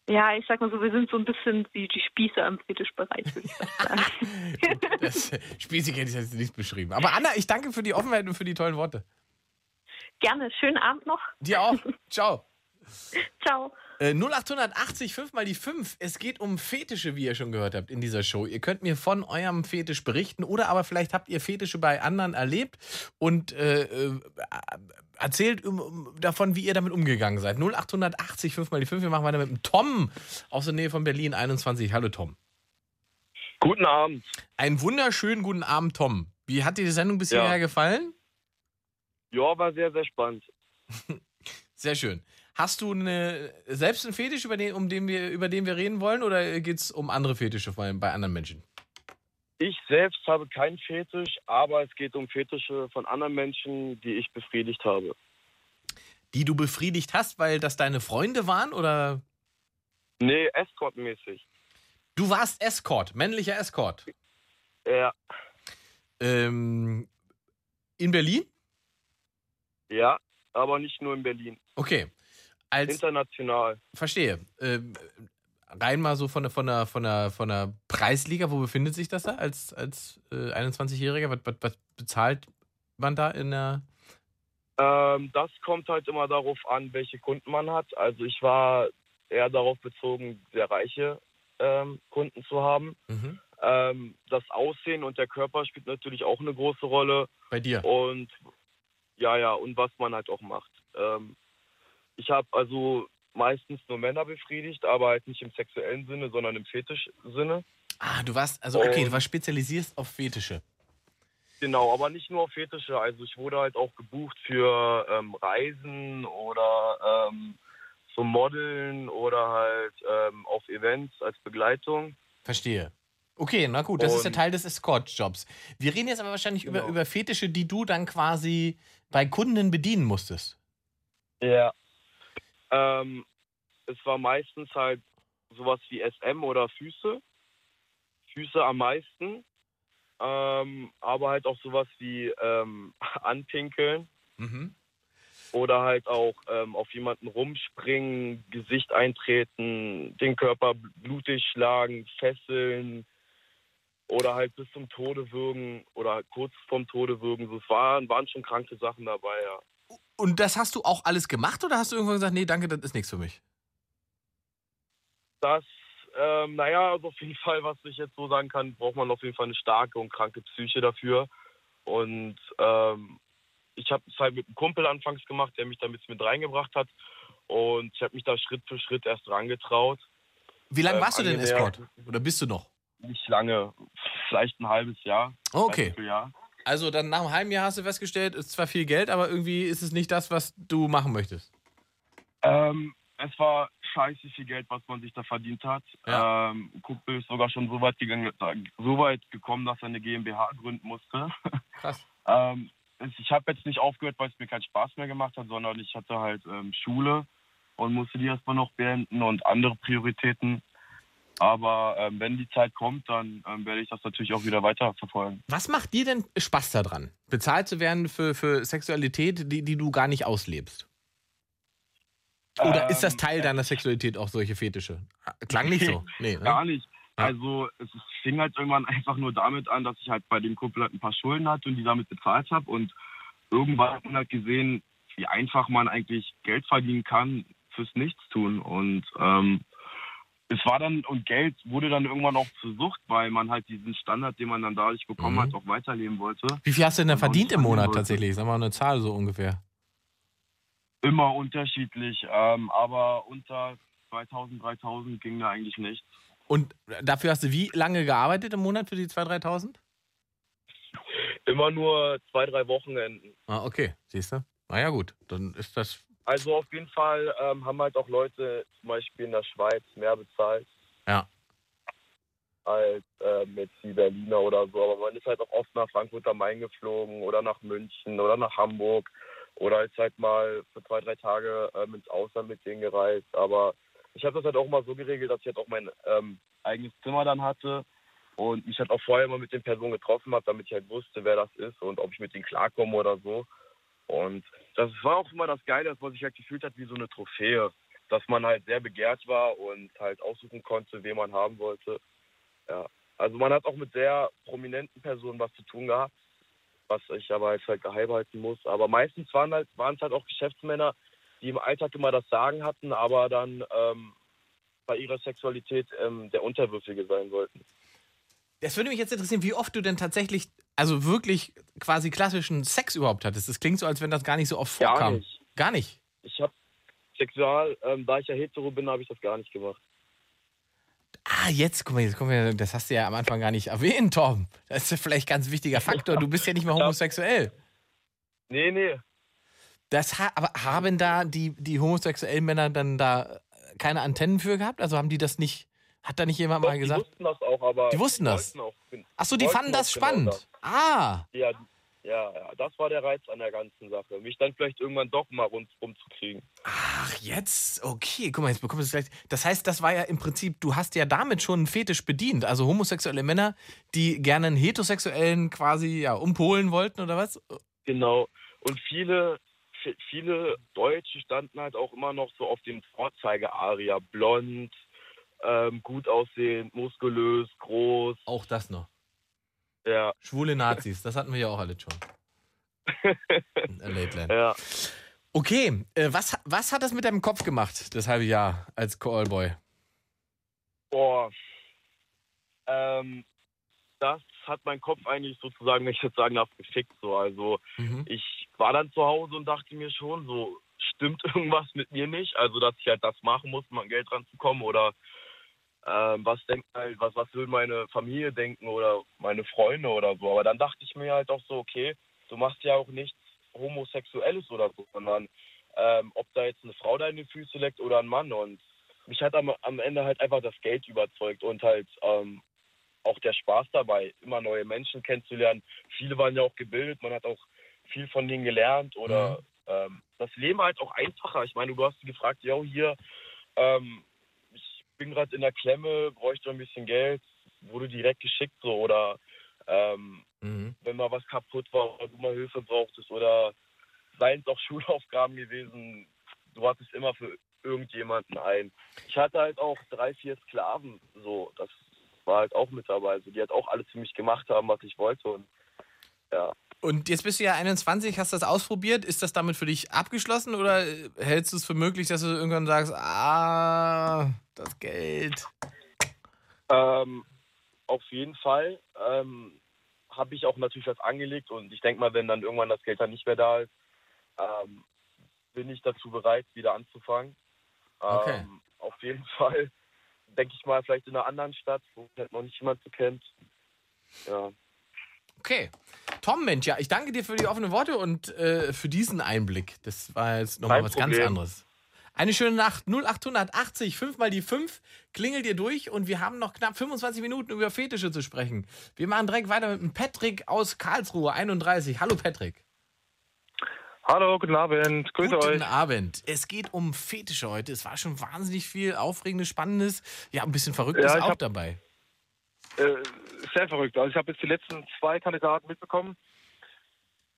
G: ja, ich sag mal so, wir sind so ein bisschen wie die Spieße im Fetischbereich, würde ich sagen. (laughs)
D: Das spießig hätte ich jetzt nicht beschrieben. Aber Anna, ich danke für die Offenheit und für die tollen Worte.
G: Gerne, schönen Abend noch.
D: Dir auch. (laughs) Ciao.
G: Ciao.
D: Äh, 0880 5 mal die 5. Es geht um Fetische, wie ihr schon gehört habt in dieser Show. Ihr könnt mir von eurem Fetisch berichten oder aber vielleicht habt ihr Fetische bei anderen erlebt und äh, äh, erzählt um, davon, wie ihr damit umgegangen seid. 0880 5 mal die 5. Wir machen weiter mit dem Tom aus der Nähe von Berlin 21. Hallo Tom.
H: Guten Abend.
D: Einen wunderschönen guten Abend, Tom. Wie hat dir die Sendung bis
H: Ja.
D: gefallen?
H: Ja, war sehr, sehr spannend. (laughs)
D: Sehr schön. Hast du eine, selbst einen Fetisch, über den, um den wir, über den wir reden wollen, oder geht es um andere Fetische bei, bei anderen Menschen?
H: Ich selbst habe keinen Fetisch, aber es geht um Fetische von anderen Menschen, die ich befriedigt habe.
D: Die du befriedigt hast, weil das deine Freunde waren, oder?
H: Nee, Escort-mäßig.
D: Du warst Escort, männlicher Escort.
H: Ja,
D: Ähm, in Berlin?
H: ja, aber nicht nur in Berlin.
D: Okay. Als,
H: International.
D: verstehe. Ähm, rein mal so von der, von, der, von, der, von der Preisliga, wo befindet sich das da als, als äh, 21-Jähriger? Was, was, was bezahlt man da in der.
H: Ähm, das kommt halt immer darauf an, welche Kunden man hat. Also ich war eher darauf bezogen, sehr reiche ähm, Kunden zu haben.
D: Mhm.
H: Ähm, das Aussehen und der Körper spielt natürlich auch eine große Rolle.
D: Bei dir?
H: Und ja, ja, und was man halt auch macht. Ähm, ich habe also meistens nur Männer befriedigt, aber halt nicht im sexuellen Sinne, sondern im Fetisch-Sinne.
D: Ah, du warst, also okay,
H: Und-
D: du warst spezialisiert auf Fetische.
H: Genau, aber nicht nur auf Fetische. Also ich wurde halt auch gebucht für ähm, Reisen oder ähm, zum Modeln oder halt ähm, auf Events als Begleitung.
D: Verstehe. Okay, na gut, das ist der
H: Und-
D: Teil des Escort-Jobs. Wir reden jetzt aber wahrscheinlich über,
H: Genau.
D: über Fetische, die du dann quasi bei Kunden bedienen musstest.
H: Ja. Ähm, es war meistens halt sowas wie SM oder Füße. Füße am meisten. Ähm, aber halt auch sowas wie ähm, (laughs) Anpinkeln
D: Mhm.
H: oder halt auch ähm, auf jemanden rumspringen, Gesicht eintreten, den Körper blutig schlagen, fesseln oder halt bis zum Tode würgen oder kurz vorm Tode würgen. So, es waren, waren schon kranke Sachen dabei, ja.
D: Und das hast du auch alles gemacht oder hast du irgendwann gesagt, nee, danke, das ist nichts für mich?
H: Das, ähm, naja, also auf jeden Fall, was ich jetzt so sagen kann, braucht man auf jeden Fall eine starke und kranke Psyche dafür. Und ähm, ich habe es halt mit einem Kumpel anfangs gemacht, der mich da ein bisschen mit reingebracht hat. Und ich habe mich da Schritt für Schritt erst rangetraut.
D: Wie lange
H: Ähm,
D: warst du denn. Escort? Oder bist du noch?
H: nicht lange, vielleicht ein halbes Jahr.
D: Okay.
H: Dreiviertel Jahr.
D: Also dann nach einem halben Jahr hast du festgestellt, ist zwar viel Geld, aber irgendwie ist es nicht das, was du machen möchtest.
H: Ähm, es war scheiße viel Geld, was man sich da verdient hat.
D: Ja.
H: Ähm, Kumpel ist sogar schon so weit, gegangen, so weit gekommen, dass er eine GmbH gründen musste. (laughs)
D: Krass.
H: ähm, es- ich habe jetzt nicht aufgehört, weil es mir keinen Spaß mehr gemacht hat, sondern ich hatte halt ähm, Schule und musste die erstmal noch beenden und andere Prioritäten. Aber ähm, wenn die Zeit kommt, dann ähm, werde ich das natürlich auch wieder weiterverfolgen.
D: Was macht dir denn Spaß daran, bezahlt zu werden für, für Sexualität, die, die du gar nicht auslebst? Oder ist das
H: Ähm,
D: Teil deiner Sexualität auch solche Fetische? Klang nicht so. (laughs) Nee, ne?
H: Gar nicht. Also es fing halt irgendwann einfach nur damit an, dass ich halt bei dem Kumpel halt ein paar Schulden hatte und die damit bezahlt habe. Und irgendwann hat man halt gesehen, wie einfach man eigentlich Geld verdienen kann fürs Nichtstun. Und ähm, es war dann, und Geld wurde dann irgendwann auch zur Sucht, weil man halt diesen Standard, den man dann dadurch bekommen
D: Mhm.
H: hat, auch weiterleben wollte.
D: Wie viel hast du denn da verdient im Monat
H: wollte.
D: tatsächlich? Sag mal eine Zahl so ungefähr.
H: Immer unterschiedlich, ähm, aber unter 2000, 3000 ging da eigentlich nichts.
D: Und dafür hast du wie lange gearbeitet im Monat für die 2.000, 3.000?
H: Immer nur zwei, drei Wochenenden.
D: Ah, okay. Siehst du? Na ja, gut. Dann ist das.
H: Also auf jeden Fall ähm, haben halt auch Leute zum Beispiel in der Schweiz mehr bezahlt
D: Ja.
H: als ähm, jetzt die Berliner oder so. Aber man ist halt auch oft nach Frankfurt am Main geflogen oder nach München oder nach Hamburg oder ist halt mal für zwei, drei Tage ähm, ins Ausland mit denen gereist. Aber ich habe das halt auch mal so geregelt, dass ich halt auch mein ähm, eigenes Zimmer dann hatte und mich halt auch vorher mal mit den Personen getroffen habe, damit ich halt wusste, wer das ist und ob ich mit denen klarkomme oder so. Und das war auch immer das Geile, dass man sich halt gefühlt hat wie so eine Trophäe. Dass man halt sehr begehrt war und halt aussuchen konnte, wen man haben wollte. Ja. Also man hat auch mit sehr prominenten Personen was zu tun gehabt, was ich aber jetzt halt geheim halten muss. Aber meistens waren halt, waren es halt auch Geschäftsmänner, die im Alltag immer das Sagen hatten, aber dann ähm, bei ihrer Sexualität ähm, der Unterwürfige sein wollten.
D: Das würde mich jetzt interessieren, wie oft du denn tatsächlich, also wirklich quasi klassischen Sex überhaupt hattest. Das klingt so, als wenn das gar nicht so oft
H: Gar
D: vorkam.
H: nicht.
D: Gar nicht.
H: Ich habe sexual, ähm, da ich ja hetero bin, habe ich das gar nicht gemacht.
D: Ah, jetzt, guck mal, jetzt, guck mal, das hast du ja am Anfang gar nicht erwähnt, Tom. Das ist ja vielleicht ein ganz wichtiger Faktor. Du bist ja nicht mehr (laughs) homosexuell.
H: Nee, nee.
D: Das ha aber haben da die, die homosexuellen Männer dann da keine Antennen für gehabt? Also haben die das nicht, hat da nicht jemand
H: Doch,
D: mal
H: die
D: gesagt?
H: wussten das auch, aber
D: Die wussten das? Achso, die fanden das
H: genau
D: spannend.
H: das.
D: Ah,
H: Ja, ja, ja, das war der Reiz an der ganzen Sache. Mich dann vielleicht irgendwann doch mal rundherum zu kriegen.
D: ach, jetzt, okay, guck mal, jetzt bekommst du es gleich. Das heißt, das war ja im Prinzip, du hast ja damit schon einen Fetisch bedient. Also homosexuelle Männer, die gerne einen heterosexuellen quasi ja, umpolen wollten oder was?
H: Genau. Und viele, vi- viele Deutsche standen halt auch immer noch so auf dem Vorzeige-Aria. Blond, ähm, gut aussehend, muskulös, groß.
D: Auch das noch.
H: Ja,
D: Schwule Nazis, das hatten wir ja auch alle schon. (laughs) In Late Land.
H: ja.
D: Okay, äh, was, was hat das mit deinem Kopf gemacht, das halbe Jahr als Callboy?
H: Boah. Ähm, das hat mein Kopf eigentlich sozusagen, wenn ich jetzt sagen darf, gefickt. So. Also
D: Mhm.
H: ich war dann zu Hause und dachte mir schon, so stimmt (laughs) irgendwas mit mir nicht. Also dass ich halt das machen muss, um an Geld ranzukommen oder ähm, was denkt halt, was, was will meine Familie denken oder meine Freunde oder so. Aber dann dachte ich mir halt auch so, okay, du machst ja auch nichts Homosexuelles oder so, sondern ähm, ob da jetzt eine Frau deine Füße leckt oder ein Mann. Und mich hat am, am Ende halt einfach das Geld überzeugt und halt ähm, auch der Spaß dabei, immer neue Menschen kennenzulernen. Viele waren ja auch gebildet, man hat auch viel von denen gelernt oder ähm, das Leben halt auch einfacher. Ich meine, du hast gefragt, ja, hier, ähm, bin gerade in der Klemme, bräuchte ein bisschen Geld, wurde direkt geschickt so oder ähm,
D: Mhm.
H: wenn mal was kaputt war oder du mal Hilfe brauchtest oder seien es auch (laughs) Schulaufgaben gewesen, du hattest immer für irgendjemanden ein. Ich hatte halt auch drei, vier Sklaven, so, das war halt auch mit dabei, so, die halt auch alles für mich gemacht haben, was ich wollte und ja.
D: Und jetzt bist du ja 21, hast das ausprobiert. Ist das damit für dich abgeschlossen oder hältst du es für möglich, dass du irgendwann sagst, ah, das Geld?
H: Ähm, auf jeden Fall ähm, habe ich auch natürlich was angelegt und ich denke mal, wenn dann irgendwann das Geld dann nicht mehr da ist, ähm, bin ich dazu bereit, wieder anzufangen.
D: Okay.
H: Ähm, auf jeden Fall denke ich mal, vielleicht in einer anderen Stadt, wo halt noch nicht jemand so kennt. Ja.
D: Okay. Tom, Mensch, ja, ich danke dir für die offenen Worte und äh, für diesen Einblick. Das war jetzt nochmal was ganz
H: Problem.
D: anderes. Eine schöne Nacht. 0880, 5 mal die 5. Klingelt ihr durch und wir haben noch knapp 25 Minuten über Fetische zu sprechen. Wir machen direkt weiter mit dem Patrick aus Karlsruhe, 31. Hallo Patrick.
I: Hallo, guten Abend. Grüße
D: Guten
I: euch.
D: Abend. Es geht um Fetische heute. Es war schon wahnsinnig viel Aufregendes, Spannendes. Ja, ein bisschen Verrücktes
I: Ja,
D: auch
I: hab-
D: dabei.
I: Äh, sehr verrückt. Also ich habe jetzt die letzten zwei Kandidaten mitbekommen.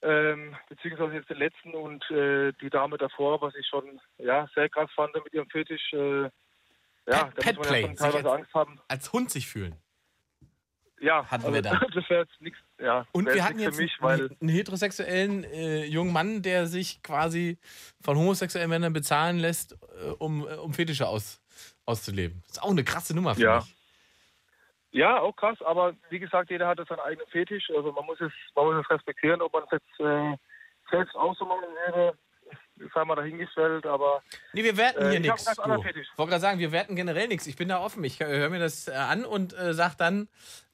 I: Ähm, beziehungsweise jetzt den letzten und äh, die Dame davor, was ich schon ja, sehr krass fand mit ihrem Fetisch. Äh, ja, da muss man ja schon teilweise
D: als-
I: Angst haben.
D: Als Hund sich fühlen.
I: Ja,
D: Hatten
I: also,
D: wir da. (laughs)
I: das wäre jetzt nichts. Ja,
D: Und wir hatten jetzt
I: mich,
D: einen, einen heterosexuellen äh, jungen Mann, der sich quasi von homosexuellen Männern bezahlen lässt, äh, um, äh, um Fetische aus, auszuleben. Das ist auch eine krasse Nummer für
I: Ja.
D: mich.
I: Ja, auch krass, aber wie gesagt, jeder hat seinen eigenen Fetisch. Also man muss es, man muss es respektieren, ob man es jetzt äh, selbst machen würde, sei mal dahingestellt, aber
D: Nee, wir werten
I: Äh,
D: hier nichts.
I: anderen
D: Ich wollte gerade sagen, wir werten generell nichts. Ich bin da offen. Ich äh, höre mir das äh, an und äh, sag dann,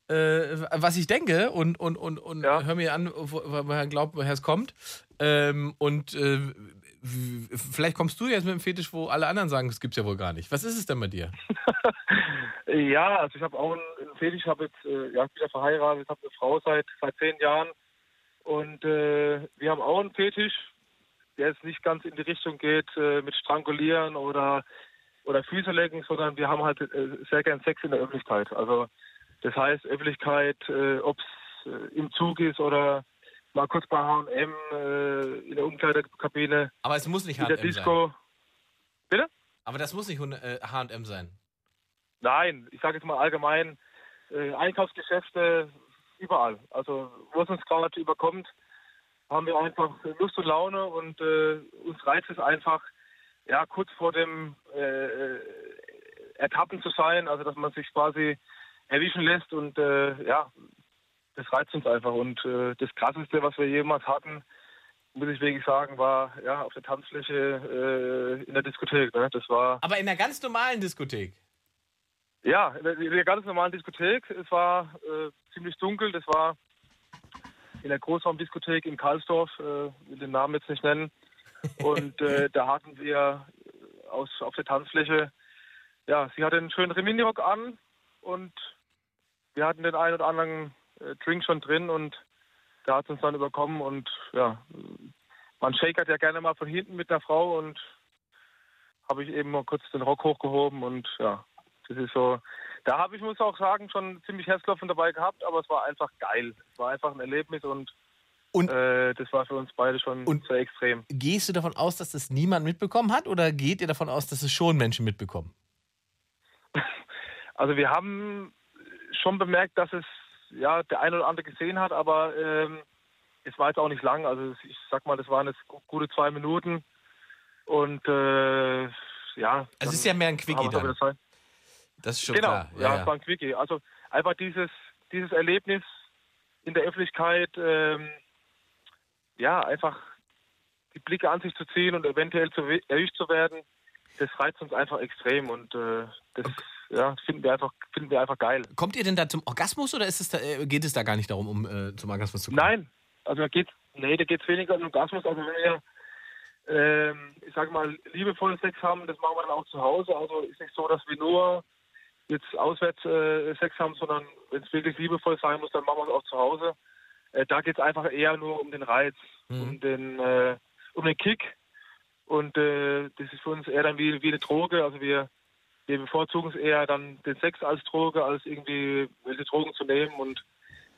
D: äh, was ich denke und, und, und, und
I: Ja.
D: hör mir an, wo- woher glaubt, woher es kommt. Ähm, und äh, vielleicht kommst du jetzt mit einem Fetisch, wo alle anderen sagen, es gibt's ja wohl gar nicht. Was ist es denn bei dir? (laughs)
I: Ja, also ich habe auch einen, Fetisch, ich habe jetzt, äh, ja, ja verheiratet, habe eine Frau seit seit zehn Jahren und äh, wir haben auch einen Fetisch, der jetzt nicht ganz in die Richtung geht äh, mit Strangulieren oder oder Füße lecken, sondern wir haben halt äh, sehr gern Sex in der Öffentlichkeit. Also das heißt Öffentlichkeit, äh, ob es äh, im Zug ist oder mal kurz bei H&M äh, in der Umkleidekabine,
D: Aber es muss nicht H&M sein.
I: Disco. Bitte?
D: Aber das muss nicht H&M sein.
I: Nein, ich sage jetzt mal allgemein, äh, Einkaufsgeschäfte überall. Also wo es uns gerade überkommt, haben wir einfach Lust und Laune und äh, uns reizt es einfach, ja, kurz vor dem äh, äh, Ertappen zu sein, also dass man sich quasi erwischen lässt und äh, ja, das reizt uns einfach. Und äh, das Krasseste, was wir jemals hatten, muss ich wirklich sagen, war ja auf der Tanzfläche äh, in der Diskothek. Ne? Das war
D: Aber in einer ganz normalen Diskothek.
I: ja, in der, in der ganz normalen Diskothek. Es war äh, ziemlich dunkel. Das war in der Großraumdiskothek in Karlsdorf. Äh, will den Namen jetzt nicht nennen. Und äh, (laughs) da hatten wir aus, auf der Tanzfläche, ja, sie hatte einen schönen Remini-Rock an und wir hatten den einen oder anderen äh, Drink schon drin und da hat es uns dann überkommen und ja, man shakert ja gerne mal von hinten mit einer Frau und habe ich eben mal kurz den Rock hochgehoben und ja, das ist so. Da habe ich, muss auch sagen, schon ziemlich Herzklopfen dabei gehabt, aber es war einfach geil. Es war einfach ein Erlebnis und,
D: Und-
I: äh, das war für uns beide schon
D: Und-
I: sehr extrem.
D: Gehst du davon aus, dass das niemand mitbekommen hat oder geht ihr davon aus, dass es schon Menschen mitbekommen? (laughs)
I: Also wir haben schon bemerkt, dass es ja der eine oder andere gesehen hat, aber ähm, es war jetzt auch nicht lang. Also ich sag mal, das waren jetzt gu- gute zwei Minuten und äh, ja.
D: Also es ist ja mehr ein Quickie dann.
I: zwei-
D: Das ist schon
I: genau,
D: klar.
I: ja, es war ein Quickie. Also einfach dieses, dieses Erlebnis in der Öffentlichkeit, ähm, ja, einfach die Blicke an sich zu ziehen und eventuell zu, erwischt zu werden, das reizt uns einfach extrem und äh, das ja, finden wir einfach, finden wir einfach geil.
D: Kommt ihr denn da zum Orgasmus oder ist es da, äh, geht es da gar nicht darum, um äh, zum Orgasmus zu kommen?
I: Nein, also da geht nee, da geht es weniger um Orgasmus. Also wenn wir, ähm, ich sage mal, liebevollen Sex haben, das machen wir dann auch zu Hause. Also ist nicht so, dass wir nur jetzt auswärts äh, Sex haben, sondern wenn es wirklich liebevoll sein muss, dann machen wir es auch zu Hause. Äh, da geht es einfach eher nur um den Reiz,
D: Mhm.
I: um den äh, um den Kick. Und äh, das ist für uns eher dann wie, wie eine Droge. Also wir, wir bevorzugen es eher dann den Sex als Droge, als irgendwie welche Drogen zu nehmen. Und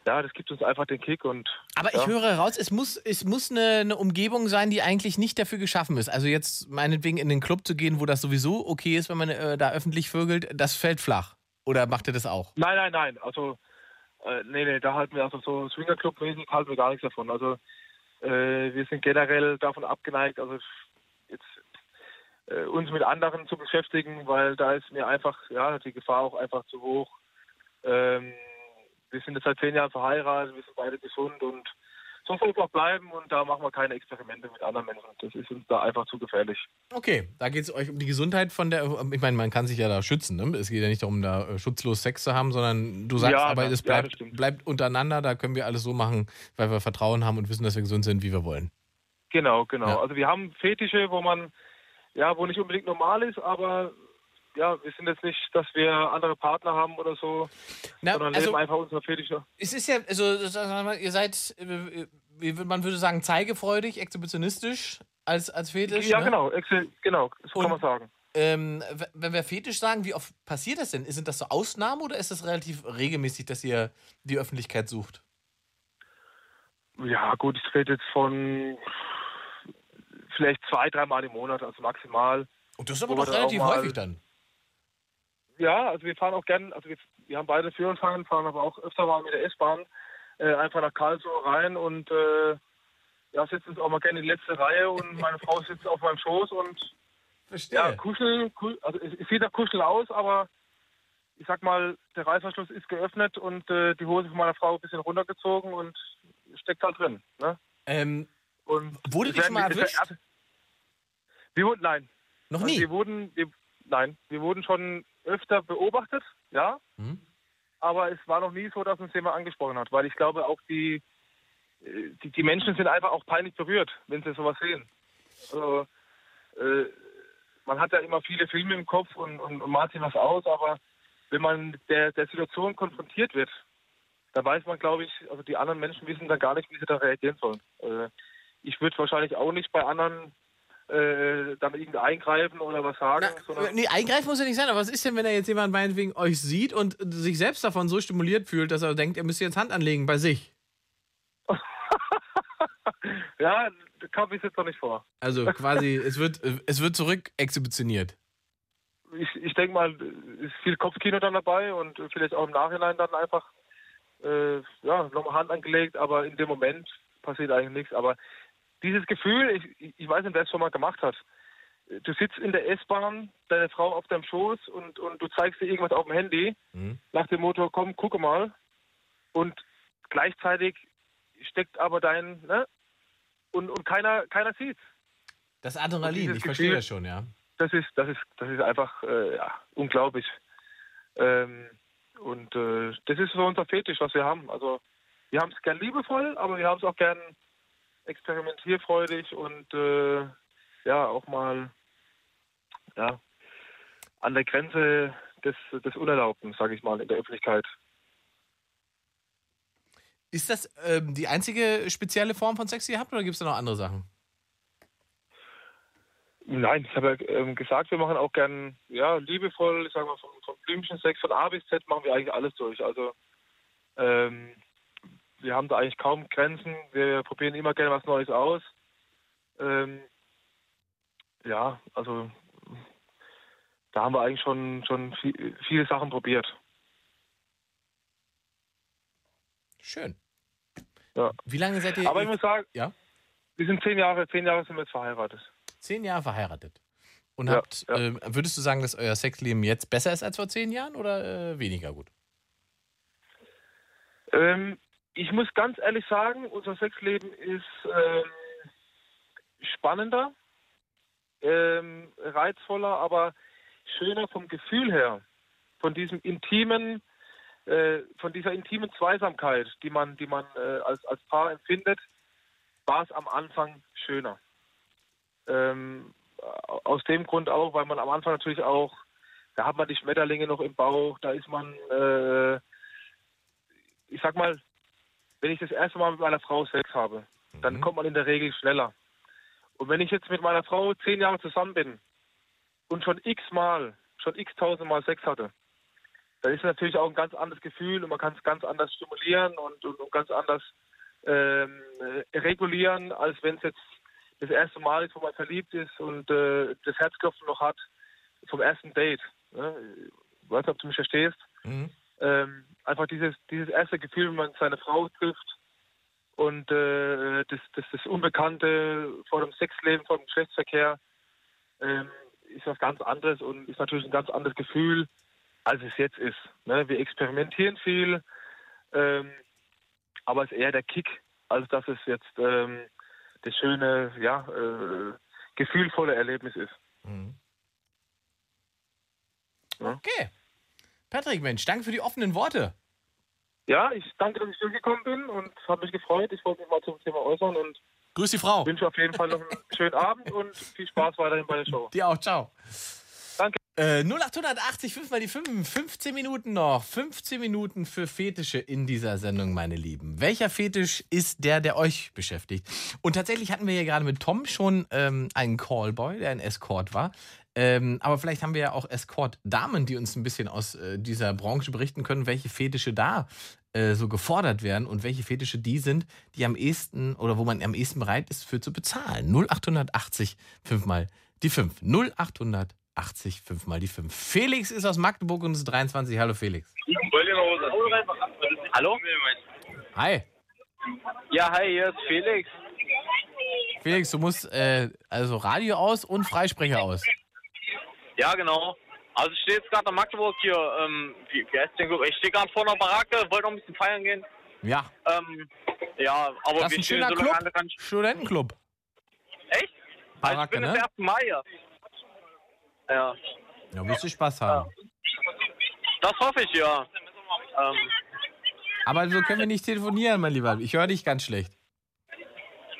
I: ja, das gibt uns einfach den Kick. Und
D: Aber
I: ja.
D: ich höre raus, es muss, es muss eine, eine Umgebung sein, die eigentlich nicht dafür geschaffen ist. Also jetzt meinetwegen in den Club zu gehen, wo das sowieso okay ist, wenn man äh, da öffentlich vögelt, das fällt flach. Oder macht ihr das auch?
I: Nein, nein, nein. Also, äh, nee, nee, da halten wir also so Swingerclub-mäßig halten wir gar nichts davon. Also, äh, wir sind generell davon abgeneigt, also jetzt äh, uns mit anderen zu beschäftigen, weil da ist mir einfach, ja, die Gefahr auch einfach zu hoch. Ähm, wir sind jetzt seit zehn Jahren verheiratet, wir sind beide gesund und so soll es auch bleiben und da machen wir keine Experimente mit anderen Menschen. Das ist uns da einfach zu gefährlich.
D: Okay, da geht es euch um die Gesundheit von der. Ich meine, man kann sich ja da schützen. Ne? Es geht ja nicht darum, da äh, schutzlos Sex zu haben, sondern du sagst,
I: Ja,
D: aber es
I: ja,
D: bleibt,
I: stimmt.
D: bleibt untereinander. Da können wir alles so machen, weil wir Vertrauen haben und wissen, dass wir gesund sind, wie wir wollen.
I: Genau, genau.
D: Ja.
I: Also wir haben Fetische, wo man, ja, wo nicht unbedingt normal ist, aber ja, wir sind jetzt nicht, dass wir andere Partner haben oder so,
D: Na,
I: sondern
D: also-
I: leben einfach unsere Fetische.
D: Es ist ja, also ihr seid, äh, man würde sagen, zeigefreudig, exhibitionistisch als, als Fetisch.
I: Ja,
D: ne?
I: genau, genau, so
D: Und-
I: kann man sagen.
D: Ähm, wenn wir Fetisch sagen, wie oft passiert das denn? Sind das so Ausnahmen oder ist das relativ regelmäßig, dass ihr die Öffentlichkeit sucht?
I: Ja, gut, ich rede jetzt von vielleicht zwei, dreimal im Monat, also maximal.
D: Und das ist aber doch relativ
I: mal-
D: häufig dann.
I: Ja, also wir fahren auch gern, also wir, wir haben beide Führerschein, fahren aber auch öfter mal mit der S-Bahn äh, einfach nach Karlsruhe rein und äh, ja, sitzen uns auch mal gerne in die letzte Reihe und (laughs) meine Frau sitzt auf meinem Schoß und
D: Verstehe.
I: ja, kuscheln, ku also es, es sieht nach Kuscheln aus, aber ich sag mal, der Reißverschluss ist geöffnet und äh, die Hose von meiner Frau ein bisschen runtergezogen und steckt halt drin. Ne?
D: Ähm,
I: Und
D: Wurde dich
I: werden-
D: mal erwischt?
I: Wir wurden, nein.
D: Noch
I: Also
D: nie?
I: wir wurden, wir, nein, wir wurden schon öfter beobachtet, ja.
D: Hm?
I: Aber es war noch nie so, dass uns jemand angesprochen hat, weil ich glaube auch die, die, die Menschen sind einfach auch peinlich berührt, wenn sie sowas sehen. Also, äh, man hat ja immer viele Filme im Kopf und, und, und malt sich was aus, aber wenn man der, der Situation konfrontiert wird, da weiß man, glaube ich, also die anderen Menschen wissen dann gar nicht, wie sie da reagieren sollen. Äh, ich würde wahrscheinlich auch nicht bei anderen äh, dann irgendwie eingreifen oder was sagen, sondern
D: Nee, eingreifen muss ja nicht sein, aber was ist denn, wenn er jetzt jemand meinetwegen euch sieht und sich selbst davon so stimuliert fühlt, dass er denkt, er müsste jetzt Hand anlegen bei sich? (laughs)
I: ja, kam ich jetzt noch nicht vor.
D: Also quasi, (laughs) es wird, es wird zurück exhibitioniert.
I: ich, ich denke mal, es ist viel Kopfkino dann dabei und vielleicht auch im Nachhinein dann einfach äh, ja, nochmal Hand angelegt, aber in dem Moment passiert eigentlich nichts. Aber dieses Gefühl, ich, ich weiß nicht, wer es schon mal gemacht hat. Du sitzt in der S-Bahn, deine Frau auf deinem Schoß und, und du zeigst dir irgendwas auf dem Handy,
D: Mhm.
I: nach dem Motto, komm, gucke mal. Und gleichzeitig steckt aber dein, ne? Und, und keiner, keiner sieht's.
D: Das Adrenalin, ich verstehe
I: Gefühl-
D: das schon, ja.
I: das ist, das ist, das ist einfach äh, ja, unglaublich. Ähm, und äh, das ist so unser Fetisch, was wir haben. Also wir haben es gern liebevoll, aber wir haben es auch gern experimentierfreudig und äh, ja auch mal ja an der Grenze des, des Unerlaubten, sage ich mal, in der Öffentlichkeit.
D: Ist das ähm, die einzige spezielle Form von Sex, die ihr habt, oder gibt es da noch andere Sachen?
I: Nein, ich habe ja ähm, gesagt, wir machen auch gern ja, liebevoll, ich sage mal, von, von Blümchensex, von A bis Z machen wir eigentlich alles durch. Also ähm, wir haben da eigentlich kaum Grenzen, wir probieren immer gerne was Neues aus. Ähm, ja, also da haben wir eigentlich schon, schon viel, viele Sachen probiert.
D: Schön.
I: Ja.
D: Wie lange seid ihr?
I: Aber ich muss sagen,
D: ja?
I: wir sind zehn Jahre, zehn Jahre sind wir jetzt verheiratet.
D: Zehn Jahre verheiratet. Und
I: Ja,
D: habt,
I: ja.
D: ähm, würdest du sagen, dass euer Sexleben jetzt besser ist als vor zehn Jahren oder äh, weniger gut?
I: Ähm, ich muss ganz ehrlich sagen, unser Sexleben ist ähm, spannender, ähm, reizvoller, aber schöner vom Gefühl her. Von diesem intimen, äh, von dieser intimen Zweisamkeit, die man, die man äh, als, als Paar empfindet, war es am Anfang schöner. Ähm, aus dem Grund auch, weil man am Anfang natürlich auch, da hat man die Schmetterlinge noch im Bauch, da ist man äh, ich sag mal, wenn ich das erste Mal mit meiner Frau Sex habe, dann kommt man in der Regel schneller. Und wenn ich jetzt mit meiner Frau zehn Jahre zusammen bin und schon x-mal, schon x-tausend Mal Sex hatte, dann ist natürlich auch ein ganz anderes Gefühl und man kann es ganz anders stimulieren und, und, und ganz anders ähm, äh, regulieren, als wenn es jetzt das erste Mal ist, wo man verliebt ist und äh, das Herzklopfen noch hat vom ersten Date. Ne? Ich weiß nicht, ob du mich verstehst ähm, einfach dieses, dieses erste Gefühl, wenn man seine Frau trifft und äh, das, das, das Unbekannte vor dem Sexleben, vor dem Geschlechtsverkehr, ähm, ist was ganz anderes und ist natürlich ein ganz anderes Gefühl, als es jetzt ist. Ne? Wir experimentieren viel, ähm, aber es ist eher der Kick als dass es jetzt ähm, das schöne, ja, äh, gefühlvolle Erlebnis ist.
D: Mhm.
I: Ja.
D: Okay. Patrick, Mensch, danke für die offenen Worte.
I: Ja, ich danke, dass ich durchgekommen bin und habe mich gefreut. Ich wollte mich mal zum Thema äußern und
D: Grüß die Frau.
I: wünsche auf jeden Fall noch einen schönen Abend und viel Spaß weiterhin bei der Show.
D: Dir auch, ciao.
I: Danke.
D: Äh, 0880, 5 mal die 5, 15 Minuten noch. 15 Minuten für Fetische in dieser Sendung, meine Lieben. Welcher Fetisch ist der, der euch beschäftigt? Und tatsächlich hatten wir ja gerade mit Tom schon ähm, einen Callboy, der ein Escort war. Ähm, aber vielleicht haben wir ja auch Escort-Damen, die uns ein bisschen aus äh, dieser Branche berichten können, welche Fetische da äh, so gefordert werden und welche Fetische die sind, die am ehesten oder wo man am ehesten bereit ist für zu bezahlen. 0880 5 mal die 5. 0880 5 mal die 5. Felix ist aus Magdeburg und ist 23. Hallo Felix.
B: Hallo?
D: Hi.
B: Ja, hi, hier ist Felix.
D: Felix, du musst äh, also Radio aus und Freisprecher aus.
B: Ja, genau. Also ich stehe jetzt gerade in Magdeburg hier. Ähm, wie, wie heißt Club? Ich stehe gerade vor einer Baracke, wollte noch ein bisschen feiern gehen.
D: Ja,
B: Ähm, ja, aber
D: das ist
B: wir
D: ein schöner
B: so
D: Club.
B: der.
D: Studentenclub.
B: Echt? Also ich
D: Baracke,
B: bin
D: ne?
B: das erste Mal hier. Ja,
D: Ja, wirst du Spaß haben.
B: das hoffe ich, ja. Ähm,
D: Aber so können wir nicht telefonieren, mein Lieber. Ich höre dich ganz schlecht.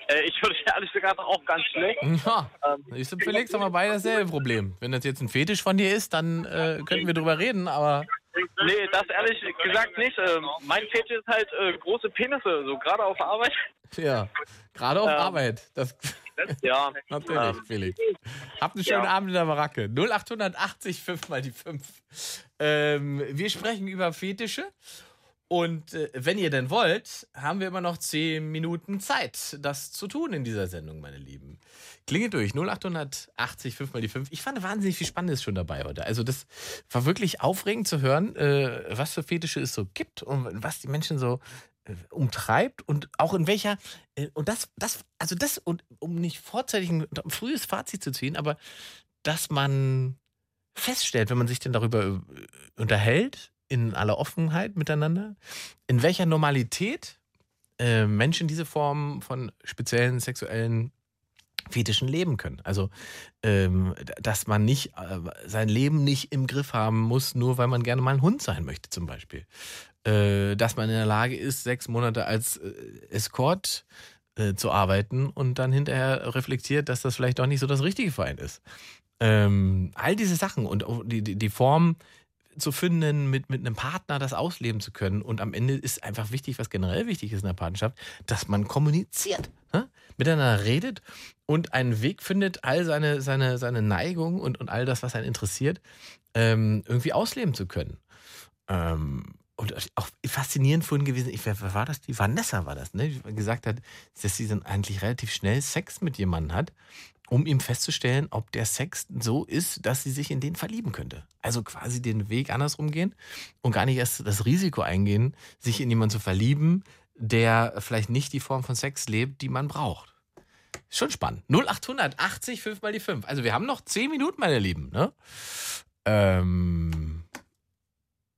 B: äh, ich höre dich ehrlich gesagt auch ganz schlecht. (laughs)
D: Ja,
B: Ähm,
D: ich und Felix haben wir beide dasselbe Problem. Wenn das jetzt ein Fetisch von dir ist, dann äh, könnten wir drüber reden, aber
B: nee, das ehrlich gesagt nicht. Ähm, mein Fetisch ist halt äh, große Penisse, so gerade auf Arbeit.
D: ja, gerade auf
B: Ähm,
D: Arbeit. Das
B: Ja, (laughs)
D: natürlich,
B: ähm,
D: Felix. Habt einen schönen
B: ja.
D: Abend in der Baracke. 0880 5 mal die 5. Ähm, wir sprechen über Fetische. Und äh, wenn ihr denn wollt, haben wir immer noch 10 Minuten Zeit, das zu tun in dieser Sendung, meine Lieben. Klingelt durch 0880 5 mal die 5. Ich fand wahnsinnig viel Spannendes schon dabei heute. Also das war wirklich aufregend zu hören, äh, was für Fetische es so gibt und was die Menschen so umtreibt und auch in welcher äh, und das das also das und um nicht vorzeitig ein, frühes Fazit zu ziehen, aber dass man feststellt, wenn man sich denn darüber äh, unterhält in aller Offenheit miteinander, in welcher Normalität äh, Menschen diese Form von speziellen sexuellen Fetischen leben können. Also, ähm, dass man nicht äh, sein Leben nicht im Griff haben muss, nur weil man gerne mal ein Hund sein möchte, zum Beispiel. Äh, dass man in der Lage ist, sechs Monate als äh, Escort äh, zu arbeiten und dann hinterher reflektiert, dass das vielleicht doch nicht so das Richtige für einen ist. Ähm, all diese Sachen und die, die, die Form zu finden, mit, mit einem Partner das ausleben zu können. Und am Ende ist einfach wichtig, was generell wichtig ist in der Partnerschaft, dass man kommuniziert, ne? miteinander redet und einen Weg findet, all seine, seine, seine Neigung und, und all das, was einen interessiert, ähm, irgendwie ausleben zu können. Ähm, und auch faszinierend vorhin gewesen, ich, wer, wer war das? Die Vanessa war das, ne? Die gesagt hat, dass sie dann eigentlich relativ schnell Sex mit jemandem hat, um ihm festzustellen, ob der Sex so ist, dass sie sich in den verlieben könnte. Also quasi den Weg andersrum gehen und gar nicht erst das Risiko eingehen, sich in jemanden zu verlieben, der vielleicht nicht die Form von Sex lebt, die man braucht. Schon spannend. 0880 5 mal die 5. Also wir haben noch 10 Minuten, meine Lieben. Ne? Ähm,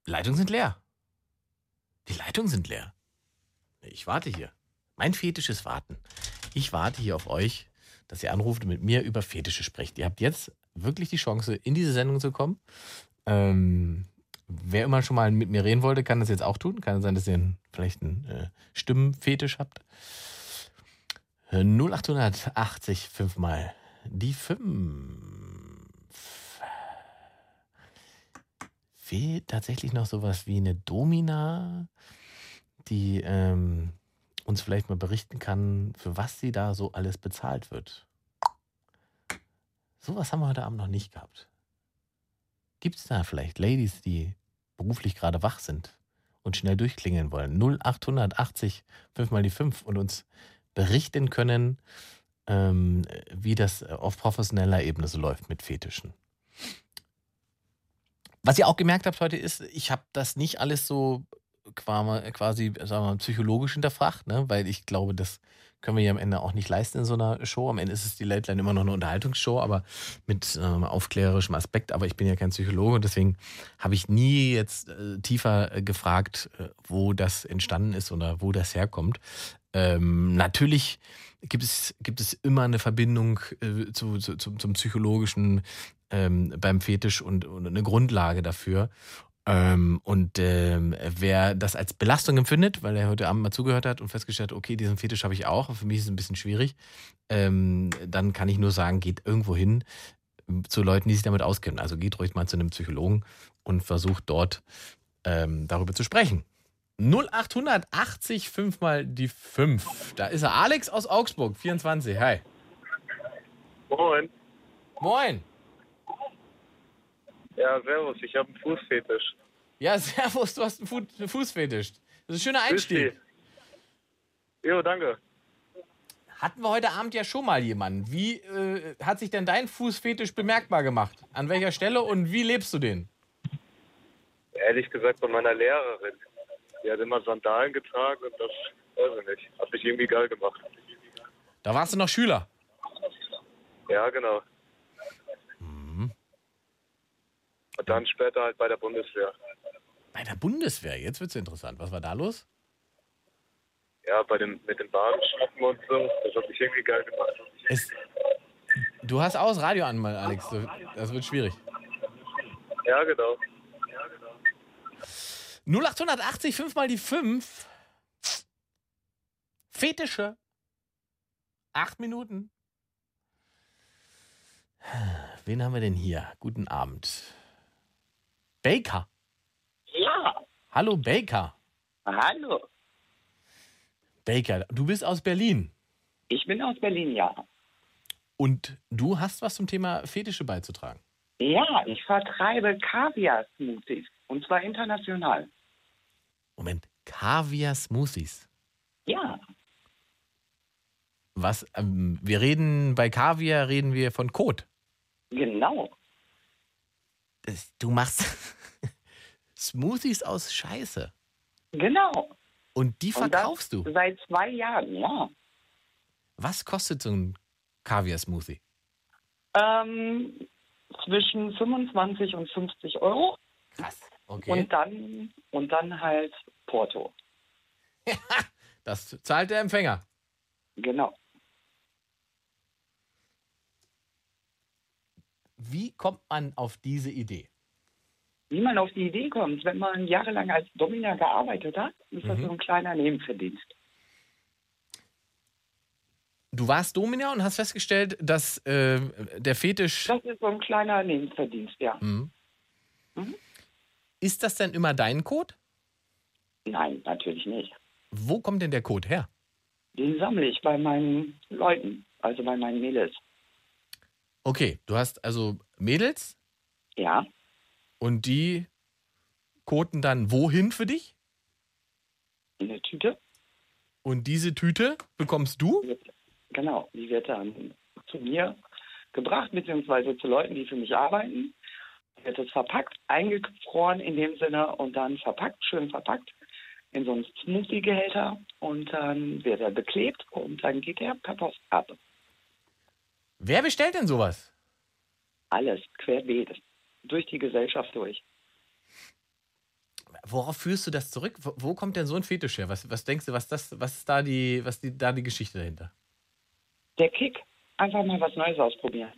D: Leitungen sind leer. Die Leitungen sind leer. Ich warte hier. Mein Fetisch ist Warten. Ich warte hier auf euch, dass ihr anruft und mit mir über Fetische sprecht. Ihr habt jetzt wirklich die Chance, in diese Sendung zu kommen. Ähm, wer immer schon mal mit mir reden wollte, kann das jetzt auch tun. Kann sein, dass ihr vielleicht einen äh, Stimmenfetisch habt. Äh, 0880 fünfmal die 5. Fehlt tatsächlich noch sowas wie eine Domina, die ähm, uns vielleicht mal berichten kann, für was sie da so alles bezahlt wird. Sowas haben wir heute Abend noch nicht gehabt. Gibt es da vielleicht Ladies, die beruflich gerade wach sind und schnell durchklingeln wollen? 0880 5 mal die 5 und uns berichten können, ähm, wie das auf professioneller Ebene so läuft mit Fetischen. Was ihr auch gemerkt habt heute ist, ich habe das nicht alles so qua- quasi sagen wir mal, psychologisch hinterfragt, ne? weil ich glaube, das können wir hier am Ende auch nicht leisten in so einer Show. Am Ende ist es die Late Line immer noch eine Unterhaltungsshow, aber mit ähm, aufklärerischem Aspekt. Aber ich bin ja kein Psychologe und deswegen habe ich nie jetzt äh, tiefer äh, gefragt, äh, wo das entstanden ist oder wo das herkommt. Ähm, natürlich gibt es, gibt es immer eine Verbindung äh, zu, zu, zum, zum Psychologischen ähm, beim Fetisch und, und eine Grundlage dafür. Ähm, und ähm, wer das als Belastung empfindet, weil er heute Abend mal zugehört hat und festgestellt hat, okay, diesen Fetisch habe ich auch, für mich ist es ein bisschen schwierig, ähm, dann kann ich nur sagen, geht irgendwo hin ähm, zu Leuten, die sich damit auskennen. Also geht ruhig mal zu einem Psychologen und versucht dort ähm, darüber zu sprechen. 0880 5 mal die 5. Da ist er. Alex aus Augsburg, 24. Hi.
J: Moin.
D: Moin.
J: Ja, servus, ich habe einen Fußfetisch.
D: Ja, (laughs) servus, du hast einen Fu Fußfetisch. Das ist ein schöner Einstieg.
J: Jo, danke.
D: Hatten wir heute Abend ja schon mal jemanden. Wie äh, hat sich denn dein Fußfetisch bemerkbar gemacht? An welcher Stelle und wie lebst du den?
J: Ehrlich gesagt bei meiner Lehrerin. Die hat immer Sandalen getragen und das, weiß ich nicht, hat mich irgendwie geil gemacht.
D: Da warst du noch Schüler.
J: Ja, genau.
D: Mhm.
J: Und dann später halt bei der Bundeswehr.
D: Bei der Bundeswehr, jetzt wird's interessant. Was war da los?
J: Ja, bei dem, mit den Badenschlappen und so. Das hat mich irgendwie geil gemacht.
D: Es, du hast aus Radio an, mal, Alex. Das wird schwierig.
J: Ja, genau.
D: 0880 5 mal die 5. Fetische. Acht Minuten. Wen haben wir denn hier? Guten Abend. Baker.
K: Ja,
D: Hallo Baker.
K: hallo.
D: Baker, du bist aus Berlin.
K: Ich bin aus Berlin, ja.
D: Und du hast was zum Thema Fetische beizutragen.
K: Ja, ich vertreibe Kaviar-Smoothies. Und zwar international.
D: Moment, Kaviar-Smoothies.
K: Ja,
D: Was, ähm, wir reden bei Kaviar, reden wir von Kot.
K: genau.
D: Das, du machst (laughs) Smoothies aus Scheiße.
K: Genau.
D: Und die
K: Und
D: verkaufst du.
K: Seit zwei Jahren, ja.
D: Was kostet so ein Kaviar-Smoothie?
K: Ähm, zwischen 25 und 50 Euro.
D: Krass. Okay.
K: Und dann, und dann halt Porto. (laughs)
D: das zahlt der Empfänger.
K: Genau.
D: Wie kommt man auf diese Idee?
K: Wie man auf die Idee kommt, wenn man jahrelang als Domina gearbeitet hat, ist das
D: Mhm.
K: so ein kleiner Nebenverdienst.
D: Du warst Domina und hast festgestellt, dass äh, der Fetisch.
K: Das ist so ein kleiner Nebenverdienst, ja.
D: Mhm.
K: Mhm.
D: Ist das denn immer dein Code?
K: Nein, natürlich nicht.
D: Wo kommt denn der Code her?
K: Den sammle ich bei meinen Leuten, also bei meinen Mädels.
D: Okay, du hast also Mädels
K: Ja,
D: und die koten dann wohin für dich?
K: in der Tüte.
D: Und diese Tüte bekommst du?
K: Genau, die wird dann zu mir gebracht, beziehungsweise zu Leuten, die für mich arbeiten. Wird es verpackt, eingefroren in dem Sinne und dann verpackt, schön verpackt in so einen Smoothie-Behälter und dann wird er beklebt und dann geht er per Post ab.
D: Wer bestellt denn sowas?
K: Alles querbeet, durch die Gesellschaft durch.
D: Worauf führst du das zurück? Wo, wo kommt denn so ein Fetisch her? Was, was denkst du, was das, was ist da die, was die, da die Geschichte dahinter?
K: Der Kick, einfach mal was Neues ausprobieren.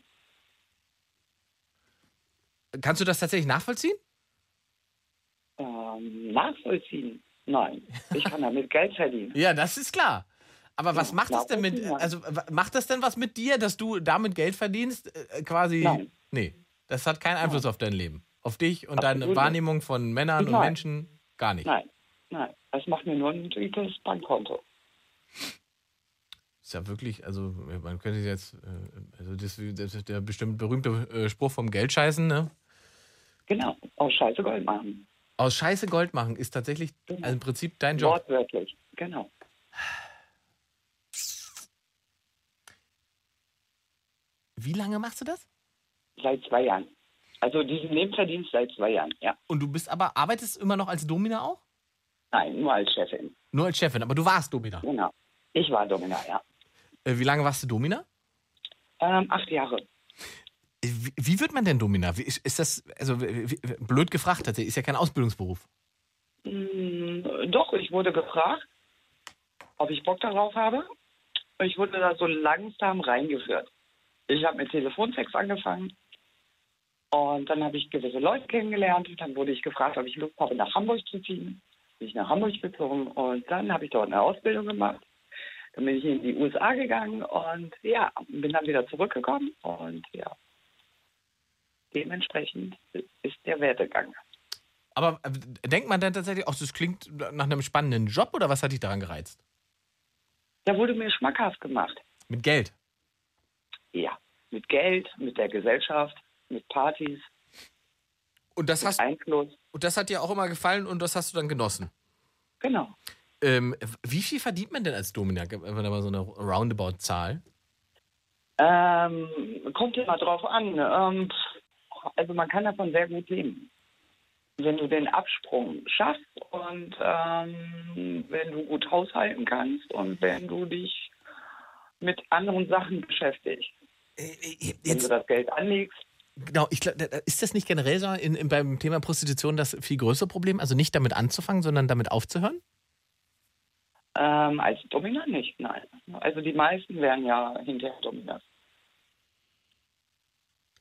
D: Kannst du das tatsächlich nachvollziehen?
K: Ähm, nachvollziehen? Nein, ich kann damit Geld verdienen. (laughs)
D: Ja, das ist klar. Aber was
K: Ja,
D: macht das denn mit, also macht das denn was mit dir, dass du damit Geld verdienst? Äh, quasi.
K: Nein.
D: Nee, das hat keinen Einfluss auf dein Leben. Auf dich und deine
K: Absolut nicht.
D: Wahrnehmung von Männern und
K: Nein.
D: Menschen gar nicht.
K: Nein, nein, das macht mir nur ein dickes Bankkonto.
D: Ist ja wirklich, also man könnte jetzt, äh, also das, das ist der bestimmt berühmte äh, Spruch vom Geldscheißen, ne?
K: Genau, aus Scheiße Gold machen.
D: Aus Scheiße Gold machen ist tatsächlich also im Prinzip dein Job.
K: Wortwörtlich, genau.
D: Wie lange machst du das?
K: Seit zwei Jahren. Also diesen Nebenverdienst seit zwei Jahren, ja.
D: Und du bist aber, arbeitest immer noch als Domina auch?
K: Nein, nur als Chefin.
D: Nur als Chefin, aber du warst Domina.
K: Genau. Ich war Domina, ja.
D: Äh, wie lange warst du Domina?
K: Ähm, acht Jahre.
D: Wie, wie wird man denn Domina? Wie, ist, ist das, also wie, blöd gefragt, das ist ja kein Ausbildungsberuf.
K: Mm, Doch, ich wurde gefragt, ob ich Bock darauf habe. Ich wurde da so langsam reingeführt. Ich habe mit Telefonsex angefangen und dann habe ich gewisse Leute kennengelernt. Dann wurde ich gefragt, ob ich Lust habe, nach Hamburg zu ziehen. Bin ich nach Hamburg gezogen und dann habe ich dort eine Ausbildung gemacht. Dann bin ich in die USA gegangen und ja, bin dann wieder zurückgekommen und ja, dementsprechend ist der Werdegang.
D: Aber äh, denkt man dann tatsächlich, auch das klingt nach einem spannenden Job oder was hat dich daran gereizt?
K: Da wurde mir schmackhaft gemacht.
D: Mit Geld?
K: Ja, mit Geld, mit der Gesellschaft, mit Partys.
D: Und das hast
K: Einfluss.
D: Und das hat dir auch immer gefallen und das hast du dann genossen?
K: Genau.
D: Ähm, wie viel verdient man denn als Domina? Wenn da mal so eine Roundabout-Zahl?
K: Ähm, kommt immer drauf an. Ähm, also man kann davon sehr gut leben. Wenn du den Absprung schaffst und ähm, wenn du gut haushalten kannst und wenn du dich mit anderen Sachen beschäftigst. wenn du das Geld anlegst,
D: Genau, ich glaub, da- da- ist das nicht generell so in, in, beim Thema Prostitution das viel größere Problem? Also nicht damit anzufangen, sondern damit aufzuhören?
K: ähm, als Domina nicht, nein. Also die meisten werden ja hinterher Dominas.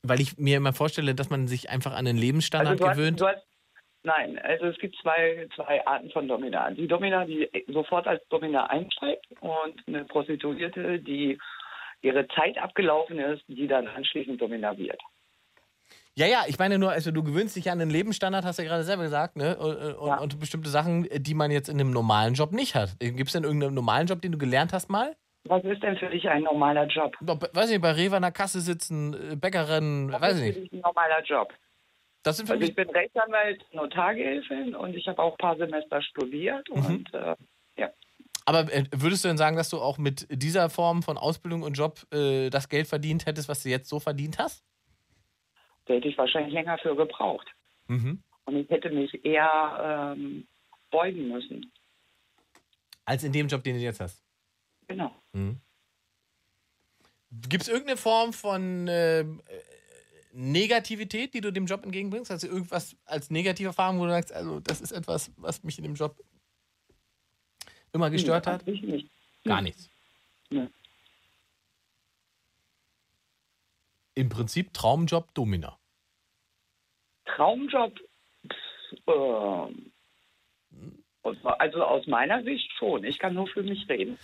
D: Weil ich mir immer vorstelle, dass man sich einfach an den Lebensstandard
K: Also hast,
D: gewöhnt.
K: du hast, nein, also es gibt zwei, zwei Arten von Domina. Die Domina, die sofort als Domina einsteigt und eine Prostituierte, die ihre Zeit abgelaufen ist, die dann anschließend Domina wird.
D: Ja, ja, ich meine nur, also du gewöhnst dich an den Lebensstandard, hast du ja gerade selber gesagt, ne? Und, und, und bestimmte Sachen, die man jetzt in einem normalen Job nicht hat. Gibt es denn irgendeinen normalen Job, den du gelernt hast mal?
K: Was ist denn für dich ein normaler Job?
D: Weiß nicht, bei Rewe an der Kasse sitzen, äh, Bäckerin,
K: Was
D: weiß
K: ist
D: ich
K: für
D: nicht.
K: dich ein normaler Job?
D: Das sind für
K: Also
D: mich
K: ich bin Rechtsanwalt, Notargehilfin und ich habe auch ein paar Semester studiert
D: Mhm.
K: und äh, ja.
D: Aber äh, würdest du denn sagen, dass du auch mit dieser Form von Ausbildung und Job äh, das Geld verdient hättest, was du jetzt so verdient hast?
K: Da hätte ich wahrscheinlich länger für gebraucht.
D: Mhm.
K: Und ich hätte mich eher ähm, beugen müssen.
D: Als in dem Job, den du jetzt hast.
K: Genau.
D: Mhm. Gibt es irgendeine Form von äh, äh, Negativität, die du dem Job entgegenbringst? Also irgendwas als negative Erfahrung, wo du sagst, also das ist etwas, was mich in dem Job immer gestört
K: Nee,
D: hat?
K: nicht.
D: Gar nichts.
K: Nee.
D: Im Prinzip Traumjob Domina.
K: Traumjob, ähm, also aus meiner Sicht schon. Ich kann nur für mich reden.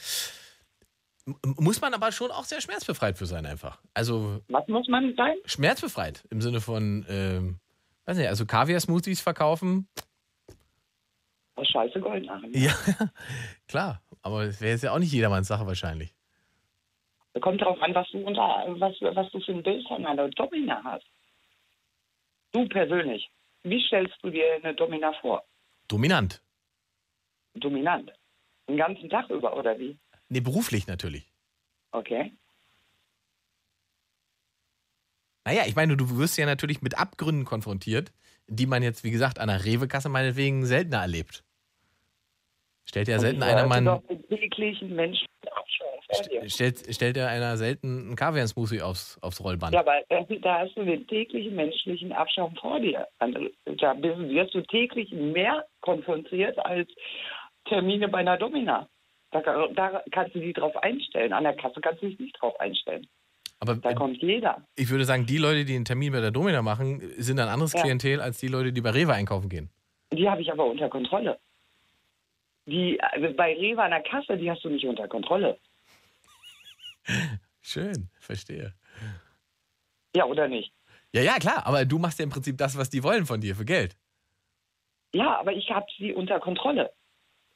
D: Muss man aber schon auch sehr schmerzbefreit für sein, einfach. Also.
K: Was muss man sein?
D: Schmerzbefreit im Sinne von, ähm, weiß nicht, also Kaviar-Smoothies verkaufen.
K: Was scheiße Gold machen.
D: Ja, (laughs) klar. Aber das wäre jetzt ja auch nicht jedermanns Sache wahrscheinlich.
K: Kommt darauf an, was du unter, was, was du für ein Bild von einer Domina hast. Du persönlich. Wie stellst du dir eine Domina vor?
D: Dominant.
K: Dominant. Den ganzen Tag über, oder wie?
D: Nee, beruflich natürlich.
K: Okay.
D: Naja, ich meine, du wirst ja natürlich mit Abgründen konfrontiert, die man jetzt, wie gesagt, an der Rewe-Kasse meinetwegen seltener erlebt. Stellt ja selten einer mal einen-
K: täglichen Menschen dir.
D: stellt, stellt ja einer selten einen Kaviar-Smoothie aufs, aufs Rollband.
K: Ja, aber da hast du den täglichen menschlichen Abschaum vor dir. Also, Da wirst du täglich mehr konfrontiert als Termine bei einer Domina. Da, da kannst du dich drauf einstellen. An der Kasse kannst du dich nicht drauf einstellen.
D: Aber
K: Da kommt jeder.
D: ich würde sagen, die Leute, die einen Termin bei der Domina machen, sind ein anderes
K: Ja.
D: Klientel als die Leute, die bei Rewe einkaufen gehen.
K: Die habe ich aber unter Kontrolle. Die, also bei Rewe an der Kasse, die hast du nicht unter Kontrolle. (laughs)
D: Schön, verstehe.
K: Ja, oder nicht?
D: Ja, ja, klar, aber du machst ja im Prinzip das, was die wollen von dir für Geld.
K: Ja, aber ich habe sie unter Kontrolle.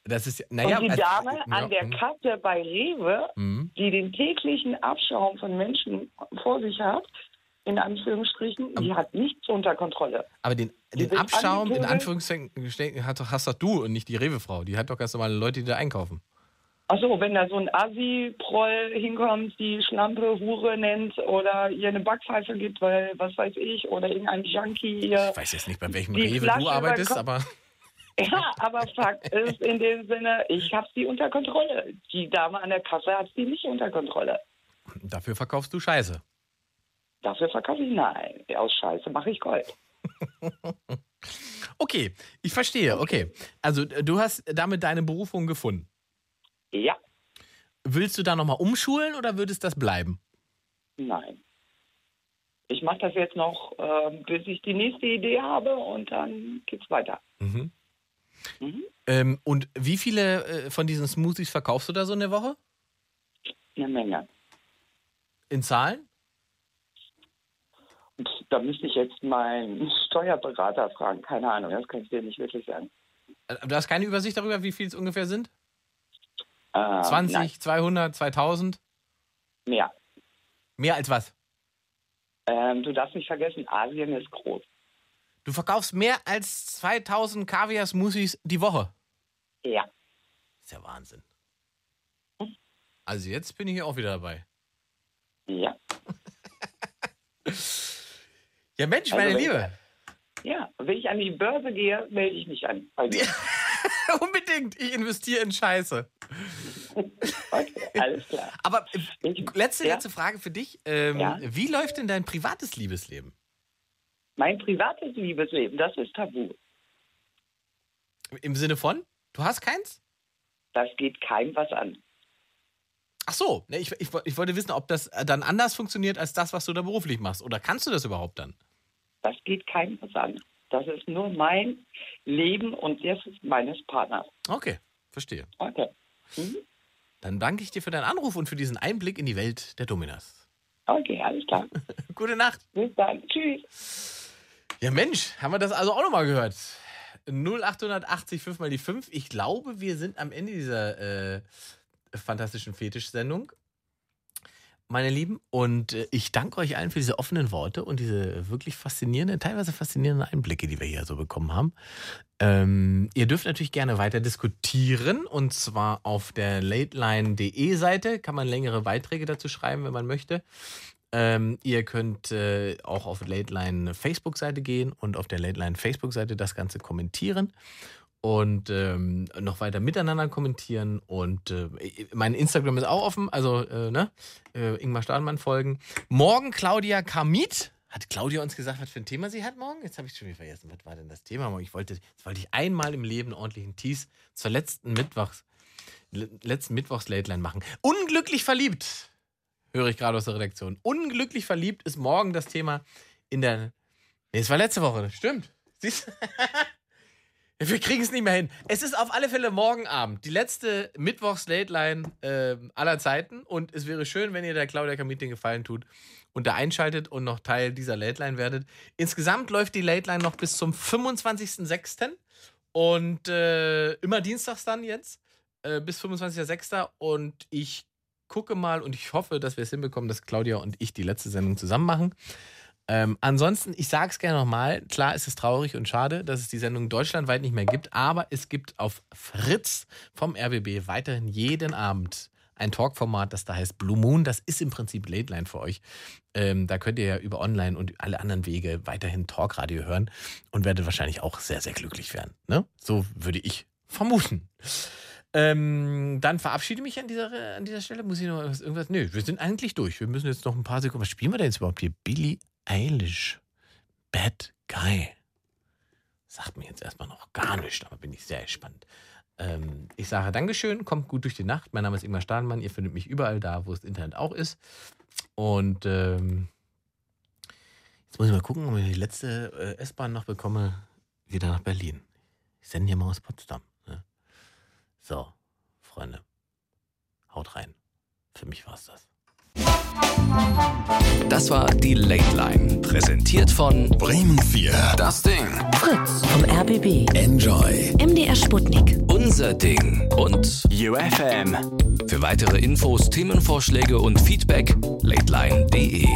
D: Das ist ja, naja,
K: Und die
D: also-
K: Dame
D: ja,
K: an der
D: mhm.
K: Kasse bei Rewe,
D: Mhm.
K: die den täglichen Abschaum von Menschen vor sich hat, in Anführungsstrichen, die hat nichts unter Kontrolle.
D: Aber den, den Abschaum, in
K: angepöbelt.
D: Anführungszeichen, hast doch, hast doch du und nicht die Rewe-Frau. Die hat doch ganz normale Leute, die da einkaufen.
K: Achso, wenn da so ein Assi-Proll hinkommt, die Schlampe Hure nennt oder ihr eine Backpfeife gibt, weil, was weiß ich, oder irgendein Junkie ihr
D: Ich weiß jetzt nicht, bei welchem Rewe
K: Flasche
D: du arbeitest, aber (laughs)
K: Ja, aber Fakt ist in dem Sinne, ich habe sie unter Kontrolle. Die Dame an der Kasse hat sie nicht unter Kontrolle.
D: Dafür verkaufst du Scheiße.
K: Dafür verkaufe ich nein. Aus Scheiße mache ich Gold. (laughs)
D: Okay, ich verstehe. Okay. Also du hast damit deine Berufung gefunden.
K: Ja,
D: Willst du da nochmal umschulen oder würdest das bleiben?
K: nein. Ich mache das jetzt noch, ähm, bis ich die nächste Idee habe und dann geht's weiter.
D: Mhm.
K: Mhm.
D: Ähm, und wie viele äh, von diesen Smoothies verkaufst du da so in der Woche?
K: Eine Menge.
D: In Zahlen?
K: Und da müsste ich jetzt meinen Steuerberater fragen. Keine Ahnung, das kann ich dir nicht wirklich sagen.
D: Äh, Du hast keine Übersicht darüber, wie viel es ungefähr sind?
K: Ähm,
D: 20,
K: Nein,
D: 200, 2000?
K: mehr.
D: Mehr als was?
K: Ähm, du darfst nicht vergessen, Asien ist groß.
D: Du verkaufst mehr als 2000 Kaviar-Smoothies die Woche.
K: Ja.
D: ist ja Wahnsinn. Also jetzt bin ich auch wieder dabei.
K: Ja. (laughs)
D: Ja Mensch,
K: Also
D: meine
K: wenn-
D: Liebe.
K: Ja, wenn ich an die Börse gehe, melde ich mich an. Dir. (laughs)
D: Unbedingt. Ich investiere in Scheiße. (laughs)
K: Okay, alles klar.
D: Aber äh, letzte,
K: Ja?
D: letzte Frage für dich. Ähm,
K: Ja?
D: Wie läuft denn dein privates Liebesleben?
K: Mein privates Liebesleben, das ist tabu.
D: Im Sinne von? Du hast keins?
K: Das geht keinem was an.
D: Ach so, ich, ich, ich wollte wissen, ob das dann anders funktioniert als das, was du da beruflich machst. Oder kannst du das überhaupt dann?
K: Das geht keinem was an. Das ist nur mein Leben und das ist meines Partners.
D: Okay, verstehe.
K: Okay. Mhm.
D: Dann danke ich dir für deinen Anruf und für diesen Einblick in die Welt der Dominas.
K: Okay, alles klar. (laughs)
D: Gute Nacht.
K: Bis dann. Tschüss.
D: Ja, Mensch, haben wir das also auch nochmal gehört. 0880 5 mal die 5. Ich glaube, wir sind am Ende dieser äh, fantastischen Fetisch-Sendung. Meine Lieben, und äh, ich danke euch allen für diese offenen Worte und diese wirklich faszinierenden, teilweise faszinierenden Einblicke, die wir hier so bekommen haben. Ähm, ihr dürft natürlich gerne weiter diskutieren und zwar auf der lateline.de Seite kann man längere Beiträge dazu schreiben, wenn man möchte. Ähm, ihr könnt äh, auch auf Lateline Facebook-Seite gehen und auf der Lateline Facebook-Seite das Ganze kommentieren und ähm, noch weiter miteinander kommentieren. Und äh, mein Instagram ist auch offen, also äh, ne? Äh, Ingmar Stadelmann folgen. Morgen Claudia Kamit. Hat Claudia uns gesagt, was für ein Thema sie hat morgen? Jetzt habe ich schon wieder vergessen. Was war denn das Thema? Ich wollte, jetzt wollte ich einmal im Leben ordentlichen Tease zur letzten Mittwochs, le- letzten Mittwochs-Lateline machen. Unglücklich verliebt höre ich gerade aus der Redaktion. Unglücklich verliebt ist morgen das Thema in der. Nee, es war letzte Woche, stimmt. Siehst du? (laughs) Wir kriegen es nicht mehr hin. Es ist auf alle Fälle morgen Abend, die letzte Mittwochs-Late-Line äh, aller Zeiten. Und es wäre schön, wenn ihr der Claudia Kamit den Gefallen tut und da einschaltet und noch Teil dieser Late-Line werdet. Insgesamt läuft die Late-Line noch bis zum 25.06. Und äh, immer dienstags dann jetzt, äh, bis 25.06. Und ich gucke mal und ich hoffe, dass wir es hinbekommen, dass Claudia und ich die letzte Sendung zusammen machen. Ähm, ansonsten, ich sage es gerne nochmal, klar ist es traurig und schade, dass es die Sendung deutschlandweit nicht mehr gibt, aber es gibt auf Fritz vom RBB weiterhin jeden Abend ein Talkformat, das da heißt Blue Moon. Das ist im Prinzip Late Line für euch. Ähm, da könnt ihr ja über Online und alle anderen Wege weiterhin Talkradio hören und werdet wahrscheinlich auch sehr, sehr glücklich werden. Ne? So würde ich vermuten. Ähm, dann verabschiede mich an dieser, an dieser Stelle. Muss ich noch was- irgendwas? Nö, wir sind eigentlich durch. Wir müssen jetzt noch ein paar Sekunden. Was spielen wir denn jetzt überhaupt hier? Billie Eilish. Bad Guy. Sagt mir jetzt erstmal noch gar nichts, aber bin ich sehr gespannt. Ähm, ich sage Dankeschön, kommt gut durch die Nacht. Mein Name ist Ingmar Stahlmann. Ihr findet mich überall da, wo das Internet auch ist. Und ähm, jetzt muss ich mal gucken, ob ich die letzte äh, S-Bahn noch bekomme, wieder nach Berlin. Ich sende hier mal aus Potsdam. Ne? So, Freunde, haut rein. Für mich war's das.
A: Das war die Late Line. Präsentiert von
L: Bremen 4.
A: Das Ding.
C: Fritz vom RBB.
L: Enjoy.
C: MDR Sputnik.
A: Unser Ding. Und
L: UFM.
A: für weitere Infos, Themenvorschläge und Feedback lateline.de.